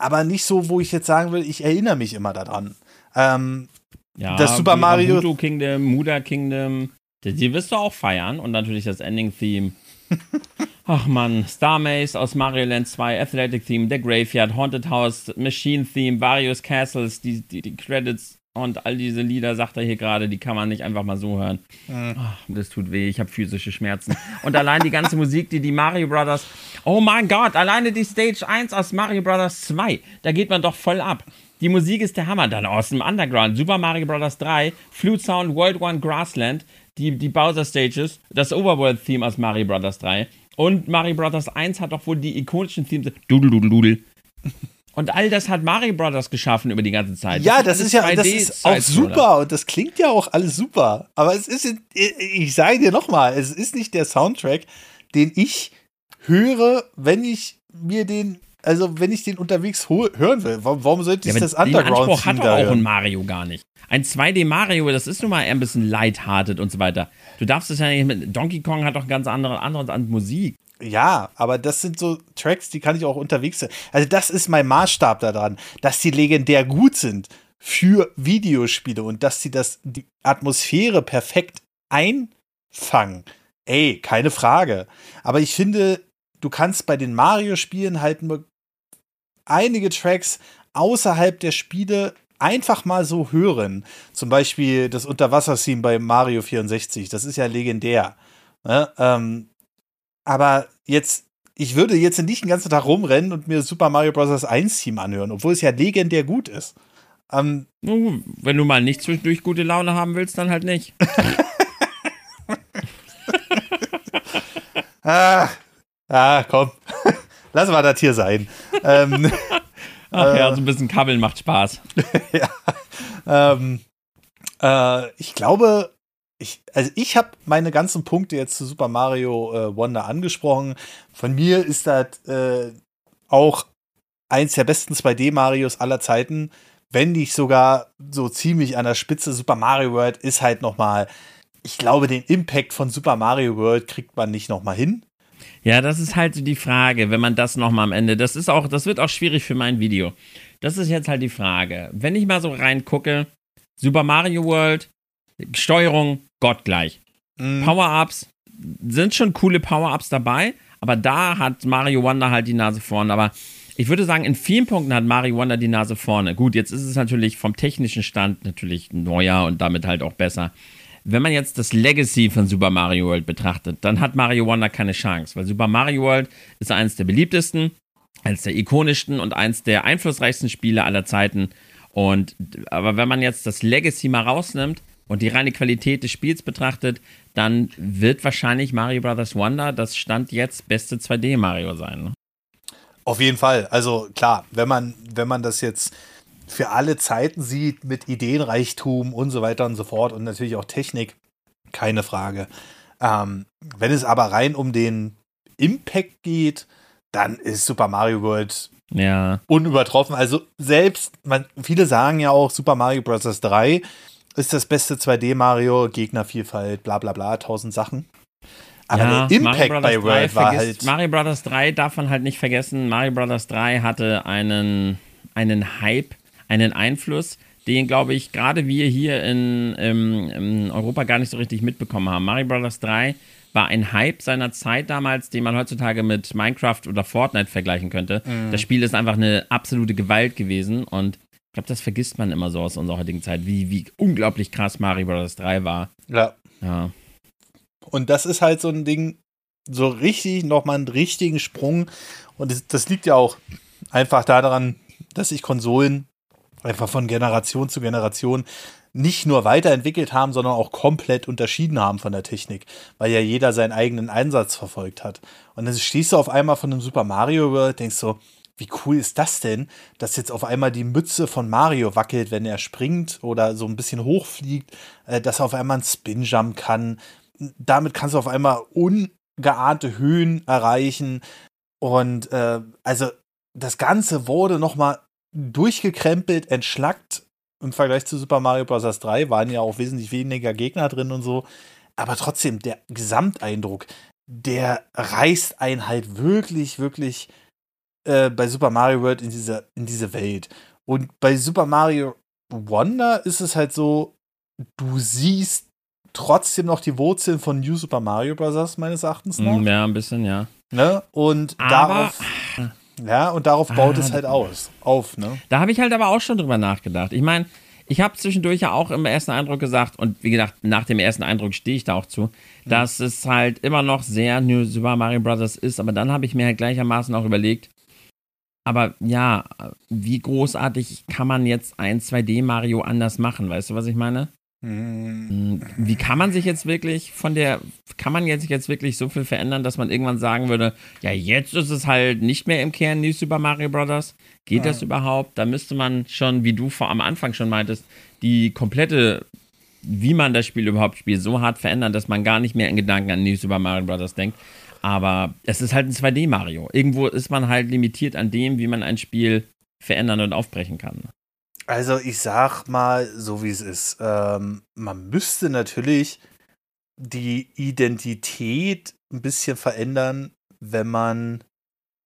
Speaker 1: aber nicht so, wo ich jetzt sagen will, ich erinnere mich immer daran. Ähm,
Speaker 2: ja, das Super Mario. Voodoo Kingdom, Muda Kingdom, die, die wirst du auch feiern und natürlich das Ending-Theme. *laughs* Ach man, Star Maze aus Mario Land 2, Athletic Theme, The Graveyard, Haunted House, Machine Theme, Various Castles, die, die, die Credits und all diese Lieder, sagt er hier gerade, die kann man nicht einfach mal so hören. Mhm. Ach, das tut weh, ich habe physische Schmerzen. Und allein die ganze Musik, die die Mario Brothers. Oh mein Gott, alleine die Stage 1 aus Mario Brothers 2, da geht man doch voll ab. Die Musik ist der Hammer. Dann aus dem Underground, Super Mario Bros. 3, Flute Sound, World One Grassland, die, die Bowser Stages, das Overworld-Theme aus Mario Bros. 3. Und Mario Bros. 1 hat doch wohl die ikonischen Themes. Dudel, dudel, dudel. *laughs* Und all das hat Mario Brothers geschaffen über die ganze Zeit.
Speaker 1: Ja, das, das ist ja das ist auch super und das klingt ja auch alles super. Aber es ist, ich sage dir nochmal, es ist nicht der Soundtrack, den ich höre, wenn ich mir den, also wenn ich den unterwegs hören will. Warum, warum sollte ich ja, das Underground Den Anspruch
Speaker 2: hat doch auch ein Mario gar nicht. Ein 2D Mario, das ist nun mal eher ein bisschen lighthearted und so weiter. Du darfst es ja nicht mit. Donkey Kong hat doch ganz andere, andere Musik.
Speaker 1: Ja, aber das sind so Tracks, die kann ich auch unterwegs. Also, das ist mein Maßstab daran, dass die legendär gut sind für Videospiele und dass sie das, die Atmosphäre perfekt einfangen. Ey, keine Frage. Aber ich finde, du kannst bei den Mario-Spielen halt nur einige Tracks außerhalb der Spiele einfach mal so hören. Zum Beispiel das Unterwasser-Theme bei Mario 64. Das ist ja legendär. Ne? Ähm, aber jetzt, ich würde jetzt nicht den ganzen Tag rumrennen und mir Super Mario Bros. 1 Team anhören, obwohl es ja legendär gut ist.
Speaker 2: Ähm, Wenn du mal nicht zwischendurch gute Laune haben willst, dann halt nicht. *laughs*
Speaker 1: ah, ah, komm. *laughs* Lass mal das hier sein. ähm, *laughs*
Speaker 2: Ach ja, so ein bisschen Kabbeln macht Spaß. *laughs* ja.
Speaker 1: Ähm, äh, ich glaube, ich, also ich habe meine ganzen Punkte jetzt zu Super Mario äh, Wonder angesprochen. Von mir ist das äh, auch eins der besten 2D-Marios aller Zeiten, wenn nicht sogar so ziemlich an der Spitze. Super Mario World ist halt noch mal, ich glaube, den Impact von Super Mario World kriegt man nicht noch mal hin.
Speaker 2: Ja, das ist halt so die Frage, wenn man das noch mal am Ende, das ist auch, das wird auch schwierig für mein Video. Das ist jetzt halt die Frage. Wenn ich mal so reingucke, Super Mario World, Steuerung gottgleich. Mhm. Power-Ups sind schon coole Power-Ups dabei, aber da hat Mario Wonder halt die Nase vorne. Aber ich würde sagen, in vielen Punkten hat Mario Wonder die Nase vorne. Gut, jetzt ist es natürlich vom technischen Stand natürlich neuer und damit halt auch besser. Wenn man jetzt das Legacy von Super Mario World betrachtet, dann hat Mario Wonder keine Chance, weil Super Mario World ist eines der beliebtesten, eines der ikonischsten und eines der einflussreichsten Spiele aller Zeiten. Und aber wenn man jetzt das Legacy mal rausnimmt, und die reine Qualität des Spiels betrachtet, dann wird wahrscheinlich Mario Bros. Wonder das Stand jetzt beste 2D Mario sein. Ne?
Speaker 1: Auf jeden Fall. Also klar, wenn man, wenn man das jetzt für alle Zeiten sieht mit Ideenreichtum und so weiter und so fort und natürlich auch Technik, keine Frage. Ähm, wenn es aber rein um den Impact geht, dann ist Super Mario World
Speaker 2: ja.
Speaker 1: unübertroffen. Also selbst, man, viele sagen ja auch, Super Mario Bros. 3 ist das beste 2D Mario, Gegnervielfalt, bla bla bla, tausend Sachen.
Speaker 2: Aber ja, der Impact bei World war halt. Mario Bros. 3 darf man halt nicht vergessen. Mario Bros. 3 hatte einen, einen Hype, einen Einfluss, den, glaube ich, gerade wir hier in, in, in, Europa gar nicht so richtig mitbekommen haben. Mario Bros. 3 war ein Hype seiner Zeit damals, den man heutzutage mit Minecraft oder Fortnite vergleichen könnte. Mhm. Das Spiel ist einfach eine absolute Gewalt gewesen und ich glaube, das vergisst man immer so aus unserer heutigen Zeit, wie, wie unglaublich krass Mario Bros. 3 war.
Speaker 1: Ja.
Speaker 2: Ja.
Speaker 1: Und das ist halt so ein Ding, so richtig nochmal einen richtigen Sprung. Und das, das liegt ja auch einfach daran, dass sich Konsolen einfach von Generation zu Generation nicht nur weiterentwickelt haben, sondern auch komplett unterschieden haben von der Technik, weil ja jeder seinen eigenen Einsatz verfolgt hat. Und dann stehst du auf einmal von einem Super Mario World, denkst so, wie cool ist das denn, dass jetzt auf einmal die Mütze von Mario wackelt, wenn er springt oder so ein bisschen hochfliegt, äh, dass er auf einmal einen Spin-Jump kann. Damit kannst du auf einmal ungeahnte Höhen erreichen. Und äh, also das Ganze wurde nochmal durchgekrempelt, entschlackt im Vergleich zu Super Mario Bros. 3 waren ja auch wesentlich weniger Gegner drin und so. Aber trotzdem, der Gesamteindruck, der reißt einen halt wirklich, wirklich äh, bei Super Mario World in diese, in diese Welt. Und bei Super Mario Wonder ist es halt so, du siehst trotzdem noch die Wurzeln von New Super Mario Bros. meines Erachtens nach.
Speaker 2: Mm, ja, ein bisschen, ja.
Speaker 1: Ne? Und Aber darauf ja, und darauf baut ah, es halt aus, auf, ne?
Speaker 2: Da habe ich halt aber auch schon drüber nachgedacht. Ich meine, ich habe zwischendurch ja auch im ersten Eindruck gesagt, und wie gesagt, nach dem ersten Eindruck stehe ich da auch zu, mhm. dass es halt immer noch sehr New Super Mario Bros. ist, aber dann habe ich mir halt gleichermaßen auch überlegt, aber ja, wie großartig kann man jetzt ein 2D Mario anders machen, weißt du, was ich meine? Mhm. Wie kann man sich jetzt wirklich von der, kann man jetzt, jetzt wirklich so viel verändern, dass man irgendwann sagen würde, ja, jetzt ist es halt nicht mehr im Kern New Super Mario Bros. Geht ja. das überhaupt? Da müsste man schon, wie du vor am Anfang schon meintest, die komplette, wie man das Spiel überhaupt spielt, so hart verändern, dass man gar nicht mehr in Gedanken an New Super Mario Bros. denkt. Aber es ist halt ein 2D-Mario. Irgendwo ist man halt limitiert an dem, wie man ein Spiel verändern und aufbrechen kann.
Speaker 1: Also ich sag mal, so wie es ist. Ähm, man müsste natürlich die Identität ein bisschen verändern, wenn man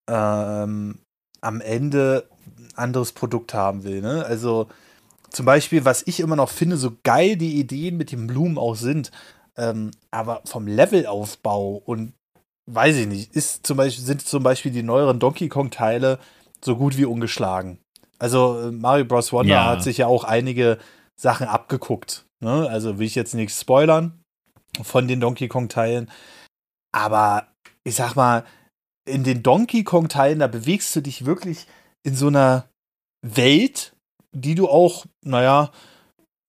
Speaker 1: ähm, am Ende ein anderes Produkt haben will. Ne? Also zum Beispiel, was ich immer noch finde, so geil die Ideen mit den Blumen auch sind, ähm, aber vom Levelaufbau und weiß ich nicht, ist zum Beispiel, sind zum Beispiel die neueren Donkey Kong-Teile so gut wie ungeschlagen. Also äh, Mario Bros. Wonder ja. hat sich ja auch einige Sachen abgeguckt. Ne? Also will ich jetzt nichts spoilern von den Donkey Kong-Teilen. Aber ich sag mal, in den Donkey Kong-Teilen, da bewegst du dich wirklich in so einer Welt, die du auch, naja,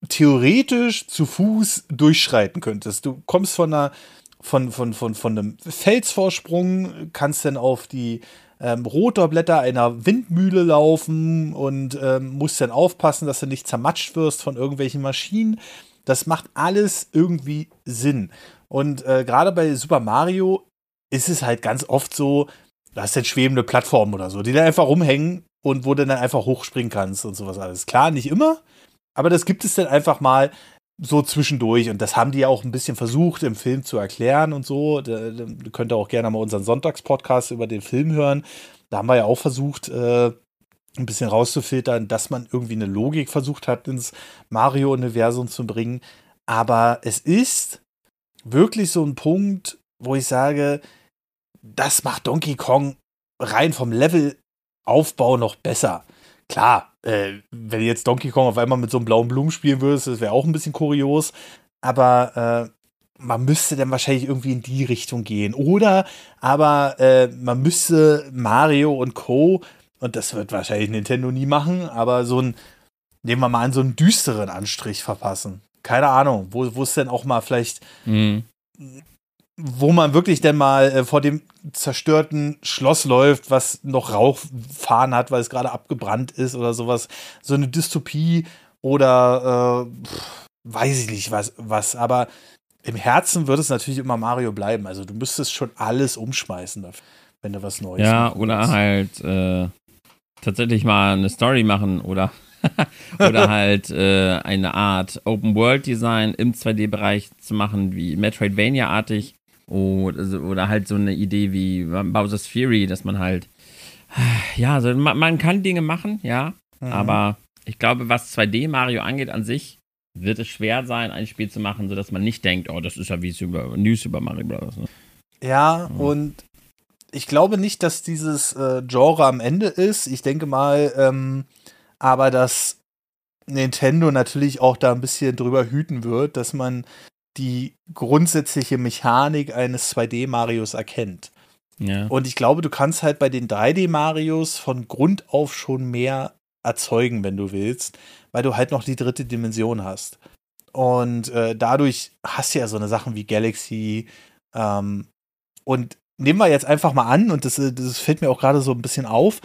Speaker 1: theoretisch zu Fuß durchschreiten könntest. Du kommst von einer von, von, von, von einem Felsvorsprung, kannst dann auf die ähm, Rotorblätter einer Windmühle laufen und ähm, musst dann aufpassen, dass du nicht zermatscht wirst von irgendwelchen Maschinen. Das macht alles irgendwie Sinn. Und äh, gerade bei Super Mario ist es halt ganz oft so, du hast dann schwebende Plattformen oder so, die dann einfach rumhängen und wo du dann einfach hochspringen kannst und sowas alles. Klar, nicht immer, aber das gibt es dann einfach mal so zwischendurch. Und das haben die ja auch ein bisschen versucht im Film zu erklären und so. Da, da könnt ihr auch gerne mal unseren Sonntagspodcast über den Film hören. Da haben wir ja auch versucht, äh, ein bisschen rauszufiltern, dass man irgendwie eine Logik versucht hat, ins Mario-Universum zu bringen. Aber es ist wirklich so ein Punkt, wo ich sage, das macht Donkey Kong rein vom Levelaufbau noch besser. Klar, äh, wenn jetzt Donkey Kong auf einmal mit so einem blauen Blumen spielen würde, das wäre auch ein bisschen kurios. Aber äh, man müsste dann wahrscheinlich irgendwie in die Richtung gehen. Oder aber äh, man müsste Mario und Co. Und das wird wahrscheinlich Nintendo nie machen, aber so ein, nehmen wir mal an, so einen düsteren Anstrich verpassen. Keine Ahnung, wo es denn auch mal vielleicht mhm wo man wirklich denn mal äh, vor dem zerstörten Schloss läuft, was noch Rauchfahren hat, weil es gerade abgebrannt ist oder sowas. So eine Dystopie oder äh, pff, weiß ich nicht was, was. Aber im Herzen wird es natürlich immer Mario bleiben. Also du müsstest schon alles umschmeißen, wenn du was Neues
Speaker 2: Ja, oder willst. halt äh, tatsächlich mal eine Story machen oder, *laughs* oder *laughs* halt äh, eine Art Open-World-Design im 2D-Bereich zu machen, wie Metroidvania-artig. Oder, oder halt so eine Idee wie Bowser's Fury, dass man halt, ja, also man, man kann Dinge machen, ja, mhm. aber ich glaube, was 2D Mario angeht an sich, wird es schwer sein, ein Spiel zu machen, sodass man nicht denkt, oh, das ist ja wie Super, New Super Mario Bros. Ne?
Speaker 1: Ja, mhm. und ich glaube nicht, dass dieses äh, Genre am Ende ist. Ich denke mal, ähm, aber dass Nintendo natürlich auch da ein bisschen drüber hüten wird, dass man die grundsätzliche Mechanik eines 2D-Marios erkennt. Ja. Und ich glaube, du kannst halt bei den 3D-Marios von Grund auf schon mehr erzeugen, wenn du willst, weil du halt noch die dritte Dimension hast. Und äh, dadurch hast du ja so eine Sachen wie Galaxy. Ähm, und nehmen wir jetzt einfach mal an, und das, äh, das fällt mir auch gerade so ein bisschen auf,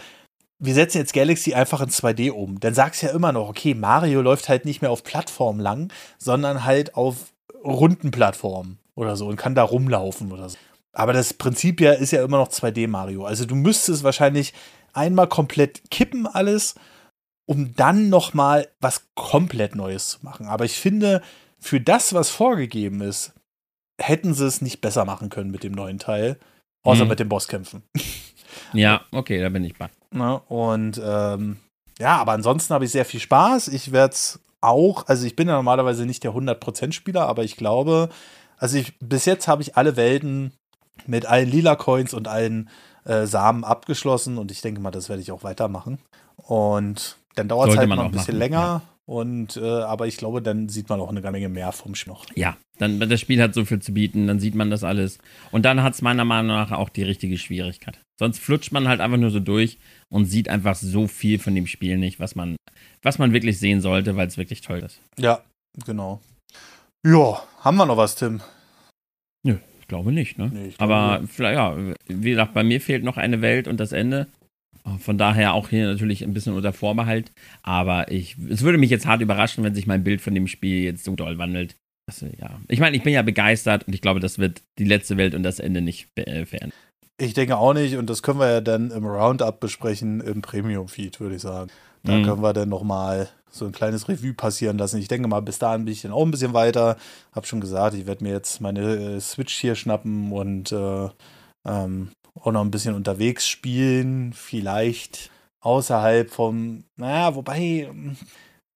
Speaker 1: wir setzen jetzt Galaxy einfach in 2D um. Dann sagst du ja immer noch, okay, Mario läuft halt nicht mehr auf Plattformen lang, sondern halt auf runden Plattformen oder so und kann da rumlaufen oder so. Aber das Prinzip ja ist ja immer noch 2D Mario. Also du müsstest wahrscheinlich einmal komplett kippen alles, um dann noch mal was komplett Neues zu machen. Aber ich finde, für das, was vorgegeben ist, hätten sie es nicht besser machen können mit dem neuen Teil, außer mhm. mit den Bosskämpfen. *laughs*
Speaker 2: Ja, okay, da bin ich bei.
Speaker 1: Na, und ähm, ja, aber ansonsten habe ich sehr viel Spaß. Ich werde es auch, also ich bin ja normalerweise nicht der 100% Spieler, aber ich glaube, also ich, bis jetzt habe ich alle Welten mit allen lila Coins und allen äh, Samen abgeschlossen und ich denke mal, das werde ich auch weitermachen. Und dann dauert es halt noch ein bisschen machen, länger. Und äh, aber ich glaube, dann sieht man auch eine Menge mehr vom Spiel noch.
Speaker 2: Ja, dann das Spiel hat so viel zu bieten, dann sieht man das alles. Und dann hat es meiner Meinung nach auch die richtige Schwierigkeit. Sonst flutscht man halt einfach nur so durch und sieht einfach so viel von dem Spiel nicht, was man, was man wirklich sehen sollte, weil es wirklich toll ist.
Speaker 1: Ja, genau. Ja, haben wir noch was, Tim?
Speaker 2: Nö, ich glaube nicht, ne? Nee, glaube Aber vielleicht, ja, wie gesagt, bei mir fehlt noch eine Welt und das Ende. Von daher auch hier natürlich ein bisschen unter Vorbehalt. Aber ich, es würde mich jetzt hart überraschen, wenn sich mein Bild von dem Spiel jetzt so doll wandelt. Also, ja. Ich meine, ich bin ja begeistert und ich glaube, das wird die letzte Welt und das Ende nicht äh, verändern.
Speaker 1: Ich denke auch nicht und das können wir ja dann im Roundup besprechen im Premium-Feed, würde ich sagen. Da mhm. können wir dann nochmal so ein kleines Revue passieren lassen. Ich denke mal, bis dahin bin ich dann auch ein bisschen weiter. Hab schon gesagt, ich werde mir jetzt meine äh, Switch hier schnappen und äh, ähm, auch noch ein bisschen unterwegs spielen, vielleicht außerhalb vom, naja, wobei hm,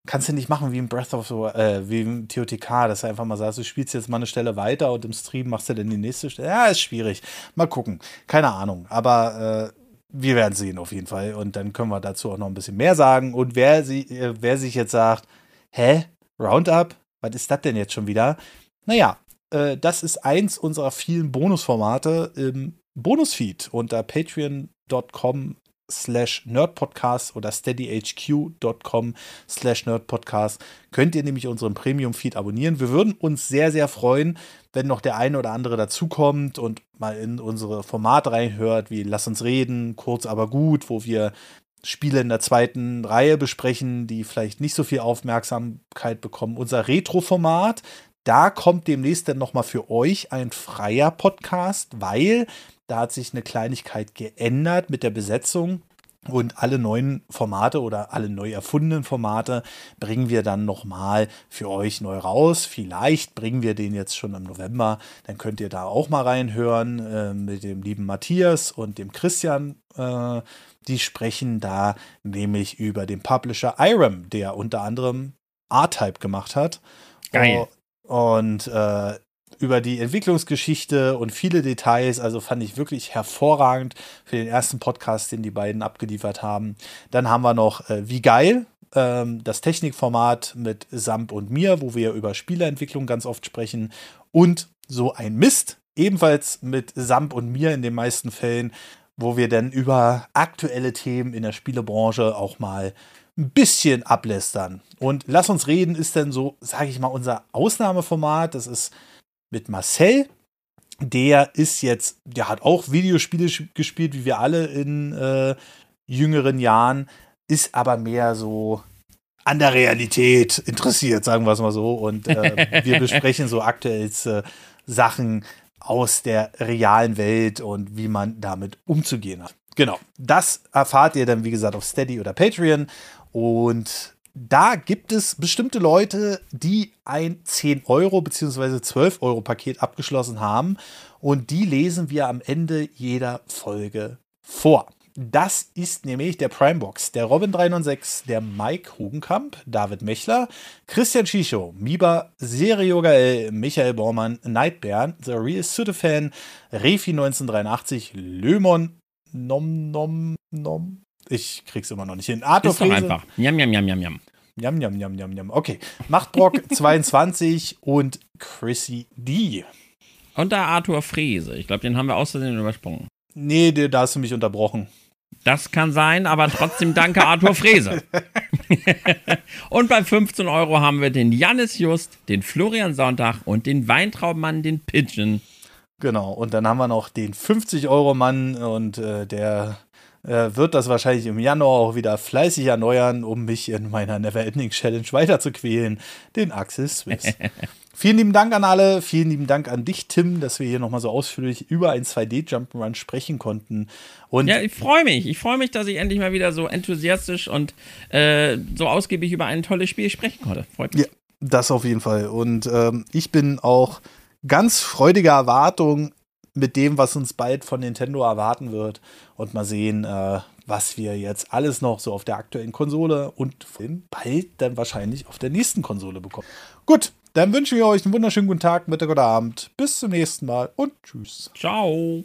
Speaker 1: kannst du nicht machen wie im Breath of the äh, wie im TOTK, dass du einfach mal sagst, du spielst jetzt mal eine Stelle weiter und im Stream machst du dann die nächste Stelle. Ja, ist schwierig. Mal gucken. Keine Ahnung. Aber äh, wir werden sehen auf jeden Fall. Und dann können wir dazu auch noch ein bisschen mehr sagen. Und wer, sie, äh, wer sich jetzt sagt, hä, Roundup, was ist das denn jetzt schon wieder? Naja, äh, das ist eins unserer vielen Bonusformate im Bonusfeed unter patreon.com slash nerdpodcast oder steadyhq.com slash nerdpodcast könnt ihr nämlich unseren Premium-Feed abonnieren. Wir würden uns sehr, sehr freuen, wenn noch der eine oder andere dazukommt und mal in unsere Formate reinhört, wie Lass uns reden, kurz aber gut, wo wir Spiele in der zweiten Reihe besprechen, die vielleicht nicht so viel Aufmerksamkeit bekommen. Unser Retro-Format, da kommt demnächst dann nochmal für euch ein freier Podcast, weil da hat sich eine Kleinigkeit geändert mit der Besetzung. Und alle neuen Formate oder alle neu erfundenen Formate bringen wir dann nochmal für euch neu raus. Vielleicht bringen wir den jetzt schon im November. Dann könnt ihr da auch mal reinhören äh, mit dem lieben Matthias und dem Christian. Äh, die sprechen da nämlich über den Publisher Irem, der unter anderem R-Type gemacht hat.
Speaker 2: Geil.
Speaker 1: Und äh, über die Entwicklungsgeschichte und viele Details. Also fand ich wirklich hervorragend für den ersten Podcast, den die beiden abgeliefert haben. Dann haben wir noch äh, Wie geil, ähm, das Technikformat mit Samp und mir, wo wir über Spieleentwicklung ganz oft sprechen. Und so ein Mist, ebenfalls mit Samp und mir in den meisten Fällen, wo wir dann über aktuelle Themen in der Spielebranche auch mal ein bisschen ablästern. Und Lass uns reden ist dann so, sage ich mal, unser Ausnahmeformat. Das ist mit Marcel. Der ist jetzt, der hat auch Videospiele gespielt, wie wir alle in äh, jüngeren Jahren, ist aber mehr so an der Realität interessiert, sagen wir es mal so. Und äh, *laughs* wir besprechen so aktuell äh, Sachen aus der realen Welt und wie man damit umzugehen hat. Genau, das erfahrt ihr dann, wie gesagt, auf Steady oder Patreon. Und da gibt es bestimmte Leute, die ein 10 Euro bzw. 12 Euro Paket abgeschlossen haben. Und die lesen wir am Ende jeder Folge vor. Das ist nämlich der Primebox, der Robin 396, der Mike Hugenkamp, David Mechler, Christian Schicho, Miba, Serio Gael, Michael Bormann, Nightbären, The Real Fan, Refi 1983, Lömon, Nom Nom Nom. Ich krieg's immer noch nicht hin.
Speaker 2: Arthur ist doch einfach. Jam, jam, jam, jam, jam.
Speaker 1: Jam, jam, jam, jam, jam. Okay. Machtbrock 22 *laughs* und Chrissy D.
Speaker 2: Und da Arthur Frese. Ich glaube, den haben wir außerdem übersprungen.
Speaker 1: Nee, da hast du mich unterbrochen.
Speaker 2: Das kann sein, aber trotzdem danke Arthur Frese. *laughs* und bei 15 Euro haben wir den Jannis Just, den Florian Sonntag und den Weintraubmann, den Pigeon.
Speaker 1: Genau, und dann haben wir noch den 50-Euro-Mann und äh, der wird das wahrscheinlich im Januar auch wieder fleißig erneuern, um mich in meiner Neverending Challenge weiter zu quälen, den Axel Swiss. *laughs* Vielen lieben Dank an alle. Vielen lieben Dank an dich, Tim, dass wir hier nochmal so ausführlich über ein 2D-Jump'n'Run sprechen konnten.
Speaker 2: Und ja, ich freue mich. Ich freue mich, dass ich endlich mal wieder so enthusiastisch und äh, so ausgiebig über ein tolles Spiel sprechen konnte. Freut mich. Ja,
Speaker 1: das auf jeden Fall. Und ähm, ich bin auch ganz freudiger Erwartung mit dem, was uns bald von Nintendo erwarten wird. Und mal sehen, äh, was wir jetzt alles noch so auf der aktuellen Konsole und bald dann wahrscheinlich auf der nächsten Konsole bekommen. Gut, dann wünschen wir euch einen wunderschönen guten Tag, Mittag oder Abend. Bis zum nächsten Mal und tschüss.
Speaker 2: Ciao.